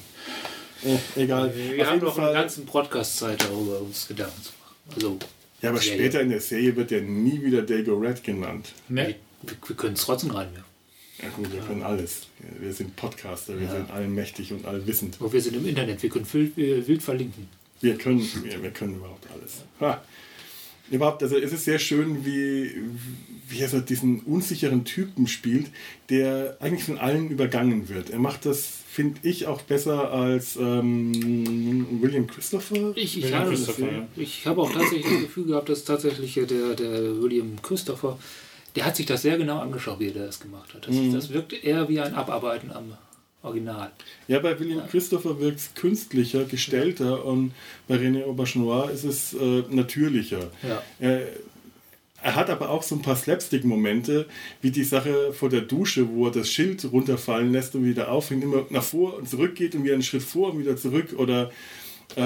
Äh, egal. Wir Auf haben doch Fall- eine ganzen Podcast-Zeit darüber uns Gedanken zu machen. Also, Ja, aber Ja, später in der Serie wird er nie wieder Dago Red genannt. Ne? wir, wir können es trotzdem reinwerfen. Ja gut, wir können alles. Wir sind Podcaster, wir Ja. sind allmächtig und allwissend. Und wir sind im Internet, wir können wild, äh, wild verlinken. Wir können, wir, wir können überhaupt alles. Ha. Überhaupt, also es ist sehr schön, wie, wie er so diesen unsicheren Typen spielt, der eigentlich von allen übergangen wird. Er macht das, finde ich, auch besser als ähm, William Christopher. Ich, ich, William habe, Christopher, ja. ich habe auch tatsächlich das Gefühl gehabt, dass tatsächlich der, der William Christopher, der hat sich das sehr genau angeschaut, wie er das gemacht hat. Das, Mhm. das wirkt eher wie ein Abarbeiten am Original. Ja, bei William Christopher wirkt es künstlicher, gestellter und bei René Aubergenois ist es äh, natürlicher. Ja. Er, er hat aber auch so ein paar Slapstick-Momente, wie die Sache vor der Dusche, wo er das Schild runterfallen lässt und wieder aufhängt, immer nach vor und zurück geht und wieder einen Schritt vor und wieder zurück. Oder äh,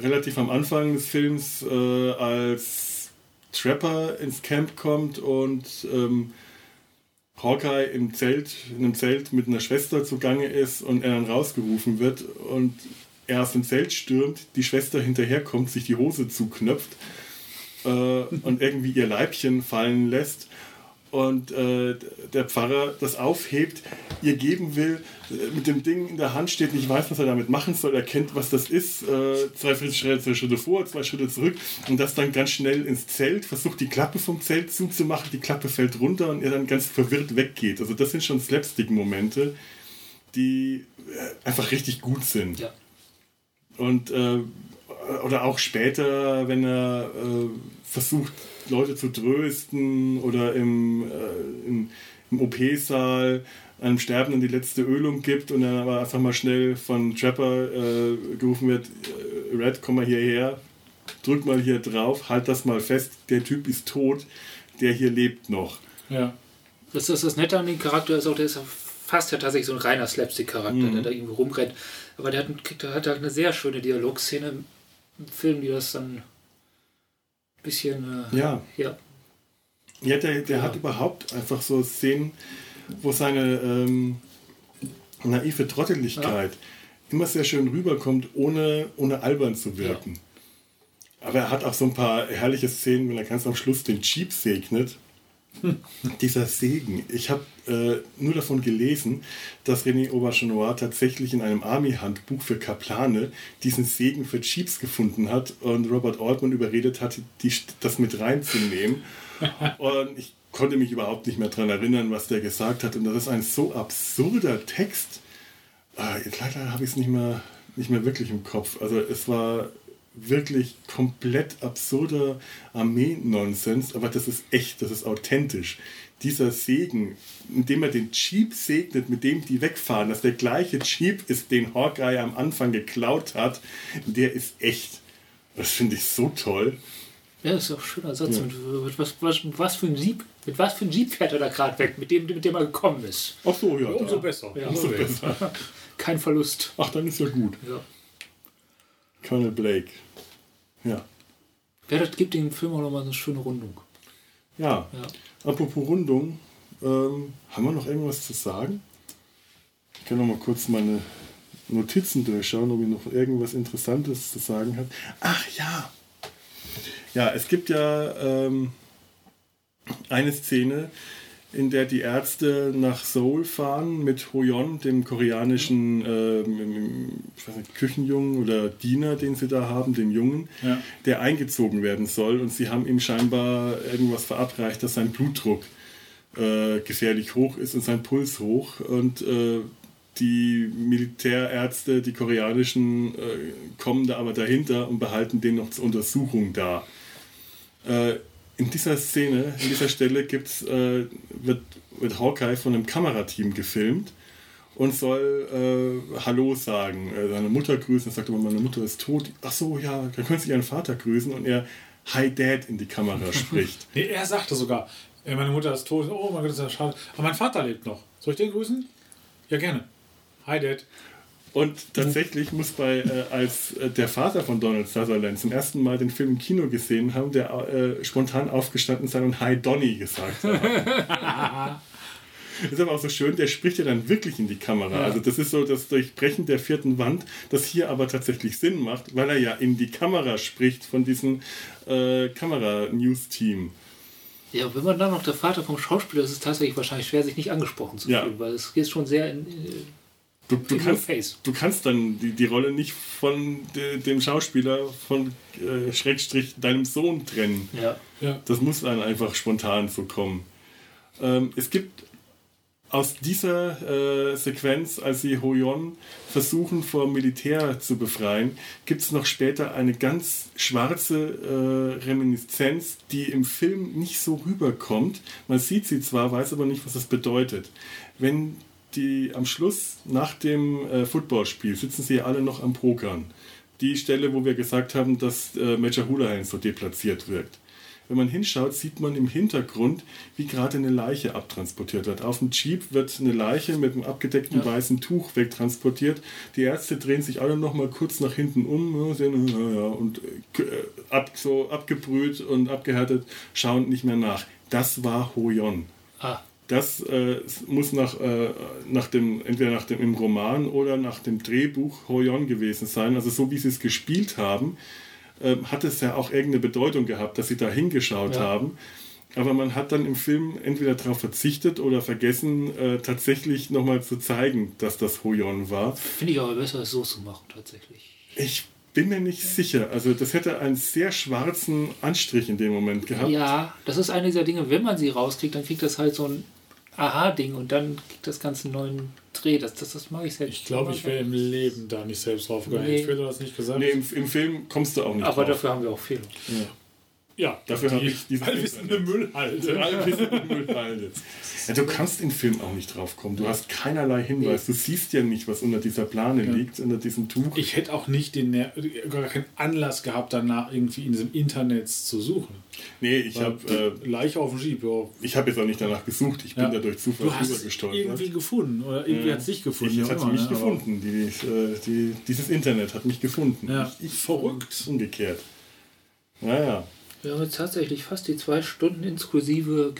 relativ am Anfang des Films, äh, als Trapper ins Camp kommt und ähm, Hawkeye im Zelt, in einem Zelt mit einer Schwester zugange ist und er dann rausgerufen wird und er aus dem Zelt stürmt, die Schwester hinterherkommt, sich die Hose zuknöpft äh, und irgendwie ihr Leibchen fallen lässt und äh, der Pfarrer das aufhebt, ihr geben will, äh, mit dem Ding in der Hand steht, nicht weiß, was er damit machen soll, er kennt, was das ist, äh, zwei Schritte, zwei Schritte vor, zwei Schritte zurück und das dann ganz schnell ins Zelt, versucht die Klappe vom Zelt zuzumachen, die Klappe fällt runter und er dann ganz verwirrt weggeht. Also das sind schon Slapstick-Momente, die äh, einfach richtig gut sind. Ja. Und äh, oder auch später, wenn er äh, versucht, Leute zu trösten oder im, äh, im, im OP-Saal einem Sterbenden die letzte Ölung gibt und dann aber einfach mal schnell von Trapper äh, gerufen wird, äh, Red, komm mal hierher, drück mal hier drauf, halt das mal fest, der Typ ist tot, der hier lebt noch. Ja. Das ist das Nette an dem Charakter, ist auch, der ist fast ja tatsächlich so ein reiner Slapstick-Charakter, Mhm. der da irgendwie rumrennt. Aber der hat, kriegt, hat halt eine sehr schöne Dialogszene im Film, die das dann bisschen. Äh, Ja, ja. Ja, der, der hat überhaupt einfach so Szenen, wo seine ähm, naive Trotteligkeit immer sehr schön rüberkommt, ohne, ohne albern zu wirken. Aber er hat auch so ein paar herrliche Szenen, wenn er ganz am Schluss den Jeep segnet. Dieser Segen. Ich habe äh, nur davon gelesen, dass René Aubergenois tatsächlich in einem Army-Handbuch für Kaplane diesen Segen für Jeeps gefunden hat und Robert Altman überredet hat, die, das mit reinzunehmen. Und ich konnte mich überhaupt nicht mehr daran erinnern, was der gesagt hat. Und das ist ein so absurder Text. Jetzt leider habe ich es nicht mehr, nicht mehr wirklich im Kopf. Also es war wirklich komplett absurder Armee-Nonsens, aber das ist echt, das ist authentisch. Dieser Segen, indem er den Jeep segnet, mit dem die wegfahren, dass der gleiche Jeep ist, den Hawkeye am Anfang geklaut hat, der ist echt. Das finde ich so toll. Ja, das ist auch ein schöner Satz. Und, mit was, was, was für ein Jeep, mit was für ein Jeep fährt er da gerade weg, mit dem, mit dem er gekommen ist? Ach so, ja. Umso da. besser. Ja. Umso besser. Kein Verlust. Ach, dann ist ja gut. Ja. Colonel Blake. Ja. Ja, das gibt dem Film auch nochmal eine schöne Rundung. Ja. Ja. Apropos Rundung, ähm, haben wir noch irgendwas zu sagen? Ich kann noch mal kurz meine Notizen durchschauen, ob ich noch irgendwas Interessantes zu sagen habe. Ach ja. Ja, es gibt ja ähm, eine Szene, in der die Ärzte nach Seoul fahren mit Hoyon, dem koreanischen weiß nicht, Küchenjungen oder Diener, den sie da haben, dem Jungen, Ja. der eingezogen werden soll. Und sie haben ihm scheinbar irgendwas verabreicht, dass sein Blutdruck äh, gefährlich hoch ist und sein Puls hoch. Und äh, die Militärärzte, die koreanischen, äh, kommen da aber dahinter und behalten den noch zur Untersuchung da. In dieser Szene, in dieser Stelle gibt's, äh, wird, wird Hawkeye von einem Kamerateam gefilmt und soll äh, Hallo sagen, äh, seine Mutter grüßen. Er sagt aber, meine Mutter ist tot. Ach so, ja, dann können Sie Ihren Vater grüßen und er Hi Dad in die Kamera spricht. Nee, er sagte sogar, äh, meine Mutter ist tot. Oh mein Gott, das ist ja schade. Aber mein Vater lebt noch. Soll ich den grüßen? Ja, gerne. Hi, Dad. Und tatsächlich muss bei, äh, als äh, der Vater von Donald Sutherland zum ersten Mal den Film im Kino gesehen haben, der äh, spontan aufgestanden sein und Hi Donny gesagt hat. ist aber auch so schön, der spricht ja dann wirklich in die Kamera. Also das ist so das Durchbrechen der vierten Wand, das hier aber tatsächlich Sinn macht, weil er ja in die Kamera spricht von diesem äh, Kamera-News-Team. Ja, wenn man dann noch der Vater vom Schauspieler ist, ist es tatsächlich wahrscheinlich schwer, sich nicht angesprochen zu Ja. fühlen, weil es geht schon sehr in, Du, du, kannst, face. du kannst dann die, die Rolle nicht von de, dem Schauspieler von äh, Schrägstrich deinem Sohn trennen. Ja. Ja. Das muss dann einfach spontan so kommen. Ähm, es gibt aus dieser äh, Sequenz, als sie Hoyon versuchen vor Militär zu befreien, gibt es noch später eine ganz schwarze äh, Reminiszenz, die im Film nicht so rüberkommt. Man sieht sie zwar, weiß aber nicht, was das bedeutet. Wenn die am Schluss nach dem äh, Footballspiel sitzen sie alle noch am Pokern. Die Stelle, wo wir gesagt haben, dass äh, Major Houlihan so deplatziert wirkt. wenn man hinschaut, sieht man im Hintergrund, wie gerade eine Leiche abtransportiert wird. Auf dem Jeep wird eine Leiche mit einem abgedeckten weißen Tuch wegtransportiert. Die Ärzte drehen sich alle noch mal kurz nach hinten um ja, sehen, ja, ja, und äh, ab, so abgebrüht und abgehärtet, schauen nicht mehr nach. Das war Hoyon. Ah, Das äh, muss nach, äh, nach dem, entweder nach dem im Roman oder nach dem Drehbuch Hoyon gewesen sein. Also so wie sie es gespielt haben, ähm, hat es ja auch irgendeine Bedeutung gehabt, dass sie da hingeschaut Ja. haben. Aber man hat dann im Film entweder darauf verzichtet oder vergessen, äh, tatsächlich nochmal zu zeigen, dass das Hoyon war. finde ich aber besser, es so zu machen, tatsächlich. Ich bin mir nicht sicher. Also das hätte einen sehr schwarzen Anstrich in dem Moment gehabt. Ja, das ist eine dieser Dinge, wenn man sie rauskriegt, dann kriegt das halt so ein Aha-Ding und dann kriegt das Ganze einen neuen Dreh. Das, das, das mag ich selbst. Ich glaube, ich wäre im Leben da nicht selbst draufgegangen. Nee. Ich hätte das nicht gesagt. Nee, im, im Film kommst du auch nicht Aber drauf. dafür haben wir auch Fehler. ja, Dafür die habe ich diese allwissende Müllhalde. Allwissende Müllhalde. Ja, du kannst im Film auch nicht drauf kommen. Du hast keinerlei Hinweis. Du siehst ja nicht, was unter dieser Plane liegt, unter diesem Tuch. Ich hätte auch nicht den gar keinen Anlass gehabt, danach irgendwie in diesem Internet zu suchen. nee, ich habe äh, Leiche auf dem Jeep, ja. ich hab jetzt auch nicht danach gesucht. Ich bin Ja. da durch Zufall Du hast drüber es gestolpert. irgendwie gefunden oder irgendwie hat es dich gefunden. Ich hat immer, mich ne? Gefunden. Die, äh, die, dieses Internet hat mich gefunden. Ja. Ich, ich Verrückt. Umgekehrt. Naja. Wir haben jetzt tatsächlich fast die zwei Stunden inklusive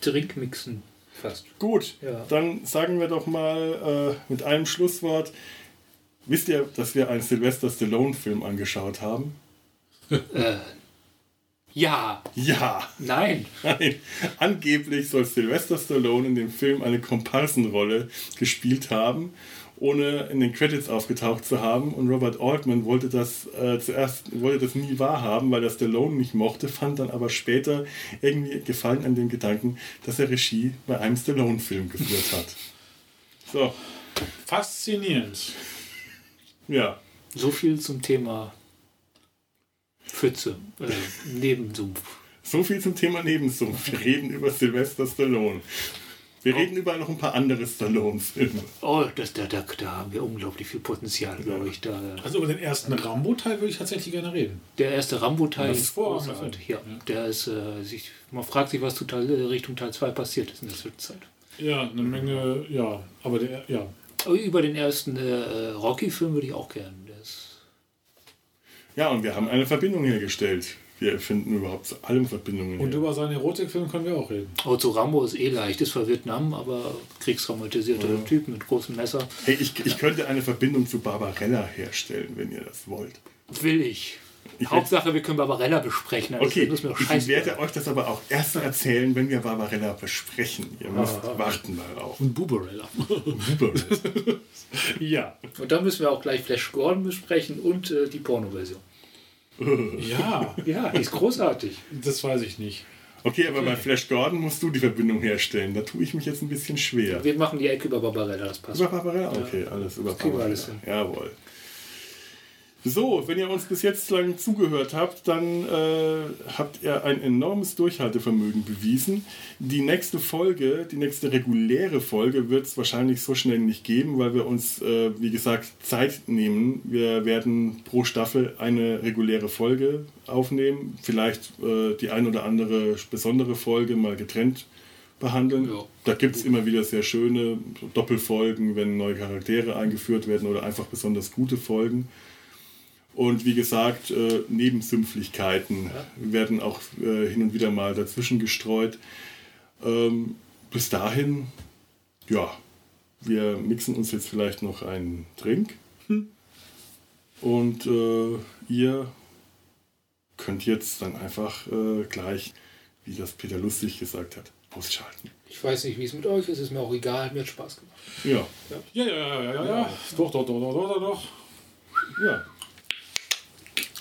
Trinkmixen. Fast. Gut, Ja. dann sagen wir doch mal äh, mit einem Schlusswort. Wisst ihr, dass wir einen Sylvester Stallone-Film angeschaut haben? Ja, Ja. nein. Nein, angeblich soll Sylvester Stallone in dem Film eine Komparsenrolle gespielt haben, ohne in den Credits aufgetaucht zu haben. Und Robert Altman wollte das äh, zuerst wollte das nie wahrhaben, weil er Stallone nicht mochte, fand dann aber später irgendwie Gefallen an dem Gedanken, dass er Regie bei einem Stallone-Film geführt hat. So, Faszinierend. ja. So viel zum Thema Pfütze, äh, Nebensumpf. So viel zum Thema Nebensumpf. Wir reden über Sylvester Stallone. Wir reden über noch ein paar andere Stallone-Filme. Oh, das, da, da, da haben wir unglaublich viel Potenzial, glaube ich. Da, Also über den ersten Rambo-Teil würde ich tatsächlich gerne reden. der erste Rambo-Teil ist ist vorrangig. großartig. Ja, der ist, äh, sich, man fragt sich, was zu Teil, äh, Richtung Teil 2 passiert ist in der Zwischenzeit. Ja, eine Menge, ja. Aber der, ja. Aber über den ersten äh, Rocky-Film würde ich auch gerne. Ja, und wir haben eine Verbindung hergestellt. Wir finden überhaupt zu allem Verbindungen. Und her. über seinen Erotikfilm können wir auch reden. oh, zu Rambo ist eh leicht, ist zwar Vietnam, aber kriegstraumatisierter Typ mit großem Messer. Hey, ich, ich könnte eine Verbindung zu Barbarella herstellen, wenn ihr das wollt. Will ich. Ich Hauptsache, wir können Barbarella besprechen. Also Okay, das ist mir auch ich werde euch das aber auch erst erzählen, wenn wir Barbarella besprechen. Ihr müsst Ah. warten darauf. Und Buberella. ja. Und dann müssen wir auch gleich Flash Gordon besprechen und äh, die Porno-Version. Ja, Ja, ist großartig. das weiß ich nicht. Okay, aber bei Flash Gordon musst du die Verbindung herstellen. Da tue ich mich jetzt ein bisschen schwer. Wir machen die Ecke über Barbarella, das passt. Über Barbarella? Okay, alles über wir Barbarella. alles hin. Jawohl. So, wenn ihr uns bis jetzt lang zugehört habt, dann äh, habt ihr ein enormes Durchhaltevermögen bewiesen. Die nächste Folge, die nächste reguläre Folge wird es wahrscheinlich so schnell nicht geben, weil wir uns, äh, wie gesagt, Zeit nehmen. Wir werden pro Staffel eine reguläre Folge aufnehmen, vielleicht äh, die ein oder andere besondere Folge mal getrennt behandeln. Ja. Da gibt es immer wieder sehr schöne Doppelfolgen, wenn neue Charaktere eingeführt werden oder einfach besonders gute Folgen. Und wie gesagt, äh, Nebensümpflichkeiten werden auch äh, hin und wieder mal dazwischen gestreut. Ähm, bis dahin, ja, wir mixen uns jetzt vielleicht noch einen Drink. Und äh, ihr könnt jetzt dann einfach äh, gleich, wie das Peter lustig gesagt hat, ausschalten. Ich weiß nicht, wie es mit euch ist, ist mir auch egal, mir hat Spaß gemacht. Ja, Ja, ja, ja, ja, ja, ja. Doch, doch, doch, doch, doch, doch, doch. ja.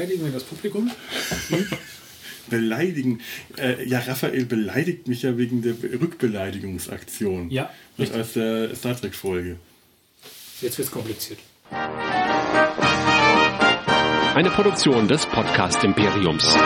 beleidigen wir das Publikum. Beleidigen. Äh, ja, Raphael beleidigt mich ja wegen der Rückbeleidigungsaktion. Ja, Das aus der Star Trek-Folge. Jetzt wird es kompliziert. Eine Produktion des Podcast Imperiums.